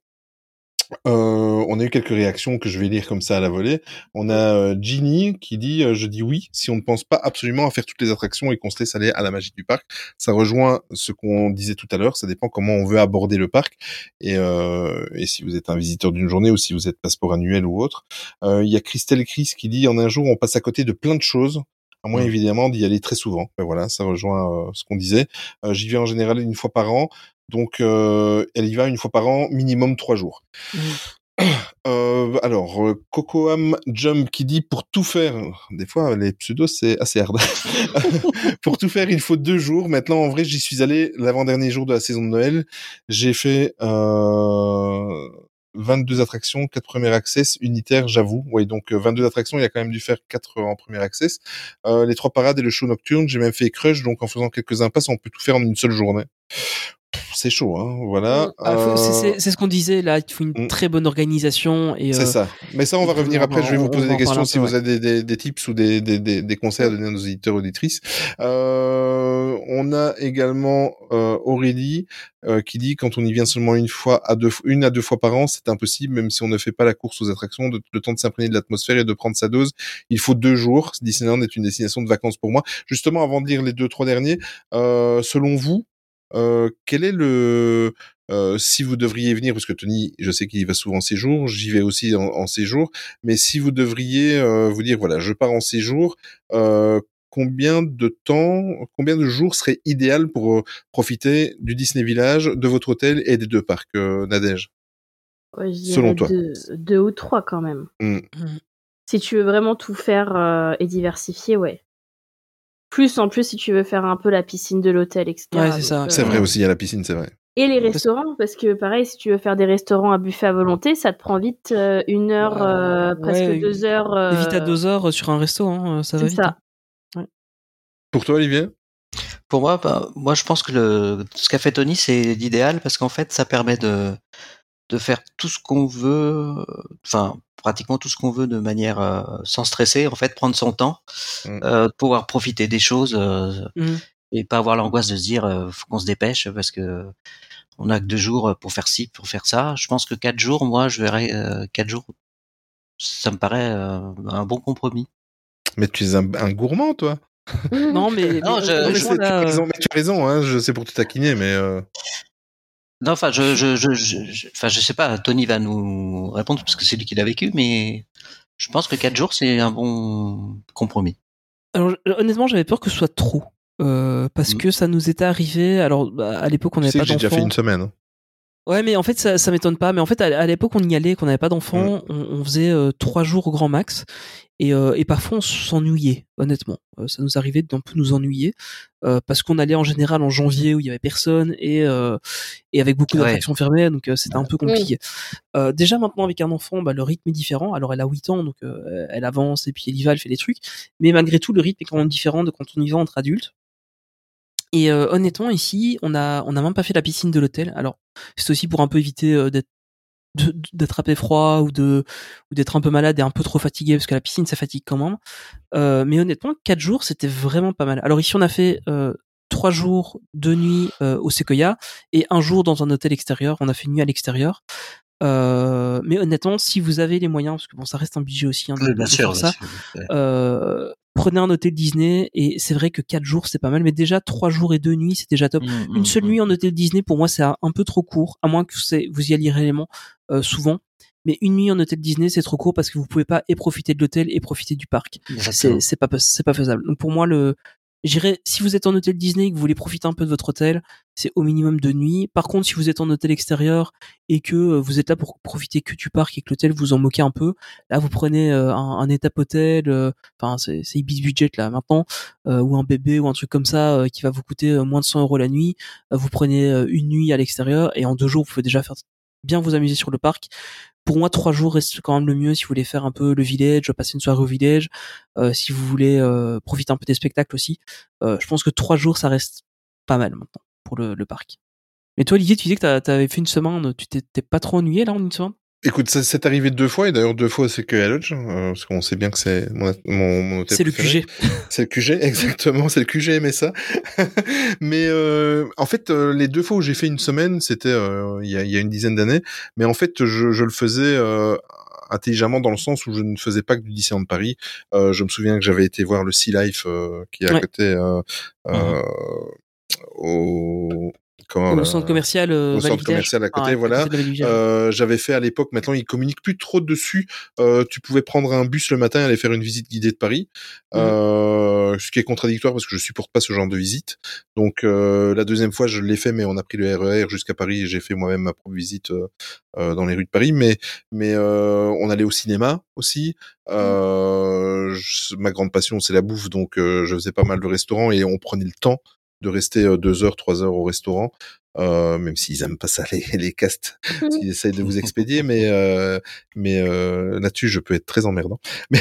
euh, on a eu quelques réactions que je vais lire comme ça à la volée. On a euh, Ginny qui dit euh, je dis oui si on ne pense pas absolument à faire toutes les attractions et qu'on se laisse aller à la magie du parc. Ça rejoint ce qu'on disait tout à l'heure. Ça dépend comment on veut aborder le parc et, euh, et si vous êtes un visiteur d'une journée ou si vous êtes passeport annuel ou autre. Euh, Il y a Christelle Chris qui dit en un jour on passe à côté de plein de choses. À moins évidemment d'y aller très souvent. Ben voilà, ça rejoint euh, ce qu'on disait. Euh, J'y vais en général une fois par an. Donc, euh, elle y va une fois par an, minimum trois jours. Euh, alors, Cocoam Jump qui dit pour tout faire, des fois les pseudos c'est assez hard. pour tout faire, il faut deux jours. Maintenant, en vrai, j'y suis allé l'avant-dernier jour de la saison de Noël. J'ai fait euh, 22 attractions, 4 premiers access unitaires, j'avoue. Oui, donc euh, 22 attractions, il a quand même dû faire 4 en premier access. Euh, les trois parades et le show nocturne, j'ai même fait Crush, donc en faisant quelques impasses, on peut tout faire en une seule journée. C'est chaud, hein, voilà. Ah, Euh, c'est ce qu'on disait là. Il faut une Mm. très bonne organisation et. C'est euh, ça. Mais ça, on va revenir après. Je vais vous poser des questions si peu, vous avez des, des, des tips ou des, des, des, des conseils à donner à nos auditeurs auditrices. Euh, on a également euh, Aurélie euh, qui dit quand on y vient seulement une fois à deux, une à deux fois par an, c'est impossible, même si on ne fait pas la course aux attractions, de, le temps de s'imprégner de l'atmosphère et de prendre sa dose. Il faut deux jours. Disneyland est une destination de vacances pour moi. Justement, avant de lire les deux trois derniers, euh, selon vous, euh, quel est le euh, si vous devriez venir, parce que Tony, je sais qu'il y va souvent en séjour, j'y vais aussi en, en séjour, mais si vous devriez euh, vous dire, voilà, je pars en séjour, euh, combien de temps, combien de jours serait idéal pour profiter du Disney Village, de votre hôtel et des deux parcs, euh, Nadège? Ouais, Selon toi. Deux, deux ou trois quand même. Hmm. Si tu veux vraiment tout faire euh, et diversifier, ouais. Plus en plus si tu veux faire un peu la piscine de l'hôtel, etc. Ouais, c'est ça. Donc, C'est euh, vrai aussi, il y a la piscine, c'est vrai. Et les restaurants, parce que pareil, si tu veux faire des restaurants à buffet à volonté, ça te prend vite euh, une heure, euh, presque ouais, deux heures. euh, Vite à deux heures sur un resto, hein, ça va c'est vite. ça. hein. Pour toi, Olivier? Pour moi, bah, moi, je pense que le, ce qu'a fait Tony, c'est l'idéal parce qu'en fait, ça permet de, de faire tout ce qu'on veut, enfin, pratiquement tout ce qu'on veut de manière euh, sans stresser, en fait, prendre son temps, Mm. euh, pouvoir profiter des choses euh, Mhm. et pas avoir l'angoisse de se dire euh, faut qu'on se dépêche parce que on a que deux jours pour faire ci, pour faire ça. Je pense que quatre jours, moi, je verrais euh, quatre jours. Ça me paraît euh, un bon compromis. Mais tu es un, un gourmand, toi. Non, mais, Non, mais je- Non, mais tu as raison, mais tu as raison, hein, je sais pour te taquiner, mais euh, Non, enfin, je, je, je, je, je- enfin, je sais pas. Tony va nous répondre parce que c'est lui qui l'a vécu, mais je pense que quatre jours, c'est un bon compromis. Alors, honnêtement, j'avais peur que ce soit trop. Euh, parce Mm. que ça nous était arrivé. Alors, bah, à l'époque, on n'avait pas que j'ai déjà fait d'enfants. une semaine. hein. Ouais, mais en fait, ça, ça m'étonne pas. Mais en fait, à, à l'époque, on y allait, qu'on n'avait pas d'enfants, on, on faisait euh, trois jours au grand max. Et, euh, et parfois, on s'ennuyait, honnêtement. Euh, ça nous arrivait d'un peu nous ennuyer. euh, parce qu'on allait en général en janvier où il y avait personne et, euh, et avec beaucoup Ouais. d'attractions fermées, donc euh, c'était un peu compliqué. Euh, déjà maintenant avec un enfant, bah, le rythme est différent. Alors elle a 8 ans, donc euh, elle avance et puis elle y va, elle fait des trucs. Mais malgré tout, le rythme est quand même différent de quand on y va entre adultes. Et euh, honnêtement, ici, on a on a même pas fait la piscine de l'hôtel. Alors c'est aussi pour un peu éviter euh, d'être d'attraper froid ou de ou d'être un peu malade et un peu trop fatigué parce que la piscine ça fatigue quand même. Euh, mais honnêtement, quatre jours c'était vraiment pas mal. Alors ici on a fait euh, trois jours, deux nuits euh, au Sequoia et un jour dans un hôtel extérieur. On a fait une nuit à l'extérieur. Euh, mais honnêtement, si vous avez les moyens, parce que bon, ça reste un budget aussi, hein, de, bien de sûr, faire bien ça. sûr. Ouais. Prenez un hôtel Disney et c'est vrai que quatre jours c'est pas mal, mais déjà trois jours et deux nuits c'est déjà top. Mm, Une mm, seule mm. nuit en hôtel Disney, pour moi, c'est un peu trop court, à moins que vous y alliez réellement euh, souvent. Mais une nuit en hôtel Disney, c'est trop court parce que vous pouvez pas et profiter de l'hôtel et profiter du parc. C'est pas c'est pas faisable. Donc pour moi, le j'irais si vous êtes en hôtel Disney et que vous voulez profiter un peu de votre hôtel, c'est au minimum deux nuits. Par contre, si vous êtes en hôtel extérieur et que euh, vous êtes là pour profiter que du parc et que l'hôtel vous en moquez un peu, là vous prenez euh, un, étape hôtel, euh, enfin c'est c'est budget là maintenant, ou un bébé ou un truc comme ça qui va vous coûter moins de 100 euros la nuit. Vous prenez une nuit à l'extérieur et en deux jours vous pouvez déjà faire bien vous amuser sur le parc. Pour moi, trois jours reste quand même le mieux si vous voulez faire un peu le village, passer une soirée au village, euh, si vous voulez euh, profiter un peu des spectacles aussi. Euh, je pense que trois jours, ça reste pas mal maintenant pour le, parc. Et toi, Olivier, tu disais que t'avais fait une semaine, tu t'es pas trop ennuyé là en une semaine? Écoute, ça c'est arrivé deux fois, et d'ailleurs deux fois c'est que à Lodge, euh, parce qu'on sait bien que c'est mon, mon, mon hôtel C'est le. QG. C'est le QG, exactement, c'est le QG MSA. mais euh, en fait, euh, les deux fois où j'ai fait une semaine, c'était euh, il y, a, y a une dizaine d'années, mais en fait, je, je le faisais euh, intelligemment dans le sens où je ne faisais pas que du Disneyland Paris. Euh, je me souviens que j'avais été voir le Sea Life euh, qui est à Ouais. côté euh, euh, au comment, Au là, centre commercial, euh, au centre commercial à côté, Ah, voilà. côté Village. Euh, j'avais fait à l'époque, maintenant ils communiquent plus trop dessus. Euh, tu pouvais prendre un bus le matin et aller faire une visite guidée de Paris, euh, ce qui est contradictoire parce que je supporte pas ce genre de visite. Donc euh, la deuxième fois je l'ai fait, mais on a pris le RER jusqu'à Paris et j'ai fait moi-même ma propre visite euh, euh, dans les rues de Paris. Mais mais euh, on allait au cinéma aussi. Euh, je- ma grande passion c'est la bouffe, donc euh, je faisais pas mal de restaurants et on prenait le temps de rester euh, deux heures, trois heures au restaurant. Euh, même s'ils aiment pas ça les, les castes, s'ils essayent de vous expédier, mais euh, mais euh, là-dessus je peux être très emmerdant. Mais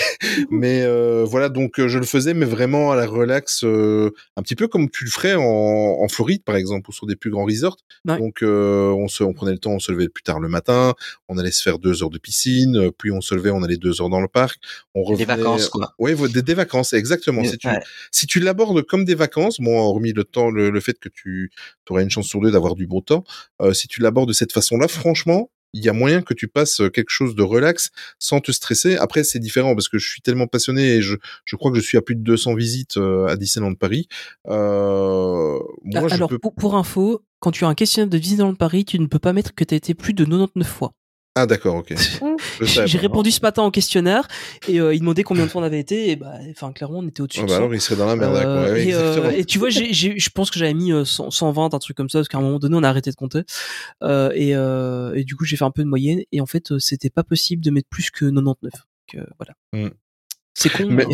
mais euh, voilà donc euh, je le faisais, mais vraiment à la relax, euh, un petit peu comme tu le ferais en, en Floride par exemple ou sur des plus grands resorts. Ouais. Donc euh, on se on prenait le temps, on se levait plus tard le matin, on allait se faire deux heures de piscine, puis on se levait, on allait deux heures dans le parc, on Des revenait. vacances, quoi. Oui, des, des vacances, exactement. Mais- si tu, ouais. si tu l'abordes comme des vacances, bon, hormis le temps, le, le fait que tu aurais une chance sur deux d'avoir du beau temps, euh, si tu l'abordes de cette façon-là, franchement, il y a moyen que tu passes quelque chose de relax sans te stresser. Après, c'est différent parce que je suis tellement passionné et je, je crois que je suis à plus de 200 visites euh, à Disneyland Paris. Euh, moi, Ah, je Alors, peux... pour, pour info, quand tu as un questionnaire de Disneyland Paris, tu ne peux pas mettre que tu as été plus de 99 fois. Ah, d'accord, ok. J'ai répondu ce matin au questionnaire et euh, il demandait combien de fois on avait été et bah, enfin clairement on était au-dessus Ah bah 100. alors, il serait dans la merde. Euh. Ouais, et, euh, et tu vois, je pense que j'avais mis euh, 100 120, un truc comme ça, parce qu'à un moment donné, on a arrêté de compter. Euh, et, euh, et du coup, j'ai fait un peu de moyenne. Et en fait, euh, c'était pas possible de mettre plus que 99. Donc, euh, voilà. Mm. C'est con. Mais,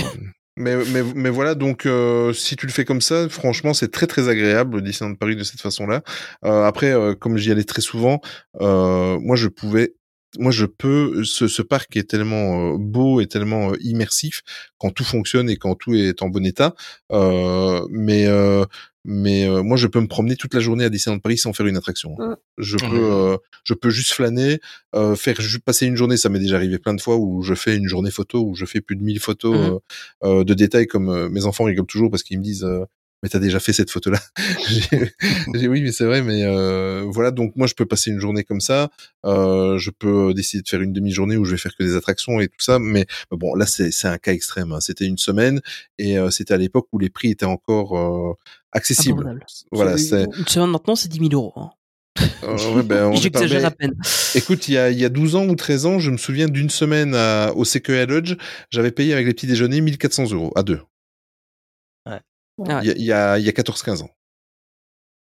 mais- mais, mais, voilà, donc euh, si tu le fais comme ça, franchement, c'est très très agréable le Disneyland de Paris de cette façon-là. Euh, après, euh, comme j'y allais très souvent, euh, moi je pouvais moi je peux ce, ce parc est tellement euh, beau et tellement euh, immersif quand tout fonctionne et quand tout est en bon état. Euh, mais euh, mais euh, moi je peux me promener toute la journée à Disneyland Paris sans faire une attraction. Mm. Je peux euh, je peux juste flâner, euh, faire passer une journée. Ça m'est déjà arrivé plein de fois où je fais une journée photo où je fais plus de 1000 photos euh, de détails comme euh, mes enfants rigolent toujours parce qu'ils me disent euh, mais t'as déjà fait cette photo-là. J'ai- j'ai oui, mais c'est vrai, mais euh, voilà. Donc moi, je peux passer une journée comme ça. Euh, je peux décider de faire une demi-journée où je vais faire que des attractions et tout ça. Mais bon, là, c'est c'est un cas extrême. hein. C'était une semaine et euh, c'était à l'époque où les prix étaient encore accessibles. Abordable. Voilà, c'est. Une semaine maintenant, c'est 10 000 euros. hein. euh, ouais, ben, on J'exagère mais- à peine. Écoute, il y a, il y a 12 ans ou 13 ans, je me souviens d'une semaine à, au CQA Lodge, j'avais payé avec les petits déjeuners 1400 euros à deux. Ah Il ouais. y a, il y a, il y a 14-15 ans.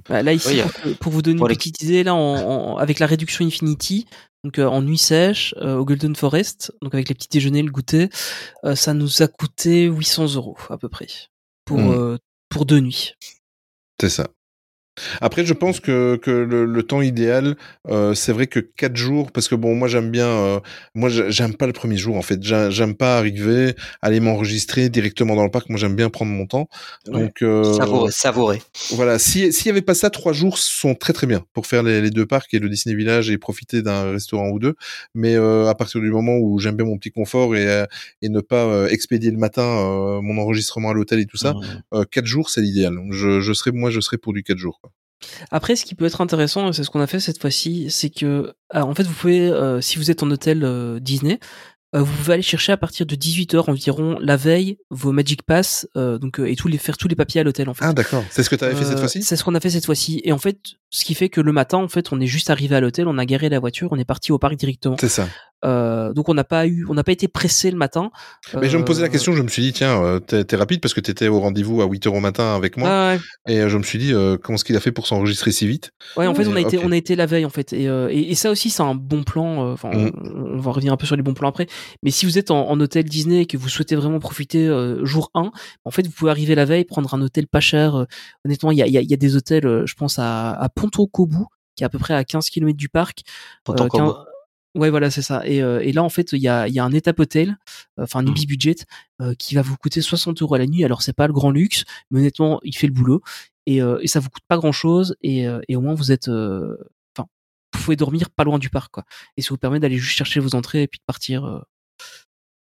Bah, là ici, Oui, pour, vous donner pour une les- petite idée, là, en, en- avec la réduction Infinity, donc euh, en nuit sèche euh, au Golden Forest, donc avec les petits déjeuners, le goûter, euh, ça nous a coûté 800 euros à peu près pour Mm. euh, pour deux nuits. C'est ça. Après, je pense que, que le, le temps idéal, euh, c'est vrai que quatre jours, parce que bon, moi j'aime bien, euh, moi j'a- j'aime pas le premier jour en fait. J'a- J'aime pas arriver, aller m'enregistrer directement dans le parc. Moi j'aime bien prendre mon temps. Donc euh, Savourer, savourer. voilà, si s'il y avait pas ça, trois jours sont très très bien pour faire les, les deux parcs et le Disney Village et profiter d'un restaurant ou deux. Mais euh, à partir du moment où j'aime bien mon petit confort et, euh, et ne pas euh, expédier le matin euh, mon enregistrement à l'hôtel et tout ça, Mmh. euh, quatre jours c'est l'idéal. Je, je serais, moi je serais pour du quatre jours. quoi. Après, ce qui peut être intéressant, et c'est ce qu'on a fait cette fois-ci, c'est que, ah, en fait, vous pouvez, euh, si vous êtes en hôtel euh, Disney, euh, vous pouvez aller chercher à partir de 18h environ la veille vos Magic Pass, euh, donc euh, et tous les faire tous les papiers à l'hôtel en fait. Ah d'accord. C'est ce que tu avais fait cette Euh, fois-ci? C'est ce qu'on a fait cette fois-ci. Et en fait, ce qui fait que le matin, en fait, on est juste arrivé à l'hôtel, on a garé la voiture, on est parti au parc directement. C'est ça. Euh, donc on n'a pas eu, on n'a pas été pressé le matin. Mais je me posais la euh, question, je me suis dit tiens, euh, t'es, t'es rapide parce que t'étais au rendez-vous à 8 h au matin avec moi. Ouais. Et euh, je me suis dit euh, comment est-ce qu'il a fait pour s'enregistrer si vite? Ouais, en fait on a été, on a été la veille en fait. Et, et, et ça aussi c'est un bon plan. Enfin, mm. on, va revenir un peu sur les bons plans après. Mais si vous êtes en, hôtel Disney et que vous souhaitez vraiment profiter jour 1 en fait vous pouvez arriver la veille, prendre un hôtel pas cher. Honnêtement, il y a, y, a, y a, des hôtels, je pense à, à Ponto Kobu qui est à peu près à 15 km du parc. Ponto Ouais, voilà, c'est ça. Et, euh, et là, en fait, il y a, y a un étape hôtel, euh, enfin un Mhm. Ibis budget, euh, qui va vous coûter 60 euros à la nuit. Alors, c'est pas le grand luxe, mais honnêtement, il fait le boulot. Et, euh, et ça vous coûte pas grand chose. Et, euh, et au moins, vous êtes. euh, Enfin, vous pouvez dormir pas loin du parc, quoi. Et ça vous permet d'aller juste chercher vos entrées et puis de partir. euh.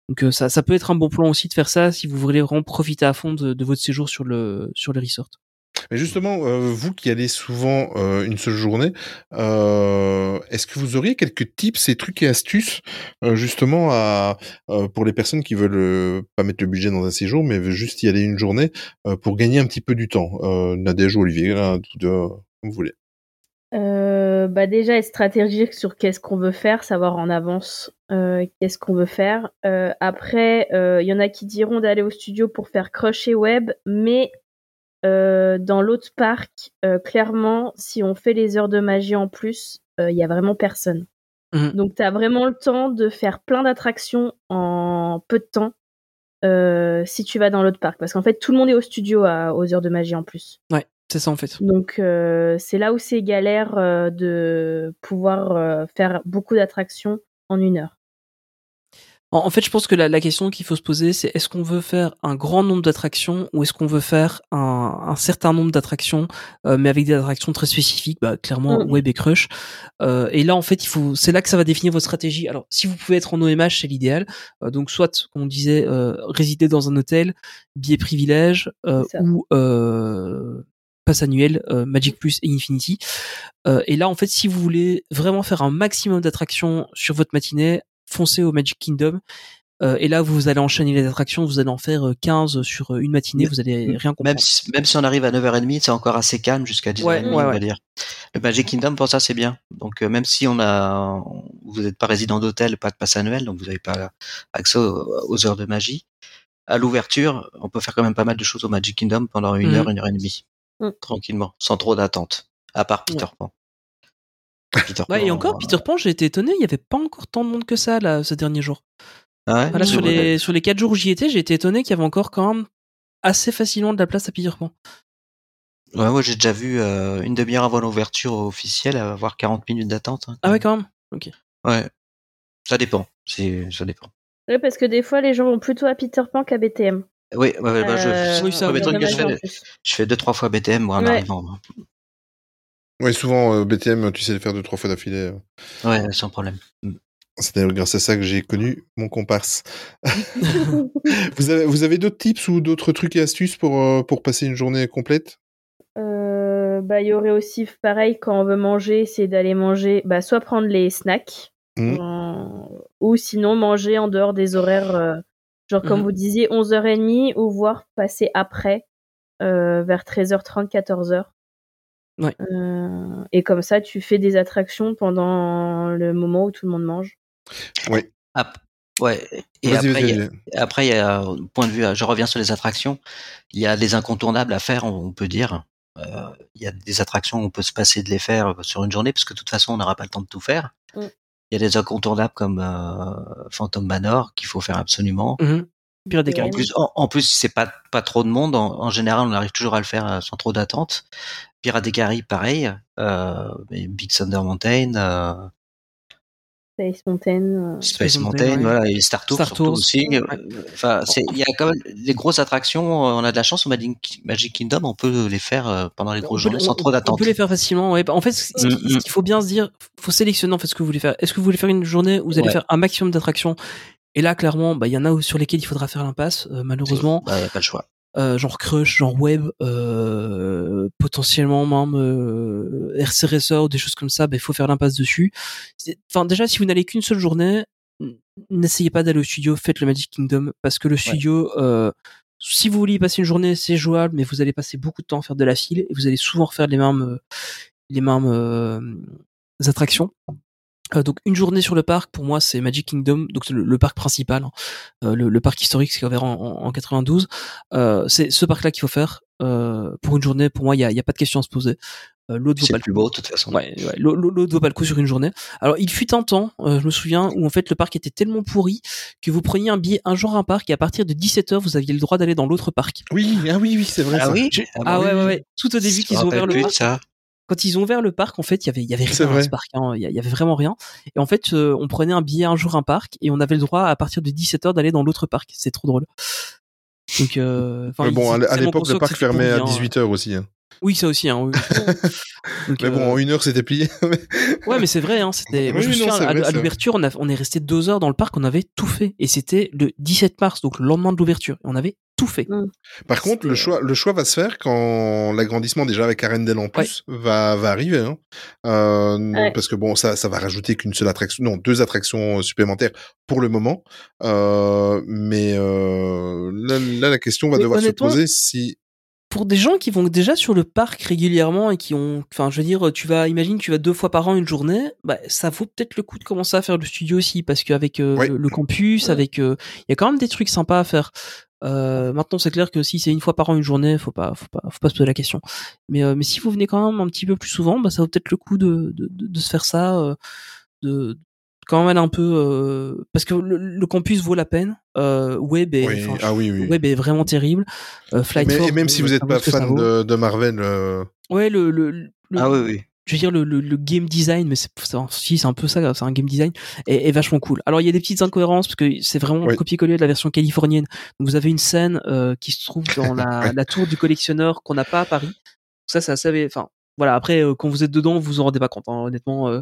Donc, euh, ça, ça peut être un bon plan aussi de faire ça si vous voulez vraiment profiter à fond de, de votre séjour sur le, sur le resort. Mais justement, euh, vous qui allez souvent euh, une seule journée, euh, est-ce que vous auriez quelques tips et trucs et astuces justement pour les personnes qui veulent pas mettre le budget dans un séjour, mais veulent juste y aller une journée pour gagner un petit peu du temps Nadège Olivier, deux, euh, comme vous voulez. Bah déjà être stratégique sur qu'est-ce qu'on veut faire, savoir en avance qu'est-ce qu'on veut faire. Après, il y en a qui diront d'aller au studio pour faire crush et web, mais euh, dans l'autre parc, euh, clairement, si on fait les heures de magie en plus, euh, il y a vraiment personne. Mhm. Donc tu as vraiment le temps de faire plein d'attractions en peu de temps si tu vas dans l'autre parc, parce qu'en fait tout le monde est au studio à- aux heures de magie en plus. Ouais, c'est ça en fait. Donc euh, c'est là où c'est galère euh, de pouvoir euh, faire beaucoup d'attractions en une heure. En, en fait, je pense que la, la question qu'il faut se poser, c'est est-ce qu'on veut faire un grand nombre d'attractions ou est-ce qu'on veut faire un, un certain nombre d'attractions, euh, mais avec des attractions très spécifiques, bah, clairement Mm. Web et Crush. Euh, et là, en fait, il faut, c'est là que ça va définir votre stratégie. Alors, si vous pouvez être en OMH, c'est l'idéal. Euh, donc, soit, comme on disait, euh, résider dans un hôtel, billet privilège euh, ou euh, passe annuel, euh, Magic Plus et Infinity. Euh, et là, en fait, si vous voulez vraiment faire un maximum d'attractions sur votre matinée, foncez au Magic Kingdom. Euh, et là, vous allez enchaîner les attractions, vous allez en faire euh, 15 sur euh, une matinée, vous allez rien comprendre. Même si, même si on arrive à 9h30, c'est encore assez calme jusqu'à 10h30, Ouais, ouais, on va ouais. dire. Le Magic Kingdom, pour ça, c'est bien. Donc, euh, même si on a, vous n'êtes pas résident d'hôtel, pas de passe annuel, donc vous n'avez pas accès aux, aux heures de magie, à l'ouverture, on peut faire quand même pas mal de choses au Magic Kingdom pendant une Mhm. heure, une heure et demie. Mhm. Tranquillement, sans trop d'attente. À part Peter Pan. Peter Ouais, et encore, euh, Peter Pan, j'ai été étonné, il y avait pas encore tant de monde que ça, là, ces derniers jours. ah ouais, Voilà, sur vrai. les, sur les 4 jours où j'y étais, j'ai été étonné qu'il y avait encore quand même assez facilement de la place à Peter Pan. Ouais, moi, j'ai déjà vu euh, une demi-heure avant l'ouverture officielle avoir 40 minutes d'attente. hein. Ah ouais, quand même Ok. Ouais. Ça dépend. C'est, ça dépend. Ouais, parce que des fois, les gens vont plutôt à Peter Pan qu'à BTM. Oui, ouais, bah, je, Euh, oui, ça, ouais, mais oui, truc que je fais, je fais deux trois fois BTM moi en Ouais. arrivant. Ouais, souvent euh, BTM, tu sais le faire deux trois fois d'affilée. euh. Ouais, sans problème. C'est d'ailleurs grâce à ça que j'ai connu mon comparse. vous avez, vous avez d'autres tips ou d'autres trucs et astuces pour, euh, pour passer une journée complète? Euh, bah, il y aurait aussi, pareil, quand on veut manger, c'est d'aller manger, bah, soit prendre les snacks, euh, ou sinon manger en dehors des horaires, euh, genre comme Mhm. vous disiez, 11h30, ou voire passer après, euh, vers 13h30, 14h. Ouais. Euh, et comme ça, tu fais des attractions pendant le moment où tout le monde mange? Ap- ouais. Et après, il y a- après, il y a, euh, point de vue, je reviens sur les attractions. Il y a des incontournables à faire, on peut dire. Euh, il y a des attractions où on peut se passer de les faire sur une journée, parce que de toute façon, on n'aura pas le temps de tout faire. Mm. Il y a des incontournables comme euh, Phantom Manor qu'il faut faire absolument. Mhm. Pirates des En plus, en, en plus, c'est pas pas trop de monde. En, en général, on arrive toujours à le faire sans trop d'attente. Pirates des Caraïbes, pareil. Euh, Big Thunder Mountain, euh, Space Mountain. euh, Space Mountain, voilà, et Star Tour, Star Tours. aussi. Ouais. Enfin, il y a quand même les grosses attractions. On a de la chance au Magic Magic Kingdom, on peut les faire pendant les On grosses peut, journées les- sans on- trop on d'attente. peut les faire facilement. Ouais. Bah, En fait, ce Mm, qu'il faut bien se dire, faut sélectionner en fait ce que vous voulez faire. Est-ce que vous voulez faire une journée où vous allez Ouais. faire un maximum d'attractions? Et là, clairement, bah, il y en a sur lesquels il faudra faire l'impasse, euh, malheureusement. Bah, y a pas le choix. Euh, genre Crush, genre Web, euh, potentiellement même euh, RC Racer ou des choses comme ça, il faut faire l'impasse dessus. Enfin, déjà, si vous n'allez qu'une seule journée, n'essayez pas d'aller au studio, faites le Magic Kingdom, parce que le studio, euh, si vous voulez y passer une journée, c'est jouable, mais vous allez passer beaucoup de temps à faire de la file et vous allez souvent refaire les mêmes, euh, les mêmes euh, attractions. Euh, donc une journée sur le parc pour moi c'est Magic Kingdom donc c'est le, le parc principal hein. Euh, le, le parc historique ce qui est ouvert en, en, en 92 euh, c'est ce parc là qu'il faut faire euh, pour une journée pour moi il y a, y a pas de question à se poser euh, l'autre vaut C'est pas le plus beau, de toute façon. Ouais, ouais. L'autre vaut pas le coup sur une journée. Alors, il fut un temps, euh, je me souviens, où en fait le parc était tellement pourri que vous preniez un billet un jour à un parc et à partir de 17h, vous aviez le droit d'aller dans l'autre parc. Oui, ah oui, oui, c'est vrai. Ah ça. oui J'ai- Ah Ah, bah ouais, oui. ouais, ouais. Tout au début qu'ils ont ouvert le parc. ça. Quand ils ont ouvert le parc, en fait, il y avait, il y avait rien dans ce parc. hein. Il y, avait vraiment rien. Et en fait, euh, on prenait un billet un jour à un parc et on avait le droit à partir de 17h d'aller dans l'autre parc. C'est trop drôle. Donc, euh, enfin, Mais bon, à l'époque, le parc fermait à pourri, hein. 18h aussi. hein. Oui, ça aussi. Hein, oui. Donc, Mais bon, euh, en une heure, c'était plié. Ouais, mais c'est vrai, hein, c'était. Moi, Oui, je me non, souviens, c'est à, l'ouverture, on, a- on est resté deux heures dans le parc, on avait tout fait. Et c'était le 17 mars, donc le lendemain de l'ouverture. On avait tout fait. Par contre, le choix, le choix va se faire quand l'agrandissement déjà avec Arendelle en plus va, va arriver. Hein. Euh, Ouais. Parce que bon, ça, ça va rajouter qu'une seule attraction, non, deux attractions supplémentaires pour le moment. Euh, mais euh, là, là, la question va Mais devoir se poser si. Pour des gens qui vont déjà sur le parc régulièrement et qui ont. Enfin, je veux dire, tu vas. Imagine, tu vas deux fois par an une journée, bah, ça vaut peut-être le coup de commencer à faire le studio aussi, parce qu'avec euh, le, le campus, avec. euh, Il y a quand même des trucs sympas à faire. Euh, maintenant, c'est clair que si c'est une fois par an une journée, faut pas, faut pas, faut pas se poser la question. Mais, euh, mais si vous venez quand même un petit peu plus souvent, bah, ça vaut peut-être le coup de, de, de, de se faire ça, euh, de quand même un peu, euh, parce que le, le campus vaut la peine. Euh, Web est, Oui, ah oui, oui. Web est vraiment terrible. Euh, Flight Mais- Force, et même si vous n'êtes vaut pas fan de, de Marvel, euh, Ouais, le, le, le- Ah oui, oui. je veux dire le, le, le game design, mais c'est si c'est un peu ça, c'est un game design est, est vachement cool. Alors il y a des petites incohérences parce que c'est vraiment Oui. copier-coller de la version californienne. Donc vous avez une scène euh, qui se trouve dans la, la tour du collectionneur qu'on n'a pas à Paris. Ça, ça savait. Enfin voilà. Après, euh, quand vous êtes dedans, vous vous en rendez pas compte. hein, honnêtement, euh,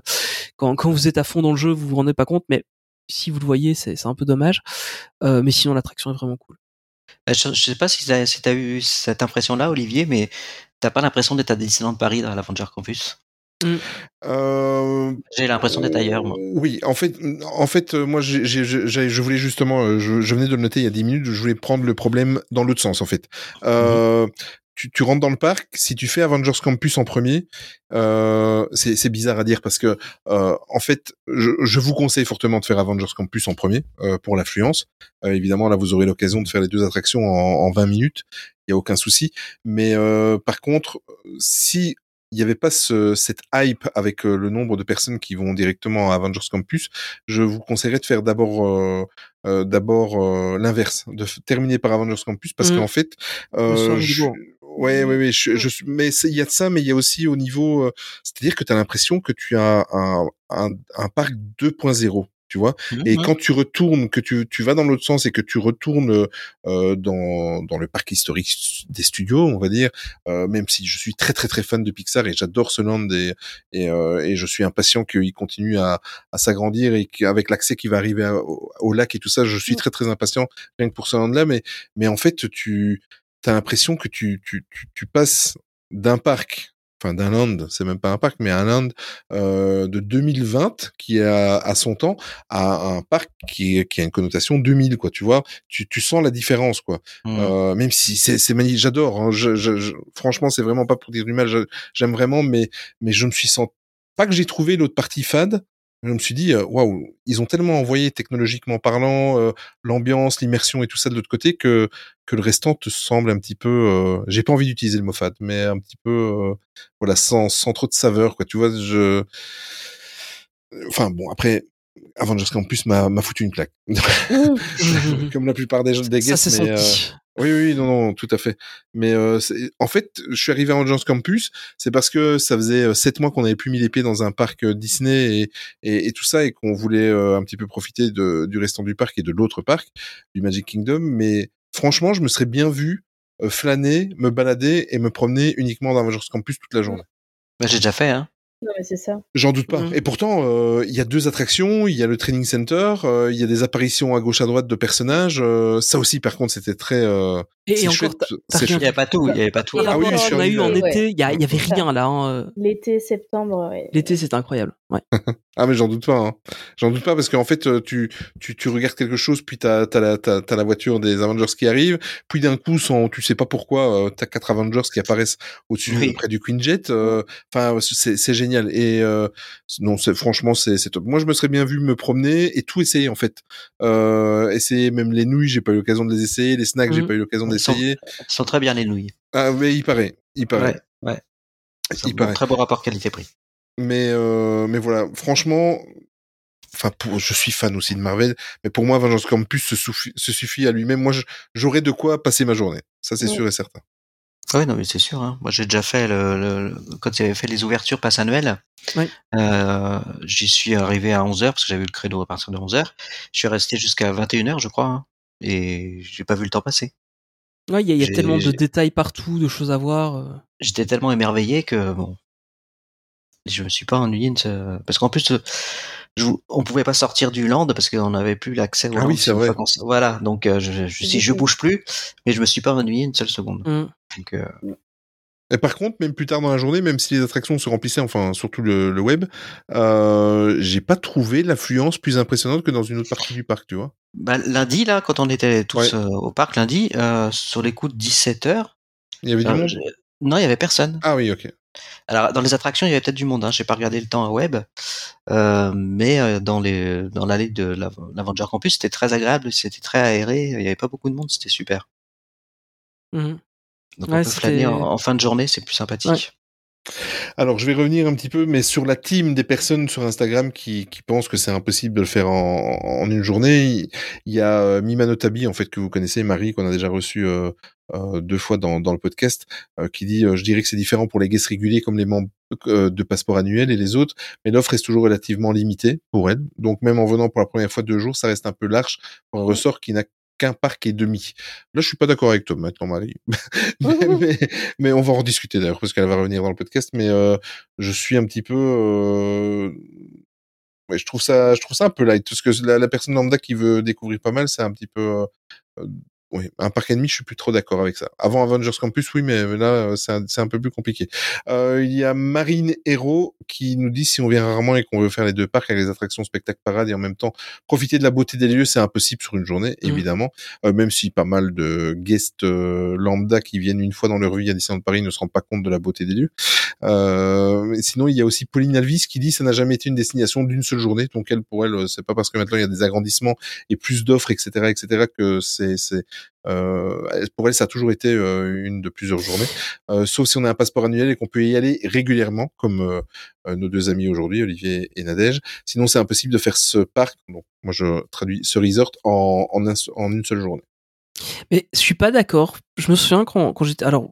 quand quand vous êtes à fond dans le jeu, vous vous rendez pas compte. Mais si vous le voyez, c'est un peu dommage. Euh, mais sinon, l'attraction est vraiment cool. Euh, Je, je sais pas si t'as si t'as eu cette impression-là, Olivier, mais t'as pas l'impression d'être à Disneyland Paris à l'Avenger Campus? Euh, J'ai l'impression d'être ailleurs, moi. Oui, en fait, en fait, euh, moi, je voulais justement, je, je venais de le noter il y a 10 minutes, je voulais prendre le problème dans l'autre sens, en fait. Euh, tu, tu rentres dans le parc, si tu fais Avengers Campus en premier, euh, c'est, bizarre à dire parce que, euh, en fait, je, je vous conseille fortement de faire Avengers Campus en premier euh, pour l'affluence. Euh, évidemment, là, vous aurez l'occasion de faire les deux attractions en, en 20 minutes, il y a aucun souci. Mais euh, par contre, si il n'y avait pas ce, cette hype avec euh, le nombre de personnes qui vont directement à Avengers Campus, je vous conseillerais de faire d'abord euh, euh, d'abord euh, l'inverse, de terminer par Avengers Campus parce Mhm. qu'en fait, euh, je-. Ouais, ouais, ouais, je, je suis, mais il y a de ça, mais il y a aussi au niveau, euh, c'est-à-dire que tu as l'impression que tu as un, un, un parc 2.0. tu vois? Mhm, Et ouais. quand tu retournes, que tu, tu vas dans l'autre sens et que tu retournes euh, dans, dans le parc historique des studios, on va dire, euh, même si je suis très très très fan de Pixar et j'adore ce land et, et, euh, et je suis impatient qu'il continue à, à s'agrandir et qu'avec l'accès qui va arriver à- au, au lac et tout ça, je suis Mm. très très impatient rien que pour ce land-là. Mais, mais en fait, tu as l'impression que tu, tu, tu, tu passes d'un parc enfin d'un land, c'est même pas un parc, mais un land euh, de 2020 qui est à, son temps, à un parc qui, qui a une connotation 2000, quoi. Tu vois, tu, tu sens la différence, quoi. Mhm. Euh, même si c'est c'est magnifique, j'adore. hein, je, je, je- franchement, c'est vraiment pas pour dire du mal. J'aime vraiment, mais mais je me suis senti pas que j'ai trouvé l'autre partie fade. Je me suis dit, waouh, ils ont tellement envoyé technologiquement parlant, euh, l'ambiance, l'immersion et tout ça de l'autre côté que que le restant te semble un petit peu. euh, j'ai pas envie d'utiliser le mot fade, mais un petit peu, euh, voilà, sans sans trop de saveur, quoi. Tu vois, je. Enfin bon, après. Avengers Campus m'a m'a foutu une claque. Comme la plupart des gens des guests, mais, senti. Oui, oui, non, non, tout à fait. Mais euh, en fait, je suis arrivé à Agence Campus, c'est parce que ça faisait euh, sept mois qu'on avait plus mis les pieds dans un parc euh, Disney et, et, et tout ça, et qu'on voulait euh, un petit peu profiter de, du restant du parc et de l'autre parc, du Magic Kingdom. Mais franchement, je me serais bien vu flâner, me balader et me promener uniquement dans Agence Campus toute la journée. Bah, j'ai déjà fait, hein. Non, mais c'est ça. J'en doute pas. Mhm. Et pourtant, euh, il y a deux attractions, il y a le training center, euh, il y a des apparitions à gauche à droite de personnages. euh, ça aussi, par contre, c'était très. Euh, Et, c'est et encore, c'est Il n'y avait pas tout, il n'y avait pas tout. Ah oui, qu'on a eu en ouais. été, il y, a- il y avait C'est rien là. hein, euh. L'été, septembre. ouais. L'été, c'était incroyable. Ouais. Ah mais j'en doute pas, hein. j'en doute pas parce qu'en fait euh, tu, tu tu regardes quelque chose puis t'as t'as la t'as, t'as la voiture des Avengers qui arrive puis d'un coup sans tu sais pas pourquoi euh, t'as quatre Avengers qui apparaissent au-dessus Oui. près du Queen Jet euh, enfin c'est c'est génial et euh, non c'est franchement c'est c'est top moi je me serais bien vu me promener et tout essayer en fait euh, essayer même les nouilles j'ai pas eu l'occasion de les essayer les snacks j'ai Mhm. pas eu l'occasion d'essayer sont très bien les nouilles. ah mais il paraît il paraît Ouais, ouais. C'est un il bon- paraît très beau rapport qualité-prix. mais euh, mais voilà franchement enfin pour, je suis fan aussi de Marvel mais pour moi Avengers Campus se suffit, se suffit à lui-même moi j'aurais de quoi passer ma journée ça c'est Ouais. sûr et certain Ah Oui, non, mais c'est sûr. Hein. Moi, j'ai déjà fait le, le- le- quand il avait fait les ouvertures passe annuelles. Ouais. Euh, J'y suis arrivé à 11h parce que j'avais eu le créneau à partir de 11h. Je suis resté jusqu'à 21h, je crois, hein, et j'ai pas vu le temps passer. Ouais, il y a, y tellement de détails partout, de choses à voir. euh. J'étais tellement émerveillé que bon, je me suis pas ennuyé une seule- parce qu'en plus, euh, je, on pouvait pas sortir du land parce qu'on n'avait plus l'accès au Ah land oui, vrai. Voilà, donc euh, je, je, si je bouge plus, mais je me suis pas ennuyé une seule seconde. Mm. Donc, euh, et par contre même plus tard dans la journée même si les attractions se remplissaient enfin surtout le, le web euh, j'ai pas trouvé l'affluence plus impressionnante que dans une autre partie du parc tu vois bah, lundi là, quand on était tous Ouais. euh, au parc lundi, euh, sur les coups de 17 heures, il y avait du euh, monde? je- non, il y avait personne. ah oui ok Alors dans les attractions, il y avait peut-être du monde. Hein. J'ai pas regardé le temps à web, euh, mais euh, dans les dans l'allée de l'Av- l'Avenger Campus, c'était très agréable, c'était très aéré. Il y avait pas beaucoup de monde, c'était super. Mhm. Donc Ouais, on peut flâner en, en fin de journée, c'est plus sympathique. Ouais. Alors, je vais revenir un petit peu, mais sur la team des personnes sur Instagram qui, qui pensent que c'est impossible de le faire en, en une journée. Il, y a euh, Mima Notabi, en fait, que vous connaissez, Marie, qu'on a déjà reçu euh, euh, deux fois dans, dans le podcast, euh, qui dit euh, Je dirais que c'est différent pour les guests réguliers comme les membres euh, de passeport annuel et les autres, mais l'offre reste toujours relativement limitée pour elle. Donc, même en venant pour la première fois deux jours, ça reste un peu large pour un ressort qui n'a qu'un parc et demi. Là, je suis pas d'accord avec toi maintenant, Marie. mais, mais, mais on va en rediscuter d'ailleurs parce qu'elle va revenir dans le podcast. Mais euh, je suis un petit peu, euh... ouais, je trouve ça, je trouve ça un peu light parce que la, la personne lambda qui veut découvrir pas mal, c'est un petit peu, euh, euh, oui, un parc et demi, je suis plus trop d'accord avec ça. Avant Avengers Campus, oui, mais là, euh, c'est un, peu plus compliqué. Euh, il y a Marine Hero qui nous dit si on vient rarement et qu'on veut faire les deux parcs avec les attractions spectacle parade et en même temps profiter de la beauté des lieux, c'est impossible sur une journée, Mhm. évidemment. Euh, même si pas mal de guests euh, lambda qui viennent une fois dans leur vie à Disneyland Paris ne se rendent pas compte de la beauté des lieux. Euh, sinon, il y a aussi Pauline Alvis qui dit ça n'a jamais été une destination d'une seule journée. Donc elle, pour elle, c'est pas parce que maintenant il y a des agrandissements et plus d'offres, etc., etc., que c'est, pour elle, ça a toujours été euh, une de plusieurs journées. Euh, sauf si on a un passeport annuel et qu'on peut y aller régulièrement, comme euh, euh, nos deux amis aujourd'hui, Olivier et Nadège. Sinon, c'est impossible de faire ce parc. Donc, moi, je traduis ce resort en, en, un- en une seule journée. Mais je suis pas d'accord. Je me souviens quand, quand j'étais. Alors,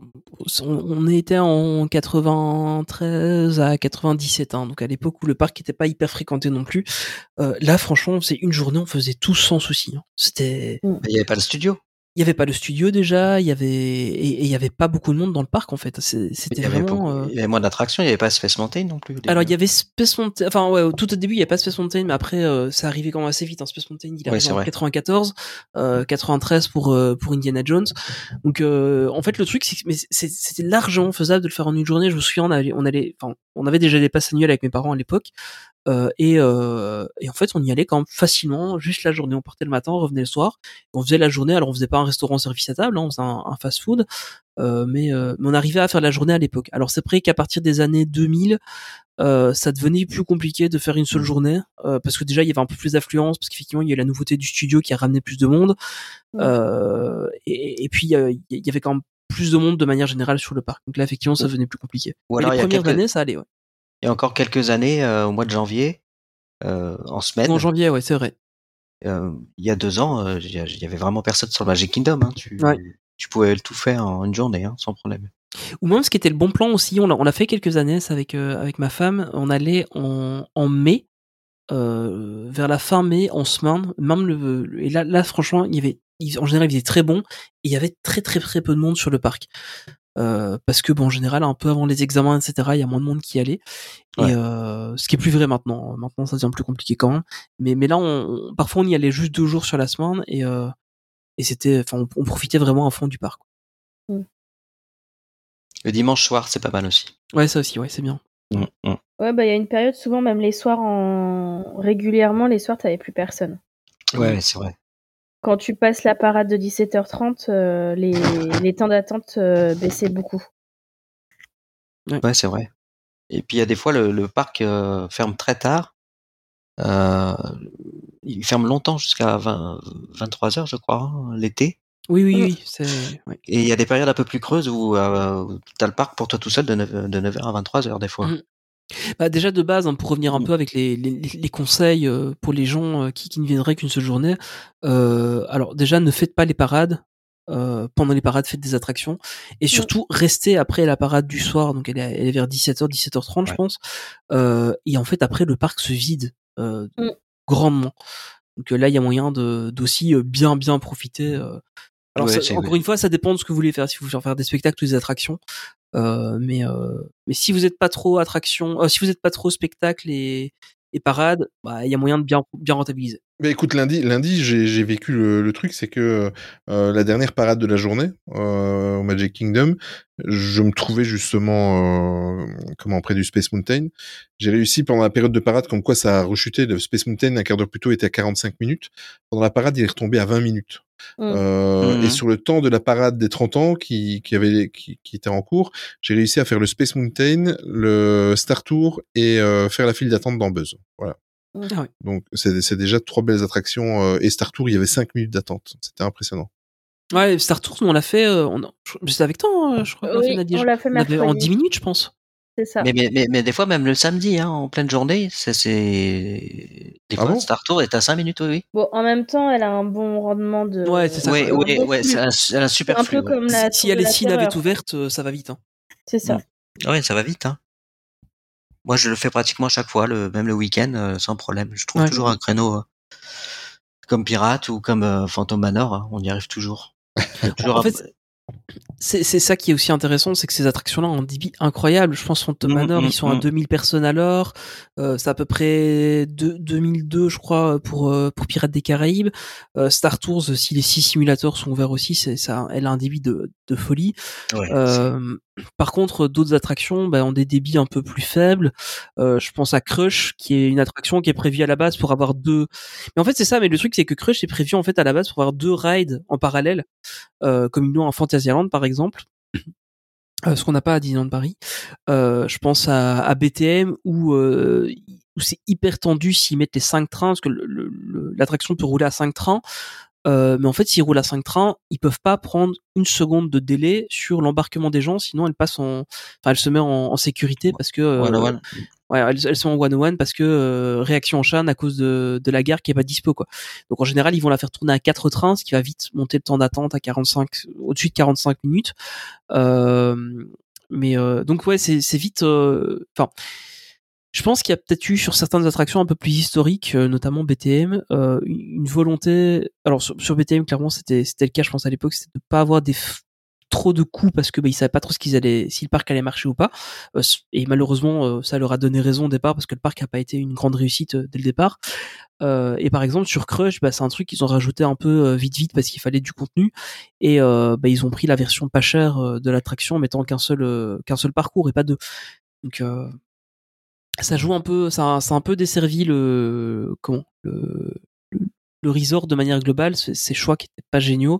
on, on était en 93 à 97, hein, donc à l'époque où le parc était pas hyper fréquenté non plus. Euh, là, franchement, c'est une journée, on faisait tout sans souci. hein. C'était. Il n'y avait pas le studio. Il y avait pas le studio déjà, il y avait et il y avait pas beaucoup de monde dans le parc en fait. C'était vraiment. beaucoup- euh, il y avait moins d'attractions, il n'y avait pas Space Mountain non plus. Alors il y avait Space Mountain, enfin ouais, tout au début il y avait pas Space Mountain, mais après euh, ça arrivait quand même assez vite. Hein. Space Mountain il Ouais, arrive c'est en vrai. 94, euh, 93 pour euh, pour Indiana Jones. Donc euh, en fait le truc c'est que mais c'est- c'était largement faisable de le faire en une journée. Je me souviens on allait, on allait, enfin on avait déjà des passes annuelles avec mes parents à l'époque. Euh, et, euh, et en fait, on y allait quand même facilement, juste la journée. On partait le matin, on revenait le soir. On faisait la journée. Alors, on faisait pas un restaurant service à table, hein, on faisait un, un fast-food, euh, mais, euh, mais on arrivait à faire la journée à l'époque. Alors, c'est vrai qu'à partir des années 2000, euh, ça devenait plus compliqué de faire une seule journée euh, parce que déjà il y avait un peu plus d'affluence parce qu'effectivement il y a eu la nouveauté du studio qui a ramené plus de monde euh, et, et puis il y avait quand même plus de monde de manière générale sur le parc donc là effectivement ça devenait plus compliqué Ou alors, les premières quelques- années ça allait ouais. Il y a encore quelques années, euh, au mois de janvier, euh, en semaine, en janvier ouais c'est vrai euh, il y a deux ans, euh, il y avait vraiment personne sur le Magic Kingdom. Hein. Tu, Ouais. tu pouvais tout faire en une journée, hein, sans problème. Ou même ce qui était le bon plan aussi, on l'a fait quelques années ça, avec euh, avec ma femme, on allait en, en mai, euh, vers la fin mai, en semaine, même le, et là là franchement il y avait, en général il faisait très bon, et il y avait très très très peu de monde sur le parc, Euh, parce que bon en général un peu avant les examens etc il y a moins de monde qui y allait, Ouais. et euh, ce qui est plus vrai maintenant, maintenant ça devient plus compliqué quand même, mais mais là on, on- parfois on y allait juste deux jours sur la semaine et euh, et c'était, enfin on, on profitait vraiment à fond du parc. Le dimanche soir, c'est pas mal aussi. Ouais ça aussi ouais c'est bien. Mm, mm. Ouais, bah il y a une période, souvent, même les soirs, en... régulièrement, les soirs, t'avais plus personne. Ouais, c'est vrai. Quand tu passes la parade de 17h30, euh, les... les temps d'attente euh, baissaient beaucoup. Ouais, c'est vrai. Et puis il y a des fois le, le parc euh, ferme très tard. Euh, il ferme longtemps jusqu'à 20 23 heures, je crois, hein, l'été. Oui oui Mm. oui. Et il y a des périodes un peu plus creuses où, euh, tu as le parc pour toi tout seul de 9, de 9h à 23h des fois. Mhm. Bah déjà de base, hein, pour revenir un Mm. peu avec les, les, les conseils euh, pour les gens euh, qui, qui ne viendraient qu'une seule journée, euh, alors déjà ne faites pas les parades. euh, pendant les parades, faites des attractions et surtout restez après la parade du soir. Donc elle est, elle est vers 17h, 17h30, je pense. Euh, et en fait après le parc se vide euh, Mm. grandement. Donc là il y a moyen de d'aussi bien bien profiter. euh. Alors Ouais, ça- encore une fois, ça dépend de ce que vous voulez faire. Si vous voulez faire des spectacles ou des attractions, mais euh, mais si vous êtes pas trop attraction, euh, si vous êtes pas trop spectacle et, et parade, bah il y a moyen de bien bien rentabiliser. Mais écoute, lundi, lundi j'ai j'ai vécu le, le truc, c'est que euh, la dernière parade de la journée euh, au Magic Kingdom, je me trouvais justement euh, comment près du Space Mountain. J'ai réussi pendant la période de parade, comme quoi ça a rechuté. Le Space Mountain, un quart d'heure plus tôt, était à 45 minutes. Pendant la parade, il est retombé à 20 minutes. Mm. Euh. Et sur le temps de la parade des 30 ans qui, qui, avait, qui, qui était en cours, j'ai réussi à faire le Space Mountain, le Star Tour et euh, faire la file d'attente dans Buzz. Voilà. Ah ouais. Donc c'est déjà trois belles attractions. euh, et Star Tour, il y avait cinq minutes d'attente. C'était impressionnant. Ouais, Star Tours, nous, on l'a fait. Euh, on C'était avec toi, hein, je crois. l'a fait, on l'a fait On avait en mercredi. 10 minutes, je pense. C'est ça. Mais, mais, mais, mais des fois, même le samedi, hein, en pleine journée, c'est. c'est- Des Ah fois, bon? Star Tour est à 5 minutes, oui. oui. Bon, en même temps, elle a un bon rendement de. Ouais, c'est ça. Bon ouais, flux. c'est un, un super un flux. peu ouais. comme la. Si, si Tour la Terreur. ouvertes, euh, ça va vite. Hein. C'est ça. Ah Ouais, ça va vite. Hein. Moi, je le fais pratiquement chaque fois, le, même le week-end, euh, sans problème. Je trouve Ouais. toujours un créneau euh, comme Pirate ou comme euh, Phantom Manor. hein, on y arrive toujours. En fait, C'est ça qui est aussi intéressant, c'est que ces attractions-là ont un débit incroyable. Je pense Phantom Mm, Manor, mm, ils sont à mm. 2000 personnes à l'heure. Euh, c'est à peu près deux- 2002, je crois, pour euh, pour Pirates des Caraïbes. Euh, Star Tours, si les six simulateurs sont ouverts aussi, c'est ça, elle a un débit de, de folie. Ouais, Euh, par contre, d'autres attractions ben, ont des débits un peu plus faibles. Je pense à Crush, qui est une attraction qui est prévue à la base pour avoir deux. Mais en fait, c'est ça. Mais le truc, c'est que Crush est prévu en fait à la base pour avoir deux rides en parallèle, comme ils l'ont en Fantasyland par exemple. Euh, ce qu'on n'a pas à Disneyland Paris. Euh, je pense à, à BTM où euh, où c'est hyper tendu s'ils mettent les cinq trains, parce que l'attraction peut rouler à cinq trains. Euh, mais en fait, s'ils roulent à 5 trains, ils peuvent pas prendre une seconde de délai sur l'embarquement des gens, sinon elle passe en, enfin, elle se met en, en sécurité parce que euh, Voilà, voilà. Ouais, elles, sont en one one parce que euh, réaction en chaîne à cause de, de la gare qui est pas dispo quoi. Donc en général, ils vont la faire tourner à quatre trains, ce qui va vite monter le temps d'attente à 45 au-dessus de 45 minutes. Euh, mais euh, donc ouais, c'est c'est vite euh, enfin je pense qu'il y a peut-être eu sur certaines attractions un peu plus historiques, euh, notamment BTM, euh, une volonté. Alors sur, sur BTM, clairement, c'était c'était le cas, je pense à l'époque, c'était de pas avoir des trop de coûts parce que bah, ils savaient pas trop ce qu'ils allaient, si le parc allait marcher ou pas. Euh, et malheureusement, euh, ça leur a donné raison au départ parce que le parc a pas été une grande réussite euh, dès le départ. Et par exemple sur Crush, bah, c'est un truc qu'ils ont rajouté un peu vite vite parce qu'il fallait du contenu et bah, ils ont pris la version pas chère de l'attraction en mettant qu'un seul qu'un seul parcours et pas deux. Donc ça joue un peu, ça, ça a un peu desservi le comment le, le, resort de manière globale, ces choix qui étaient pas géniaux.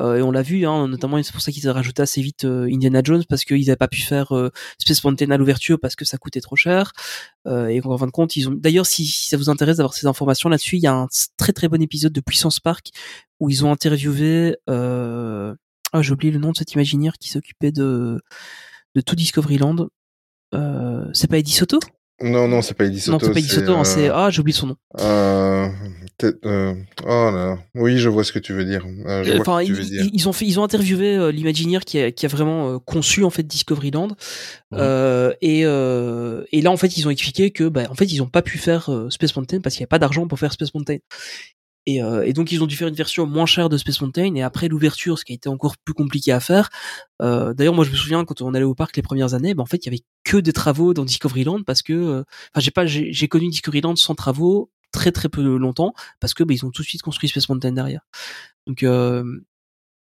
Euh, et on l'a vu, hein, notamment c'est pour ça qu'ils ont rajouté assez vite euh, Indiana Jones parce qu'ils n'avaient pas pu faire euh, Space Mountain à l'ouverture parce que ça coûtait trop cher. Euh, et en fin de compte, ils ont. D'ailleurs, si, si ça vous intéresse d'avoir ces informations là-dessus, il y a un très très bon épisode de Puissance Park où ils ont interviewé. Euh... Ah, j'ai oublié le nom de cet imaginaire qui s'occupait de de tout Discoveryland. Euh, c'est pas Eddie Soto? Non, non, c'est pas Eddie Soto. Non, c'est pas Eddie Soto, hein, c'est ah, j'ai oublié son nom. Euh, euh, oh là, oui, je vois ce que tu veux dire. Euh, je vois ils, dire. ont fait, ils ont interviewé euh, l'Imagineer qui a, qui a vraiment euh, conçu en fait Discoveryland. Euh, et, et là, en fait, ils ont expliqué que, bah, en fait, ils ont pas pu faire Space Mountain parce qu'il y avait pas d'argent pour faire Space Mountain. Et, euh, et donc, ils ont dû faire une version moins chère de Space Mountain. Et après l'ouverture, ce qui a été encore plus compliqué à faire. Euh, D'ailleurs, moi, je me souviens quand on allait au parc les premières années, bah, en fait, il y avait que des travaux dans Discoveryland parce que, euh, enfin, j'ai pas, j'ai connu Discoveryland sans travaux très très peu longtemps parce que bah, ils ont tout de suite construit Space Mountain derrière. Donc euh,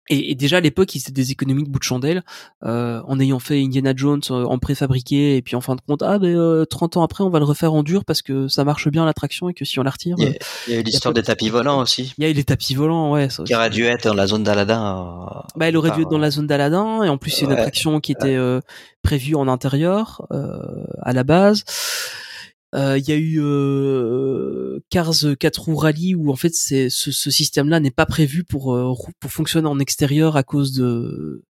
et, et déjà à l'époque, ils faisaient des économies de bout de chandelle euh, en ayant fait Indiana Jones euh, en préfabriqué et puis en fin de compte, ah ben euh, 30 ans après, on va le refaire en dur parce que ça marche bien l'attraction et que si on la retire, Il y a, euh, eu l'histoire des tapis volants aussi, il y a eu les tapis volants, ouais. Ça, qui aurait dû être dans la zone d'Aladin. bah, elle aurait dû être dans la zone d'Aladin et en plus c'est une Ouais. attraction qui était euh, prévue en intérieur euh, à la base. Euh, Il y a eu euh, Cars 4 roues rallye où en fait c'est ce, ce système-là n'est pas prévu pour euh, pour fonctionner en extérieur à cause de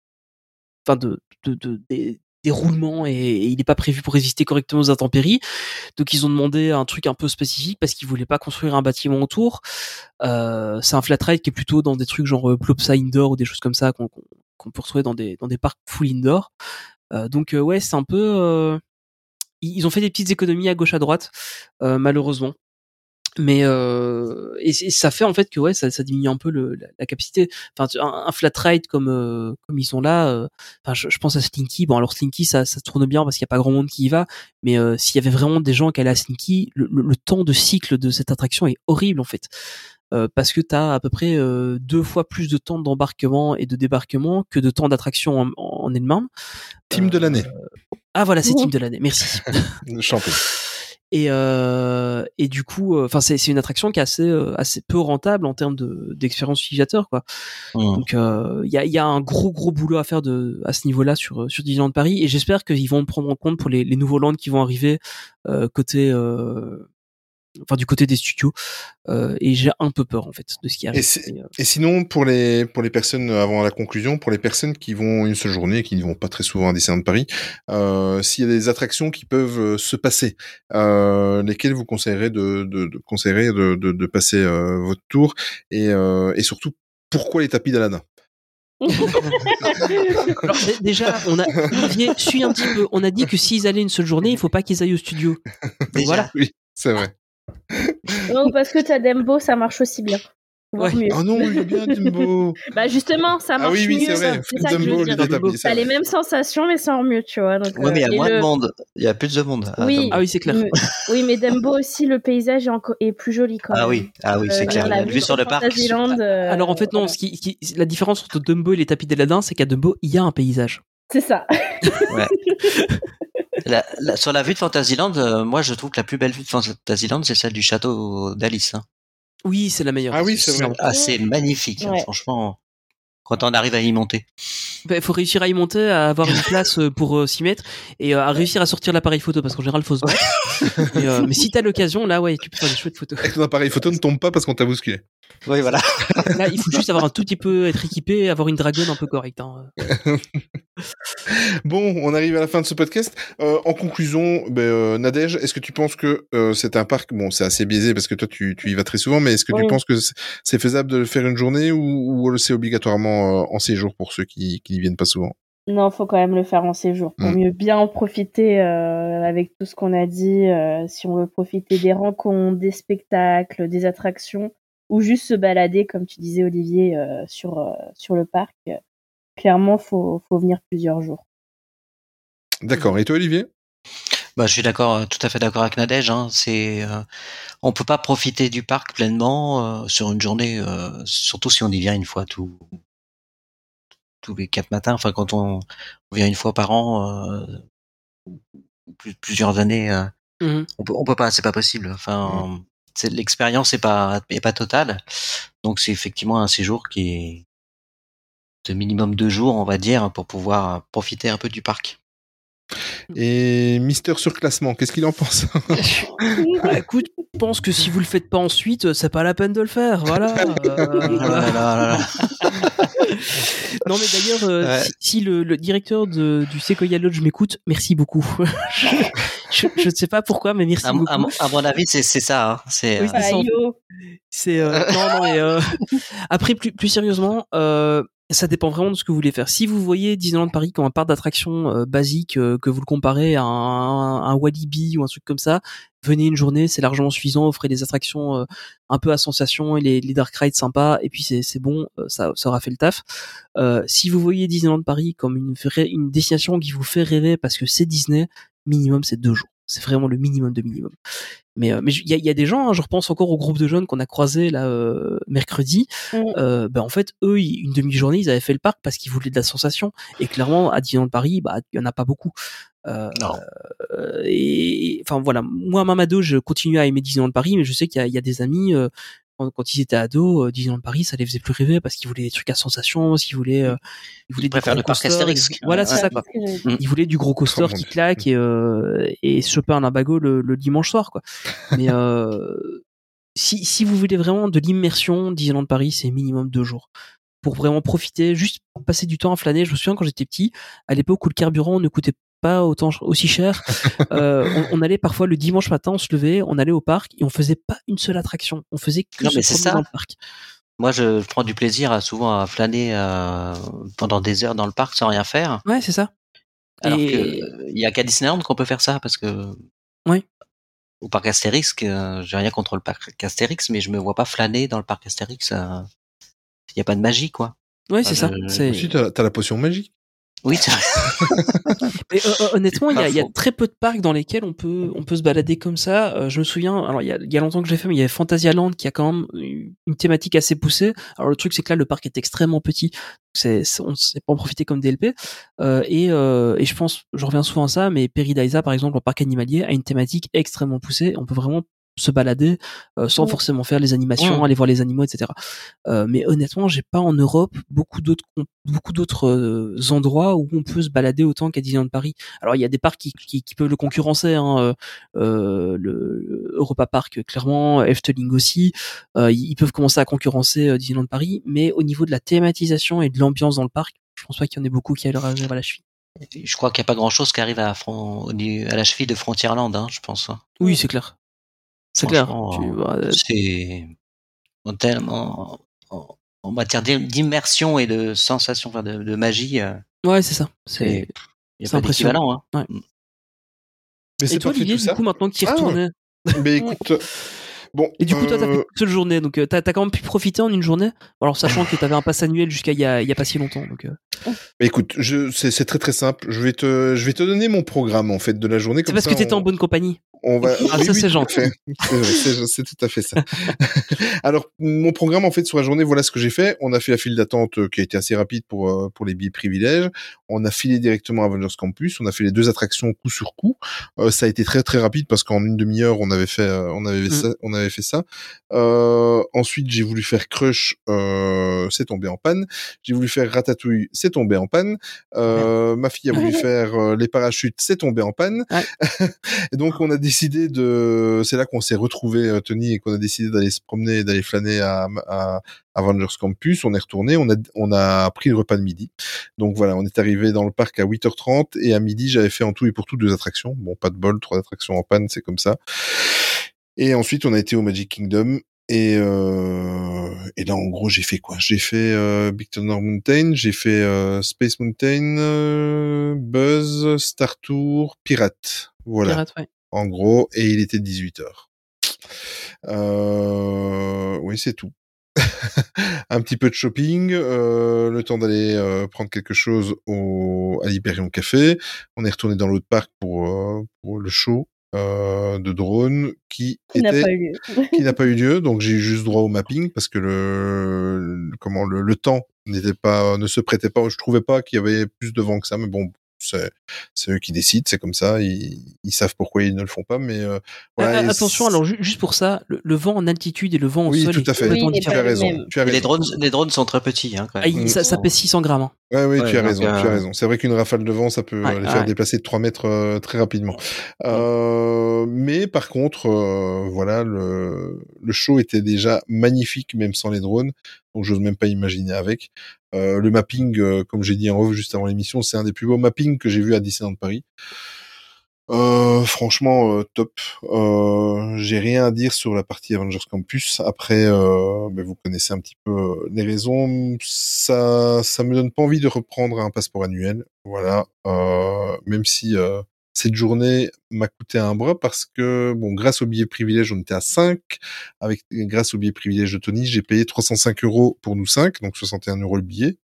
enfin de, de, de- des, roulements et, il n'est pas prévu pour résister correctement aux intempéries. Donc ils ont demandé un truc un peu spécifique parce qu'ils voulaient pas construire un bâtiment autour. Euh, c'est un flat ride qui est plutôt dans des trucs genre Plopsa Indoor ou des choses comme ça qu'on qu'on peut retrouver dans des dans des parcs full indoor. Euh, donc ouais, c'est un peu ils ont fait des petites économies à gauche à droite euh, malheureusement. Mais euh, et, ça fait en fait que ouais ça, ça diminue un peu le, la, la capacité. Enfin un, un flat ride comme euh, comme ils sont là. Enfin je, je pense à Slinky. Bon alors Slinky ça ça tourne bien parce qu'il y a pas grand monde qui y va. Mais s'il y avait vraiment des gens qui allaient à Slinky, le, le- le temps de cycle de cette attraction est horrible en fait. Parce que tu as à peu près deux fois plus de temps d'embarquement et de débarquement que de temps d'attraction en, en elle-même. Team de l'année. Ah voilà, c'est team de l'année. Merci. Champion. Et, euh, et du coup, enfin c'est c'est une attraction qui est assez euh, assez peu rentable en termes de d'expérience utilisateur quoi. Mmh. Donc euh, il y a il y a un gros gros boulot à faire de à ce niveau-là sur sur Disneyland Paris et j'espère qu'ils vont prendre en compte pour les, les nouveaux lands qui vont arriver euh, côté euh, enfin du côté des studios Euh, et j'ai un peu peur en fait de ce qui arrive. Et, euh, et sinon, pour les, pour les personnes, euh, avant la conclusion, pour les personnes qui vont une seule journée, et qui ne vont pas très souvent à Disneyland Paris, euh, s'il y a des attractions qui peuvent se passer, euh, lesquelles vous conseillerez de, de, de, conseillerez de, de, de passer euh, votre tour et, euh, et surtout, pourquoi les tapis d'Aladin? Alors dé- déjà, on a Olivier suit un petit peu. On a dit que s'ils allaient une seule journée, il faut pas qu'ils aillent au studio. Déjà. Voilà. Oui, c'est vrai. Non, parce que t'as Dembo, ça marche aussi bien. Ouais. mieux. Oh non, il est bien Dumbo Bah justement, ça marche Ah oui, oui, mieux. c'est vrai. C'est ça que je Dumbo, veux dire. c'est T'as les mêmes sensations, mais sans mieux, tu vois. Donc, Ouais, mais il y euh, a et moins le- de monde. Il y a plus de monde. à Oui. Dumbo. Ah oui, c'est clair. Oui, mais Dembo aussi, le paysage est, encore... est plus joli quand Ah oui, ah oui, c'est Euh, clair. la La vue sur le parc. Euh, Alors en fait non, voilà. ce qui, ce qui- la différence entre Dumbo et les tapis d'Aladin, c'est qu'à Dumbo il y a un paysage. C'est ça. La- la- sur la vue de Fantasyland, euh, moi je trouve que la plus belle vue de Fantasyland, c'est celle du château d'Alice. hein. Oui, c'est la meilleure. Ah oui, c'est vrai. Ah, c'est magnifique, hein, franchement. Quand on arrive à y monter. Il faut réussir à y monter, à avoir une place euh, pour euh, s'y mettre et euh, à réussir à sortir l'appareil photo parce qu'en général faut se battre. mais, euh, mais si t'as l'occasion, là ouais, tu peux faire des chouettes photos. Et ton appareil photo ne tombe pas parce qu'on t'a bousculé. Oui, voilà. Là, il faut juste avoir un tout petit peu être équipé, avoir une dragonne un peu correcte. hein. Bon, on arrive à la fin de ce podcast. Euh, en conclusion, ben, euh, Nadège, est-ce que tu penses que euh, c'est un parc Bon, c'est assez biaisé parce que toi, tu, tu y vas très souvent, mais est-ce que tu penses que c'est- c'est faisable de le faire une journée ou, ou c'est obligatoirement euh, en séjour pour ceux qui qui n'y viennent pas souvent Non, faut quand même le faire en séjour. Pour Mm. mieux bien en profiter euh, avec tout ce qu'on a dit. euh, si on veut profiter des rencontres, des spectacles, des attractions, ou juste se balader, comme tu disais Olivier, euh, sur euh, sur le parc. clairement, faut faut venir plusieurs jours. D'accord. Et toi, Olivier? Bah, je suis d'accord, tout à fait d'accord avec Nadège. Hein. C'est, euh, on peut pas profiter du parc pleinement euh, sur une journée, euh, surtout si on y vient une fois tous tous les quatre matins. Enfin, quand on, on vient une fois par an, euh, plus- plusieurs années, euh, Mhm. on peut, on peut pas, c'est pas possible. Enfin, c'est l'expérience est pas est pas totale. Donc c'est effectivement un séjour qui est de minimum deux jours, on va dire, pour pouvoir profiter un peu du parc. et Mister Surclassement, qu'est-ce qu'il en pense? Bah, écoute, je pense que si vous le faites pas ensuite, c'est pas la peine de le faire. Voilà. Euh, là là là là. non mais d'ailleurs, euh, Ouais. si, si le, le directeur de, du Sequoia Lodge m'écoute, merci beaucoup. je, ne sais pas pourquoi, mais merci À, beaucoup. à mon- à mon avis, c'est c'est ça. Hein. C'est Oui, euh, oh. C'est euh, non non mais euh, après plus plus sérieusement, euh, ça dépend vraiment de ce que vous voulez faire. Si vous voyez Disneyland Paris comme un parc d'attractions euh, basique, euh, que vous le comparez à un, un Walibi ou un truc comme ça, venez une journée, c'est largement suffisant. Offrez des attractions euh, un peu à sensation et les, les dark rides sympas, et puis c'est bon, euh, ça ça aura fait le taf. Euh, si vous voyez Disneyland Paris comme une une destination qui vous fait rêver parce que c'est Disney, minimum c'est deux jours. C'est vraiment le minimum de minimum. Mais euh, mais il y a, il y a des gens, hein, je repense encore au groupe de jeunes qu'on a croisé là euh, mercredi. Mm. Euh, ben en fait, eux, ils- une demi-journée, ils avaient fait le parc parce qu'ils voulaient de la sensation. Et clairement, à Disneyland Paris, bah il y en a pas beaucoup. Euh, Non. euh, et enfin voilà, moi Mamado, je continue à aimer Disneyland Paris, mais je sais qu'il y a, il y a des amis. euh, quand, quand ils étaient ados, euh, Disneyland Paris, ça les faisait plus rêver parce qu'ils voulaient des trucs à sensation, s'ils voulaient, euh, ils voulaient préfèrent gros le parc Astérix. ils- Voilà, c'est Ouais. ça quoi. Ils voulaient du gros coaster qui claque et, euh, et se choper un abago le, le dimanche soir quoi. Mais euh, si, si vous voulez vraiment de l'immersion, Disneyland Paris, c'est minimum deux jours. Pour vraiment profiter, juste passer du temps à flâner. Je me souviens quand j'étais petit, à l'époque où le carburant ne coûtait pas autant aussi cher, euh, on, on allait parfois le dimanche matin, on se levait, on allait au parc et on faisait pas une seule attraction. On faisait que Non, mais ça. dans le parc. Moi, je, je prends du plaisir à, souvent à flâner euh, pendant des heures dans le parc sans rien faire. Ouais, c'est ça. Alors Et- que euh, il y a qu'à Disneyland qu'on peut faire ça parce que Oui. au parc Astérix, euh, j'ai rien contre le parc Astérix, mais je me vois pas flâner dans le parc Astérix. Euh, Il y a pas de magie, quoi. Ouais, c'est Ah, ça. je- C'est- Ensuite, t'as t'as la potion magique. Oui, c'est vrai. Mais euh, euh, honnêtement, il y, a, il y a très peu de parcs dans lesquels on peut on peut se balader comme ça. Euh, je me souviens, alors il y a, il y a longtemps que j'ai fait, mais il y avait Fantasyland qui a quand même une une thématique assez poussée. Alors le truc c'est que là le parc est extrêmement petit, c'est c'est- on ne sait pas en profiter comme DLP. Euh, et euh, et je pense, je reviens souvent à ça, mais Peridaisa par exemple, le parc animalier a une thématique extrêmement poussée. On peut vraiment se balader euh, sans Ouais. forcément faire les animations, Ouais. aller voir les animaux, etc. Euh, mais honnêtement, j'ai pas en Europe beaucoup d'autres beaucoup d'autres euh, endroits où on peut se balader autant qu'à Disneyland Paris. Alors il y a des parcs qui, qui, qui peuvent le concurrencer, hein, euh, euh, le Europa Park clairement, Efteling aussi. Euh, ils peuvent commencer à concurrencer euh, Disneyland Paris, mais au niveau de la thématisation et de l'ambiance dans le parc, je pense pas qu'il y en ait beaucoup qui leur arriver à la cheville. Je crois qu'il n'y a pas grand chose qui arrive à, à la cheville de Frontierland, hein, je pense. hein. Oui, c'est clair. C'est clair. Vois, euh, C'est en, tellement- en, en matière d'im- d'immersion et de sensation, enfin de, de magie. euh, ouais, c'est ça. c'est- impressionnant. Hein. Mais Et c'est toi, Olivier, tout du ça. coup, maintenant y Ah, retournais, Mais écoute, bon. Et du coup, toi, t'as fait euh, une seule journée, donc euh, t'as as quand même pu profiter en une journée? Alors, sachant que t'avais un pass annuel jusqu'à il y y a pas si longtemps. Donc, euh. bah, écoute, c'est, très très simple. Je vais te, je vais te donner mon programme en fait de la journée. c'est parce ça, que t'étais on- en bonne compagnie. On va... Ah, ça, c'est tout à gentil. C'est c'est- c'est tout à fait ça. Alors, mon programme, en fait, sur la journée, voilà ce que j'ai fait. On a fait la file d'attente euh, qui a été assez rapide pour, euh, pour les billets privilèges. On a filé directement à Avengers Campus. On a fait les deux attractions coup sur coup. Euh, ça a été très, très rapide parce qu'en une demi-heure, on avait fait, euh, on avait Mm. ça, on avait fait ça. Euh, ensuite, j'ai voulu faire Crush, euh, c'est tombé en panne. J'ai voulu faire Ratatouille, c'est tombé en panne. Euh, ma fille a voulu faire les parachutes, c'est tombé en panne. Ouais. Et donc, on a décidé décidé de, c'est là qu'on s'est retrouvé euh, Tony et qu'on a décidé d'aller se promener, d'aller flâner à, à Avengers Campus. On est retourné, on a on a pris le repas de midi. Donc voilà, on est arrivé dans le parc à 8h30 et à midi j'avais fait en tout et pour tout deux attractions. Bon, pas de bol, trois attractions en panne, c'est comme ça. Et ensuite on a été au Magic Kingdom et, euh, et là, en gros, j'ai fait quoi? J'ai fait euh, Big Thunder Mountain, j'ai fait euh, Space Mountain, euh, Buzz, Star Tour, Pirate. Voilà. Pirate, ouais. En gros, et il était 18h. Euh, oui, c'est tout. un petit peu de shopping, euh, le temps d'aller euh, prendre quelque chose au, à l'Hyperion Café. On est retourné dans l'autre parc pour, pour le show euh, de drone qui, Qui n'a pas eu lieu. qui n'a pas eu lieu, donc j'ai eu juste droit au mapping parce que le, le- comment le, le temps n'était pas ne se prêtait pas. Je trouvais pas qu'il y avait plus de vent que ça, mais bon, c'est eux qui décident, c'est comme ça. Ils, ils savent pourquoi ils ne le font pas, mais euh, voilà, Ah, et attention, alors ju- juste pour ça, le, le vent en altitude et le vent au oui, sol tout à fait. Oui, tu as raison. Tu as Et les raison. drones, les drones sont très petits, hein, quand Ah, même. il- ça, ça pèse 600 grammes. hein. Ouais, oui, Ouais, tu as raison, tu as euh, raison. C'est vrai qu'une rafale de vent, ça peut Ouais, euh, les faire ouais. déplacer de 3 mètres euh, très rapidement. Euh, mais par contre, euh, voilà, le, le show était déjà magnifique, même sans les drones. Donc, j'ose même pas imaginer avec. Euh, le mapping, euh, comme j'ai dit en off juste avant l'émission, c'est un des plus beaux mappings que j'ai vu à Disneyland Paris. Euh, franchement, euh, top. Euh, j'ai rien à dire sur la partie Avengers Campus. Après, euh, ben, vous connaissez un petit peu les raisons. Ça, ça me donne pas envie de reprendre un passeport annuel. Voilà. Même si cette journée m'a coûté un bras parce que, bon, grâce au billet privilège, on était à 5. Avec, grâce au billet privilège de Tony, j'ai payé 305 euros pour nous 5, donc 61 euros le billet.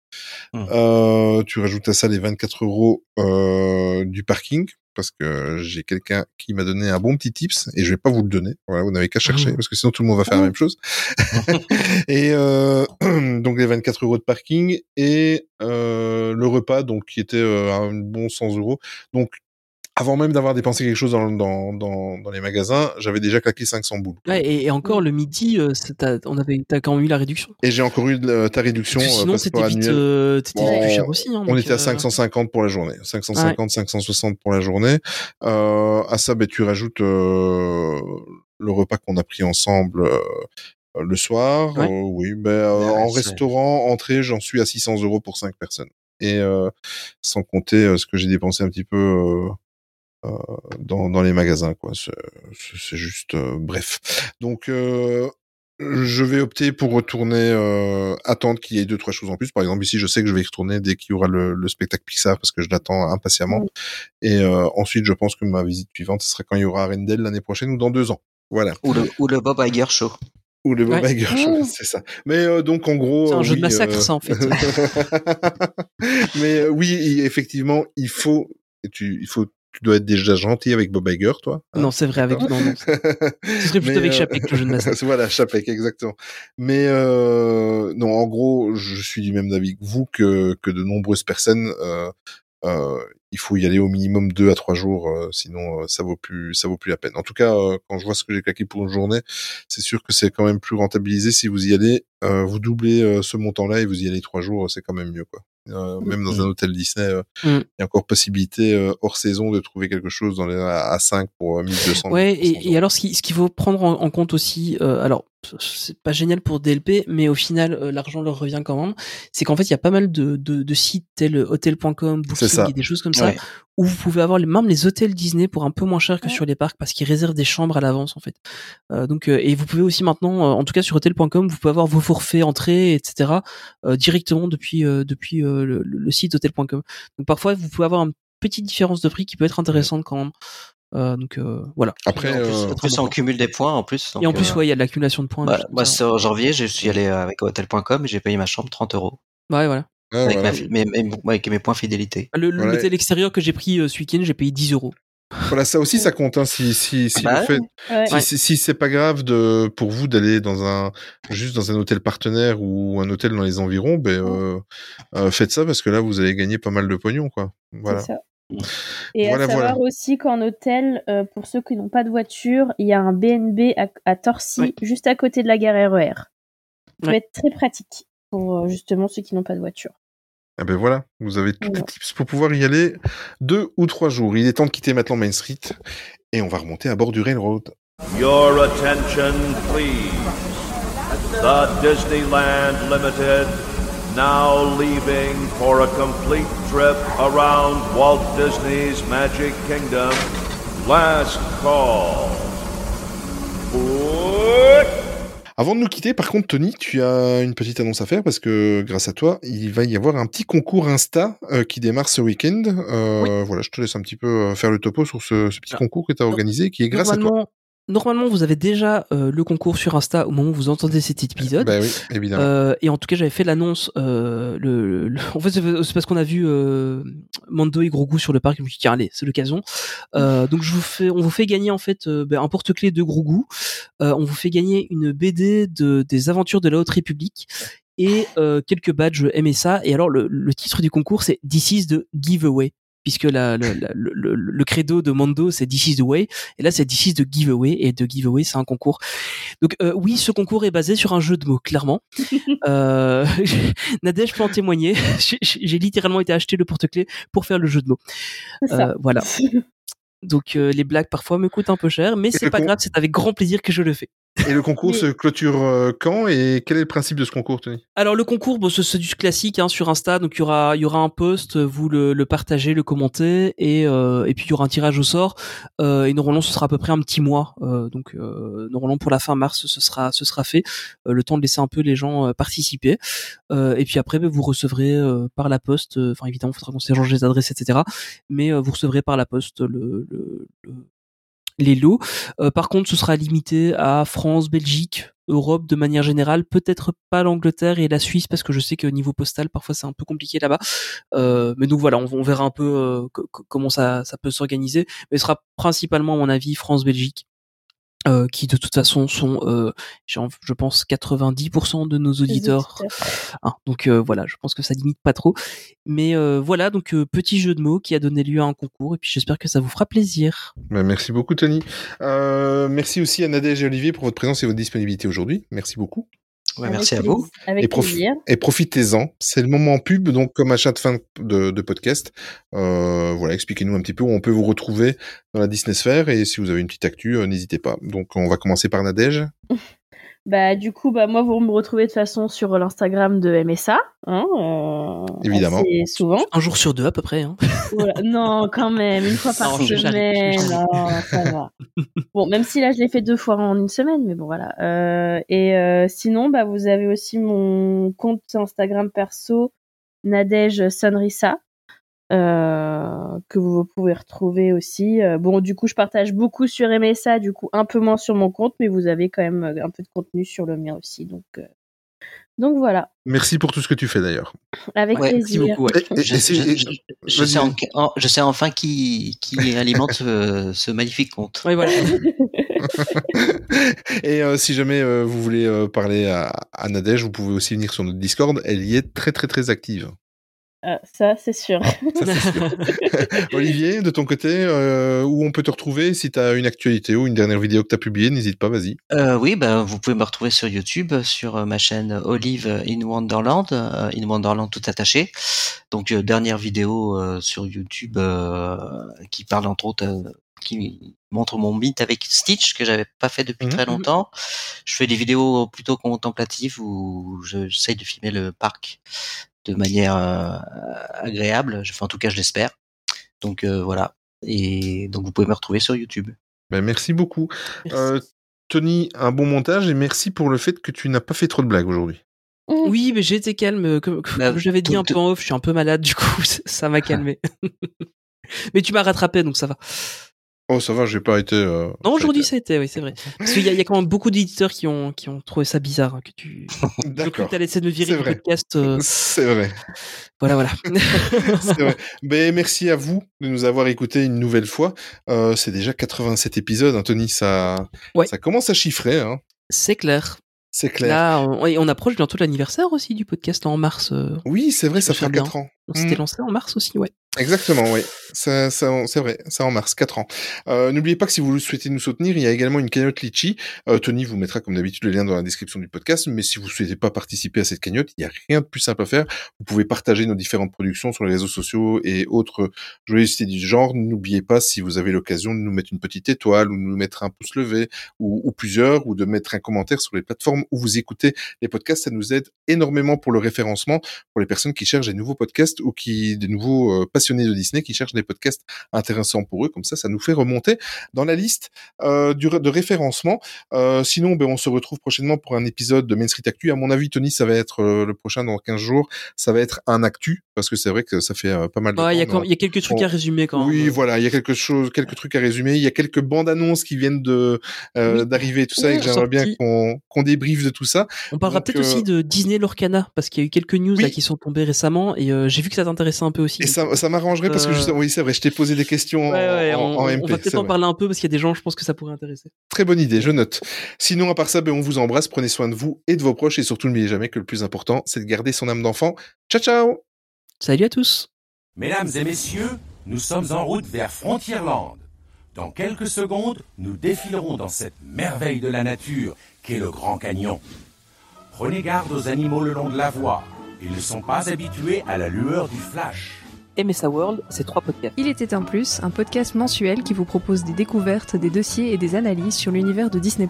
Mmh. Euh, tu rajoutes à ça les 24 euros euh, du parking parce que j'ai quelqu'un qui m'a donné un bon petit tips et je vais pas vous le donner. Voilà, vous n'avez qu'à chercher Mmh. parce que sinon tout le monde va faire la même chose. et euh, donc les 24 euros de parking et euh, le repas donc qui était euh, un bon 100 euros. Donc avant même d'avoir dépensé quelque chose dans, dans, dans, dans les magasins, j'avais déjà claqué 500 boules. Ouais, et, et encore le midi, euh, t'as- on avait, t'as quand même eu la réduction. Et j'ai encore eu de la- ta réduction. Parce que euh, sinon, c'était vite, euh, Bon, plus cher aussi. hein, On était à euh, 550 pour la journée, 550, 560 pour la journée. Euh, à ça, ben, tu rajoutes euh, le repas qu'on a pris ensemble euh, le soir. Ouais. Euh, oui, ben, euh, Ouais, en restaurant, entrée, j'en suis à 600 euros pour 5 personnes. Et euh, sans compter euh, ce que j'ai dépensé un petit peu euh, dans, dans les magasins, quoi. C'est juste euh, bref. Donc euh, je vais opter pour retourner euh, attendre qu'il y ait deux trois choses en plus. Par exemple, ici, je sais que je vais y retourner dès qu'il y aura le, le spectacle Pixar parce que je l'attends impatiemment. Et euh, ensuite, je pense que ma visite suivante, ce sera quand il y aura Arendelle l'année prochaine ou dans deux ans. Voilà. Ou le, ou le Bob Iger Show. Ou le Bob Ouais. Iger Show, c'est ça. Mais euh, donc en gros, C'est un jeu de massacre, euh, ça, en fait. Mais euh, oui, effectivement, il faut, tu, il faut, tu dois être déjà gentil avec Bob Iger, toi. hein. Non, c'est vrai, avec. Non, non. Ce serait plutôt avec euh, Chapek, de massacre. voilà, Chapek, exactement. Mais euh, non, en gros, je suis du même avis que vous que, que de nombreuses personnes. Euh, euh, il faut y aller au minimum deux à trois jours, euh, sinon euh, ça vaut plus, ça vaut plus la peine. En tout cas, euh, quand je vois ce que j'ai claqué pour une journée, c'est sûr que c'est quand même plus rentabilisé si vous y allez. euh, vous doublez euh, ce montant-là et vous y allez trois jours, c'est quand même mieux, quoi. Euh, même dans un hôtel Disney, euh, il Mm. y a encore possibilité euh, hors saison de trouver quelque chose dans les, à, à 5 pour euh, 1200. Ouais, 1300 et, et alors ce qui- ce qu'il faut prendre en, en compte aussi, alors c'est pas génial pour DLP, mais au final euh, l'argent leur revient quand même. C'est qu'en fait il y a pas mal de, de, de sites tels hotel.com, ça. Booking et des choses comme ça Ouais. où vous pouvez avoir les, même les hôtels Disney pour un peu moins cher que Ouais. sur les parcs parce qu'ils réservent des chambres à l'avance en fait. Euh, donc euh, et vous pouvez aussi maintenant, euh, en tout cas sur hotel.com, vous pouvez avoir vos forfaits entrée, etc. euh, directement depuis euh, depuis euh, le, le site hotel.com. Donc parfois vous pouvez avoir une petite différence de prix qui peut être intéressante quand même. Euh, donc euh, voilà. Après, en plus, euh, en plus, on cumule des points en plus. Et en plus, euh, ouais, il y a de l'accumulation de points. bah, comme moi, en janvier, je suis allé avec hotel.com et j'ai payé ma chambre 30 euros. Ouais, voilà. ouais, Avec, voilà. ma fi- mes, mes- avec mes points fidélité. Le- le- Voilà. L'hôtel extérieur que j'ai pris euh, ce week-end, j'ai payé 10 euros. Voilà, ça aussi, ça compte. Hein, si si si Bah vous faites, Ouais. si, si, si c'est pas grave de pour vous d'aller dans un juste dans un hôtel partenaire ou un hôtel dans les environs, ben euh, euh, faites ça parce que là vous allez gagner pas mal de pognon, quoi. Voilà. C'est ça. Et Voilà, à savoir voilà. aussi qu'en hôtel, euh, pour ceux qui n'ont pas de voiture, il y a un BNB à, à Torcy, juste à côté de la gare RER. Ça peut être très pratique pour euh, justement ceux qui n'ont pas de voiture. Ah ben voilà, vous avez tous Voilà. les tips pour pouvoir y aller deux ou trois jours. Il est temps de quitter maintenant Main Street et on va remonter à bord du Railroad. Your attention, please. The Disneyland Limited now leaving for a complete trip around Walt Disney's Magic Kingdom. Last call. Avant de nous quitter, par contre, Tony, tu as une petite annonce à faire parce que grâce à toi, il va y avoir un petit concours Insta euh, qui démarre ce week-end. Euh, Voilà, je te laisse un petit peu euh, faire le topo sur ce, ce petit Ah. concours que tu as organisé qui est grâce à toi. Normalement, vous avez déjà euh, le concours sur Insta au moment où vous entendez cet épisode. Bah oui, évidemment. Euh, et en tout cas, j'avais fait l'annonce. Euh, le, le- en fait, c'est parce qu'on a vu euh, Mando et Grogu sur le parc. Je me suis dit, tiens, allez, c'est l'occasion. Euh, donc, je vous fais, on vous fait gagner en fait euh, ben, un porte-clés de Grogu. Euh, on vous fait gagner une BD de, des Aventures de la Haute République et euh, quelques badges MSA. Et alors, le, le titre du concours, c'est This is the giveaway. Puisque la, la- la- le, credo de Mando, c'est This is the way. Et là, c'est This is the giveaway. Et the giveaway, c'est un concours. Donc, euh, oui, ce concours est basé sur un jeu de mots, clairement. Euh, Nadège peut en témoigner. J'ai- littéralement été acheter le porte-clés pour faire le jeu de mots. Euh, voilà. Donc euh, les blagues parfois me coûtent un peu cher, mais c'est pas grave, c'est avec grand plaisir que je le fais. Et le concours se clôture euh, quand et quel est le principe de ce concours, Tony? Alors le concours, bon, c'est du classique hein, sur Insta, donc il y aura il y aura un post, vous le, le partagez, le commentez, et euh, et puis il y aura un tirage au sort. Euh, et normalement ce sera à peu près un petit mois, euh, donc euh, normalement pour la fin mars ce sera ce sera fait, euh, le temps de laisser un peu les gens euh, participer. Euh, et puis après ben, vous recevrez euh, par la poste, euh, enfin évidemment il faudra qu'on s'échange les adresses etc. Mais euh, vous recevrez par la poste le, le, le- les lots. Euh, par contre, ce sera limité à France, Belgique, Europe de manière générale, peut-être pas l'Angleterre et la Suisse parce que je sais que niveau postal parfois c'est un peu compliqué là-bas. Euh, mais donc voilà, on, on verra un peu euh, co- co- comment ça, ça peut s'organiser. Mais ce sera principalement à mon avis France, Belgique. Euh, qui de toute façon sont, euh, je pense, 90% de nos auditeurs. Hein, donc euh, voilà, je pense que ça limite pas trop. Mais euh, voilà, donc euh, petit jeu de mots qui a donné lieu à un concours et puis j'espère que ça vous fera plaisir. Bah, Merci beaucoup, Tony. Euh, merci aussi à Nadège et Olivier pour votre présence et votre disponibilité aujourd'hui. Merci beaucoup. Ouais, merci à vous. Avec Et prof- plaisir. Et profitez-en. C'est le moment pub, donc comme achat de fin de, de podcast. Euh, voilà, expliquez-nous un petit peu où on peut vous retrouver dans la Disney Sphere et si vous avez une petite actu, euh, n'hésitez pas. Donc on va commencer par Nadège. Bah du coup, bah moi vous me retrouvez de toute façon sur l'Instagram de MSA, hein, euh, Évidemment. assez souvent. Un jour sur deux à peu près. Hein. Voilà. Non, quand même, une fois par Non, semaine. Non, ça va. Bon, même si là je l'ai fait deux fois en une semaine, mais bon voilà. Euh, et euh, sinon, bah vous avez aussi mon compte Instagram perso, Nadège Sonrisa, euh, que vous pouvez retrouver aussi. Euh, bon, du coup, je partage beaucoup sur MSA, du coup un peu moins sur mon compte, mais vous avez quand même euh, un peu de contenu sur le mien aussi. Donc, euh, donc voilà, Merci pour tout ce que tu fais d'ailleurs. avec Ouais, Merci plaisir. beaucoup. ouais. Et- et- Je, sais, en- vas-y. en- je sais enfin qui, qui alimente ce, ce magnifique compte. Voilà. Et euh, si jamais euh, vous voulez euh, parler à, à Nadège, vous pouvez aussi venir sur notre Discord. Elle y est très très très active. Ah, ça, c'est sûr. Ça, sûr. Olivier, de ton côté, euh, où on peut te retrouver si tu as une actualité ou une dernière vidéo que tu as publiée, n'hésite pas, vas-y. Euh, oui, ben, vous pouvez me retrouver sur YouTube, sur euh, ma chaîne Olive in Wonderland, euh, in Wonderland tout attaché. Donc euh, dernière vidéo euh, sur YouTube euh, qui parle entre autres, euh, qui montre mon mythe avec Stitch que j'avais pas fait depuis Mhm. très longtemps. Je fais des vidéos plutôt contemplatives où je- j'essaye de filmer le parc de manière euh, agréable. Enfin, en tout cas, je l'espère. Donc euh, voilà. Et donc vous pouvez me retrouver sur YouTube. Ben, merci beaucoup. Merci. Euh, Tony, un bon montage et merci pour le fait que tu n'as pas fait trop de blagues aujourd'hui. Oui, mais j'ai été calme. Comme, comme Bah, j'avais dit un peu en off, je suis un peu malade, du coup, ça m'a calmé. mais tu m'as rattrapé, donc ça va. Oh, ça va, j'ai pas été. euh, Non, aujourd'hui, ça a été, oui, c'est vrai. Parce qu'il y, a- il y a quand même beaucoup d'éditeurs qui ont, qui ont trouvé ça bizarre, hein, que tu. D'accord. t'allais essayer de me virer vrai. podcast. euh, C'est vrai. voilà, voilà. C'est vrai. Ben, merci à vous de nous avoir écoutés une nouvelle fois. Euh, c'est déjà 87 épisodes, hein, Tony. Ça, Ouais. ça commence à chiffrer. Hein. c'est clair. C'est clair. Là, on, approche bientôt l'anniversaire aussi du podcast en mars. euh. Oui, c'est vrai, ça fait bien. 4 ans. On s'était Mm. lancé en mars aussi, ouais. Exactement, oui. Ça, ça, c'est vrai, c'est en mars, 4 ans. Euh, N'oubliez pas que si vous souhaitez nous soutenir, il y a également une cagnotte Litchi. Euh, Tony vous mettra comme d'habitude le lien dans la description du podcast. Mais si vous souhaitez pas participer à cette cagnotte, il n'y a rien de plus simple à faire. Vous pouvez partager nos différentes productions sur les réseaux sociaux et autres joyeusetés du genre. N'oubliez pas, si vous avez l'occasion, de nous mettre une petite étoile ou de nous mettre un pouce levé ou, ou plusieurs ou de mettre un commentaire sur les plateformes où vous écoutez les podcasts. Ça nous aide énormément pour le référencement pour les personnes qui cherchent des nouveaux podcasts ou qui, des nouveaux euh, passionnés de Disney qui cherchent des podcasts intéressants pour eux. Comme ça, ça nous fait remonter dans la liste euh, du, de référencement. Euh, sinon, ben, on se retrouve prochainement pour un épisode de Main Street Actu. À mon avis, Tony, ça va être euh, le prochain dans 15 jours. Ça va être un actu parce que c'est vrai que ça fait euh, pas mal de Ouais, il y, a temps. mais il y a quelques trucs on- à résumer quand même. oui, voilà, il y a quelque chose, quelques trucs à résumer. Il y a quelques bandes annonces qui viennent de euh, Oui. d'arriver tout ça, et j'aimerais bien qu'on qu'on débriefe de tout ça. On parlera peut-être aussi de Disney Lorcana parce qu'il y a eu quelques news Oui. là, qui sont tombées récemment et euh, j'ai vu que ça t'intéressait un peu aussi. Et ça, ça m'arrangerait parce que Euh, je, oui, c'est vrai, je t'ai posé des questions Ouais, ouais, en, on, en on MP. va peut-être en vrai. parler un peu parce qu'il y a des gens, je pense que ça pourrait intéresser. Très bonne idée, je note. Sinon, à part ça, ben, on vous embrasse, prenez soin de vous et de vos proches, et surtout n'oubliez jamais que le plus important, c'est de garder son âme d'enfant. Ciao, ciao Salut à tous Mesdames et messieurs, nous sommes en route vers Frontierland. Dans quelques secondes, nous défilerons dans cette merveille de la nature qu'est le Grand Canyon. Prenez garde aux animaux le long de la voie. Ils ne sont pas habitués à la lueur du flash. MSA World, c'est trois podcasts. Il était un plus, un podcast mensuel qui vous propose des découvertes, des dossiers et des analyses sur l'univers de Disney+.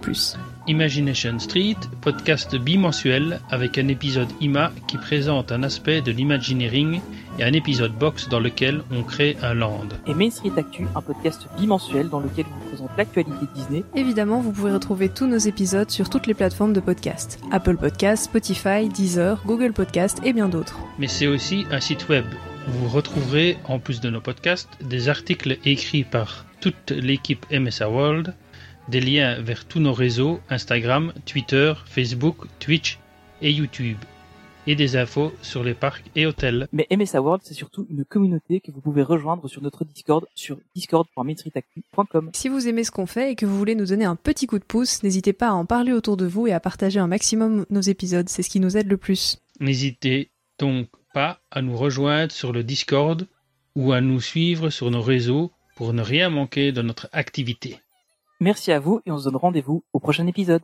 Imagination Street, podcast bimensuel avec un épisode IMA qui présente un aspect de l'imagineering et un épisode box dans lequel on crée un land. Et Main Street Actu, un podcast bimensuel dans lequel on vous présente l'actualité Disney. Évidemment, vous pouvez retrouver tous nos épisodes sur toutes les plateformes de podcast. Apple Podcast, Spotify, Deezer, Google Podcast et bien d'autres. Mais c'est aussi un site web. Vous retrouverez, en plus de nos podcasts, des articles écrits par toute l'équipe MSA World, des liens vers tous nos réseaux Instagram, Twitter, Facebook, Twitch et YouTube, et des infos sur les parcs et hôtels. Mais MSA World, c'est surtout une communauté que vous pouvez rejoindre sur notre Discord sur discord.mainstreetactu.com. Si vous aimez ce qu'on fait et que vous voulez nous donner un petit coup de pouce, n'hésitez pas à en parler autour de vous et à partager un maximum nos épisodes, c'est ce qui nous aide le plus. N'hésitez donc pas à nous rejoindre sur le Discord ou à nous suivre sur nos réseaux pour ne rien manquer de notre activité. Merci à vous et on se donne rendez-vous au prochain épisode.